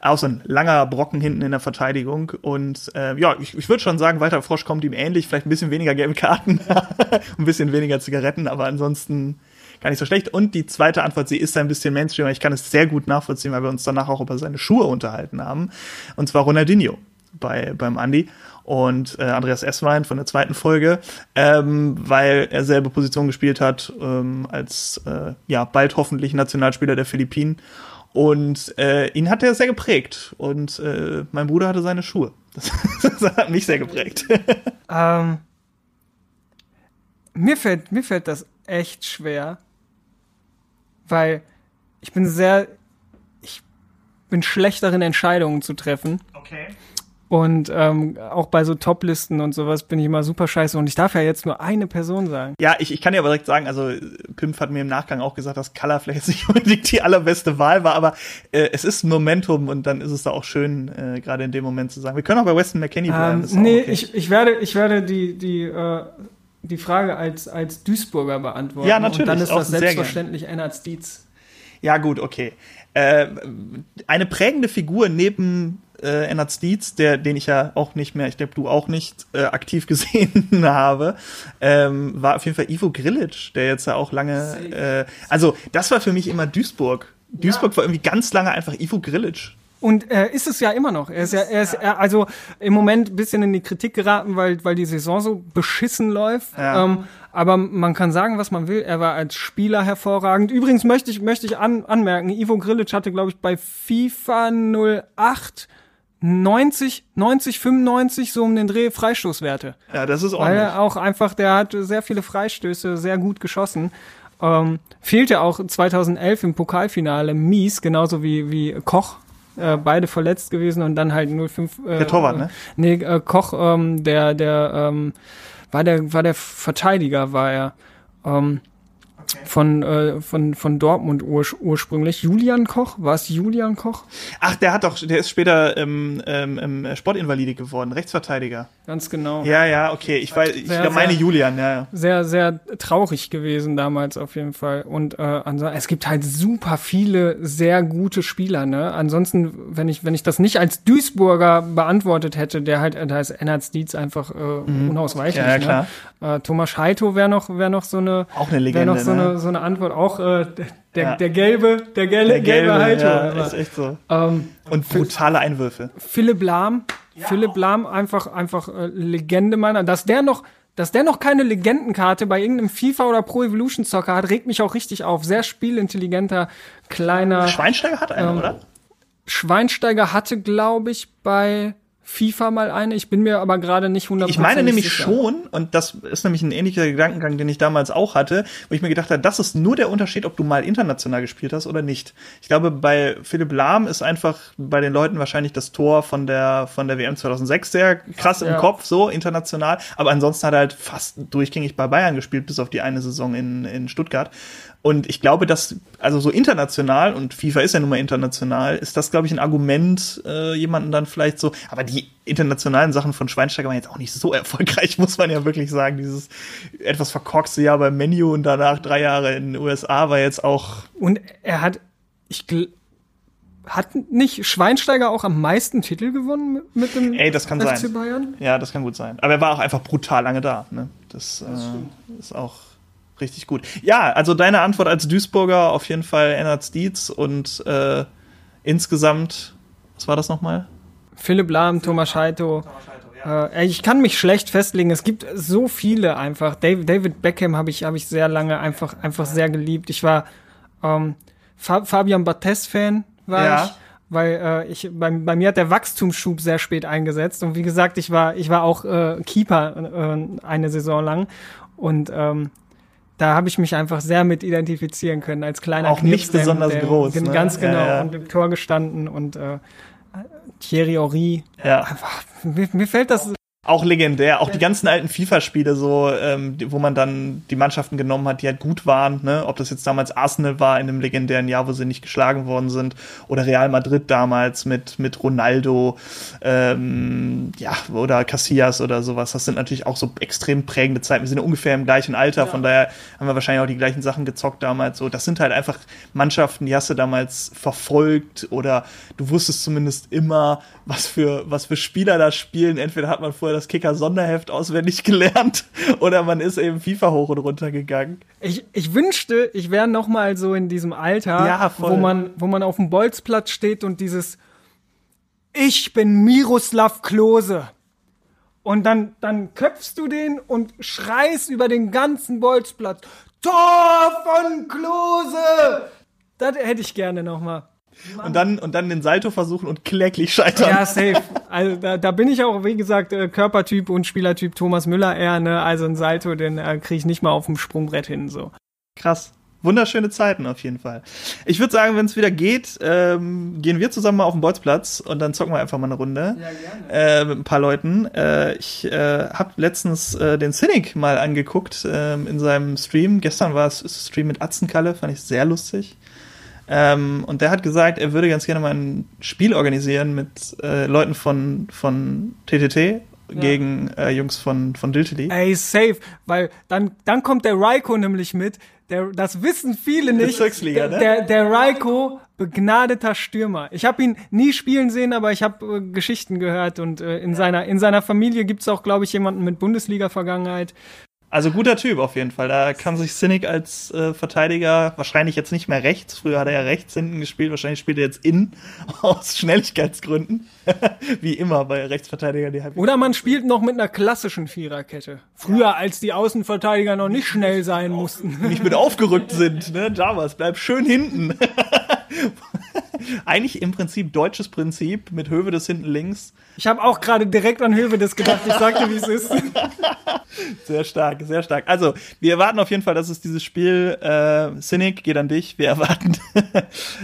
Auch so ein langer Brocken hinten in der Verteidigung. Und äh, ja, ich, ich würde schon sagen, Walter Frosch kommt ihm ähnlich. Vielleicht ein bisschen weniger gelbe Karten, *laughs* ein bisschen weniger Zigaretten, aber ansonsten gar nicht so schlecht. Und die zweite Antwort, sie ist ein bisschen Mainstream. Ich kann es sehr gut nachvollziehen, weil wir uns danach auch über seine Schuhe unterhalten haben. Und zwar Ronaldinho bei, beim Andi und äh, Andreas Esswein von der zweiten Folge, ähm, weil er selbe Position gespielt hat ähm, als äh, ja bald hoffentlich Nationalspieler der Philippinen. Und äh, ihn hat er sehr geprägt. Und äh, mein Bruder hatte seine Schuhe. Das, *laughs* das hat mich sehr geprägt. *laughs* Ähm, mir, fällt, mir fällt das echt schwer, weil ich bin sehr, ich bin schlechteren Entscheidungen zu treffen. Okay. Und ähm, auch bei so Top-Listen und sowas bin ich immer super scheiße. Und ich darf ja jetzt nur eine Person sagen. Ja, ich, ich kann dir aber direkt sagen, also Pimp hat mir im Nachgang auch gesagt, dass Color vielleicht nicht *laughs* unbedingt die allerbeste Wahl war, aber äh, es ist ein Momentum und dann ist es da auch schön, äh, gerade in dem Moment zu sagen. Wir können auch bei Weston McKenney bleiben. Ähm, nee, okay. ich, ich werde, ich werde die, die äh, die Frage als, als Duisburger beantworten. Ja, natürlich. Und dann ist das selbstverständlich Ennard Dietz. Ja, gut, okay. Äh, eine prägende Figur neben äh, Ennard Steeds, der, den ich ja auch nicht mehr, ich glaube du auch nicht äh, aktiv *laughs* gesehen habe, ähm, war auf jeden Fall Ivo Grilic, der jetzt ja auch lange, äh, also das war für mich immer Duisburg. Duisburg war irgendwie ganz lange einfach Ivo Grilic. Und er ist es ja immer noch. Er ist ja, er ist er, also im Moment ein bisschen in die Kritik geraten, weil, weil die Saison so beschissen läuft. Ja. Ähm, aber man kann sagen, was man will. Er war als Spieler hervorragend. Übrigens möchte ich, möchte ich an, anmerken, Ivo Grilic hatte, glaube ich, bei FIFA 08 90, 90, 95 so um den Dreh Freistoßwerte. Ja, das ist Weil ordentlich. er auch einfach, der hat sehr viele Freistöße, sehr gut geschossen. Ähm, fehlte auch 2011 im Pokalfinale mies, genauso wie, wie Koch. Äh, beide verletzt gewesen und dann halt 05. Äh, Der Torwart, ne? Nee, äh, Koch, ähm, der, der, ähm, war der, war der Verteidiger, war er. Ähm, von, äh, von, von Dortmund ur ursprünglich. Julian Koch? War es Julian Koch? Ach, der hat doch, der ist später ähm, ähm, ähm, Sportinvalide geworden, Rechtsverteidiger. Ganz genau. Ja, ja, okay. Ich weiß, ich Sehr, meine sehr- Julian, ja, ja. sehr, sehr traurig gewesen damals auf jeden Fall. Und äh, es gibt halt super viele sehr gute Spieler. Ne? Ansonsten, wenn ich, wenn ich das nicht als Duisburger beantwortet hätte, der halt, da ist Ennard Dietz einfach äh, unausweichlich. Mhm. Ja, ja, klar. Ne? Äh, Thomas Heito wäre noch, wäre noch so eine, Auch eine Legende, noch so, ne? Eine, so eine Antwort. Auch äh, der, der, Ja. der gelbe, der gelbe, Der gelbe, Heito. ja, Aber, ist echt so. ähm, Und brutale Einwürfe. Philipp Lahm, Philipp Lahm einfach einfach äh, Legende meiner, dass der noch dass der noch keine Legendenkarte bei irgendeinem FIFA oder Pro Evolution Soccer hat, regt mich auch richtig auf. Sehr spielintelligenter kleiner Schweinsteiger hat einen, Ähm, oder? Schweinsteiger hatte, glaube ich, bei FIFA mal eine. Ich bin mir aber gerade nicht 100% Ich meine nämlich sicher. schon, und das ist nämlich ein ähnlicher Gedankengang, den ich damals auch hatte, wo ich mir gedacht habe, das ist nur der Unterschied, ob du mal international gespielt hast oder nicht. Ich glaube, bei Philipp Lahm ist einfach bei den Leuten wahrscheinlich das Tor von der, von der WM 2006 sehr krass im Ja. Kopf, so international. Aber ansonsten hat er halt fast durchgängig bei Bayern gespielt, bis auf die eine Saison in, in Stuttgart. Und ich glaube, dass, also so international, und FIFA ist ja nun mal international, ist das, glaube ich, ein Argument, äh, jemanden dann vielleicht so, aber die internationalen Sachen von Schweinsteiger waren jetzt auch nicht so *laughs* erfolgreich, muss man ja wirklich sagen. Dieses etwas verkorkste Jahr beim Menu und danach drei Jahre in den USA war jetzt auch, Und er hat ich gl- hat nicht Schweinsteiger auch am meisten Titel gewonnen mit, mit dem Ey, das kann FC sein. Bayern? ja, das kann gut sein. Aber er war auch einfach brutal lange da, ne? Das, äh, ist auch richtig gut. Ja, also deine Antwort als Duisburger auf jeden Fall Ennard Steeds und äh, insgesamt, was war das nochmal? Philipp Lahm, Thomas Heito. Äh, ich kann mich schlecht festlegen. Es gibt so viele einfach. David, Beckham habe ich, habe ich sehr lange einfach, einfach sehr geliebt. Ich war ähm, Fa Fabian Barthez-Fan, war Ja. ich. Weil äh, ich bei, bei mir hat der Wachstumsschub sehr spät eingesetzt. Und wie gesagt, ich war, ich war auch äh, Keeper äh, eine Saison lang. Und ähm, da habe ich mich einfach sehr mit identifizieren können als kleiner Auch nicht Knirps, der- besonders der, groß, ne? Ganz genau. Ja, ja. Und im Tor gestanden und äh, Thierry Henry. Ja. Mir, mir fällt das Auch legendär. Auch die ganzen alten FIFA-Spiele, so, ähm, wo man dann die Mannschaften genommen hat, die halt gut waren, ne? Ob das jetzt damals Arsenal war in einem legendären Jahr, wo sie nicht geschlagen worden sind, oder Real Madrid damals mit, mit Ronaldo, ähm, ja, oder Casillas oder sowas. Das sind natürlich auch so extrem prägende Zeiten. Wir sind ja ungefähr im gleichen Alter, von daher haben wir wahrscheinlich auch die gleichen Sachen gezockt damals. So, das sind halt einfach Mannschaften, die hast du damals verfolgt oder du wusstest zumindest immer, was für, was für Spieler da spielen. Entweder hat man vorher das Kicker-Sonderheft auswendig *laughs* gelernt oder man ist eben FIFA hoch und runter gegangen. Ich, ich wünschte, ich wäre noch mal so in diesem Alter, Ja, wo man, wo man auf dem Bolzplatz steht und dieses Ich bin Miroslav Klose. Und dann, dann köpfst du den und schreist über den ganzen Bolzplatz. Tor von Klose! Das hätte ich gerne noch Und dann, und dann den Salto versuchen und kläglich scheitern. Ja, safe. Also da, da bin ich auch, wie gesagt, äh, Körpertyp und Spielertyp Thomas Müller eher, ne? Also ein Salto, den äh, kriege ich nicht mal auf dem Sprungbrett hin, so. Krass. Wunderschöne Zeiten auf jeden Fall. Ich würde sagen, wenn es wieder geht, ähm, gehen wir zusammen mal auf den Bolzplatz und dann zocken wir einfach mal eine Runde äh, mit ein paar Leuten. Äh, ich äh, habe letztens äh, den Cynic mal angeguckt ähm, in seinem Stream. Gestern war es Stream mit Atzenkalle, fand ich sehr lustig. Ähm, und der hat gesagt, er würde ganz gerne mal ein Spiel organisieren mit äh, Leuten von, von TTT ja. gegen äh, Jungs von, von Diltily. Ey, safe, weil dann, dann kommt der Raiko nämlich mit. Der, das wissen viele nicht. Bezirksliga, ne? Der, der Raiko, begnadeter Stürmer. Ich habe ihn nie spielen sehen, aber ich habe äh, Geschichten gehört und äh, in, seiner, in seiner Familie gibt's auch, glaube ich, jemanden mit Bundesliga-Vergangenheit. Also guter Typ auf jeden Fall. Da kann sich Cynic als äh, Verteidiger wahrscheinlich jetzt nicht mehr rechts. Früher hat er ja rechts hinten gespielt. Wahrscheinlich spielt er jetzt innen *laughs* aus Schnelligkeitsgründen. *laughs* Wie immer bei Rechtsverteidigern. Die Oder man spielt noch mit einer klassischen Viererkette. Früher, ja. als die Außenverteidiger noch nicht schnell sein mussten. Nicht mit aufgerückt sind. Ne? Javas, bleib schön hinten. *laughs* *laughs* Eigentlich im Prinzip deutsches Prinzip mit Hövedes hinten links. Ich habe auch gerade direkt an Hövedes gedacht. Ich sagte, wie es ist. *laughs* Sehr stark, sehr stark. Also, wir erwarten auf jeden Fall, dass es dieses Spiel, äh, Cynic geht an dich. Wir *laughs* erwarten,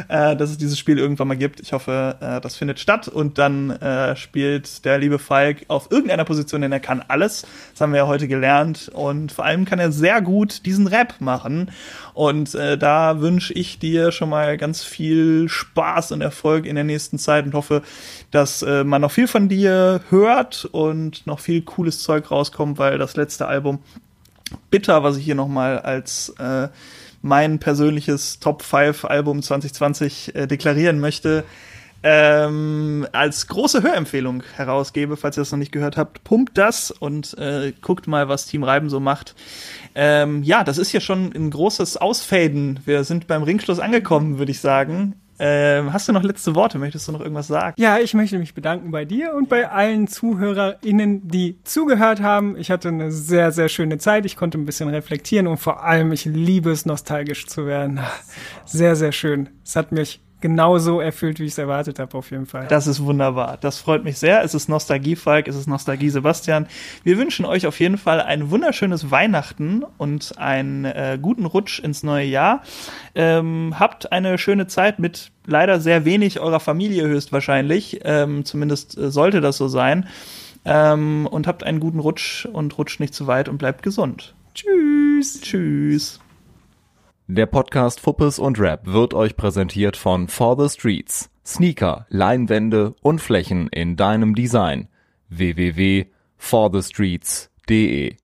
äh, dass es dieses Spiel irgendwann mal gibt. Ich hoffe, äh, das findet statt und dann äh, spielt der liebe Falk auf irgendeiner Position, denn er kann alles. Das haben wir ja heute gelernt und vor allem kann er sehr gut diesen Rap machen. Und äh, da wünsche ich dir schon mal ganz viel Spaß und Erfolg in der nächsten Zeit und hoffe, dass äh, man noch viel von dir hört und noch viel cooles Zeug rauskommt, weil das letzte Album Bitter, was ich hier noch mal als äh, mein persönliches Top 5 Album 2020 äh, deklarieren möchte, ähm, als große Hörempfehlung herausgebe, falls ihr das noch nicht gehört habt. Pumpt das und äh, guckt mal, was Team Reiben so macht. Ähm, ja, das ist ja schon ein großes Ausfaden. Wir sind beim Ringschluss angekommen, würde ich sagen. Ähm, hast du noch letzte Worte? Möchtest du noch irgendwas sagen? Ja, ich möchte mich bedanken bei dir und bei allen ZuhörerInnen, die zugehört haben. Ich hatte eine sehr, sehr schöne Zeit. Ich konnte ein bisschen reflektieren und vor allem, ich liebe es, nostalgisch zu werden. Sehr, sehr schön. Es hat mich genauso erfüllt, wie ich es erwartet habe, auf jeden Fall. Das ist wunderbar. Das freut mich sehr. Es ist Nostalgie, Falk, es ist Nostalgie, Sebastian. Wir wünschen euch auf jeden Fall ein wunderschönes Weihnachten und einen äh, guten Rutsch ins neue Jahr. Ähm, habt eine schöne Zeit mit leider sehr wenig eurer Familie höchstwahrscheinlich. Ähm, zumindest äh, sollte das so sein. Ähm, und habt einen guten Rutsch und rutscht nicht zu weit und bleibt gesund. Tschüss. Tschüss. Der Podcast Fuppes und Rap wird euch präsentiert von For the Streets. Sneaker, Leinwände und Flächen in deinem Design. www.forthestreets.de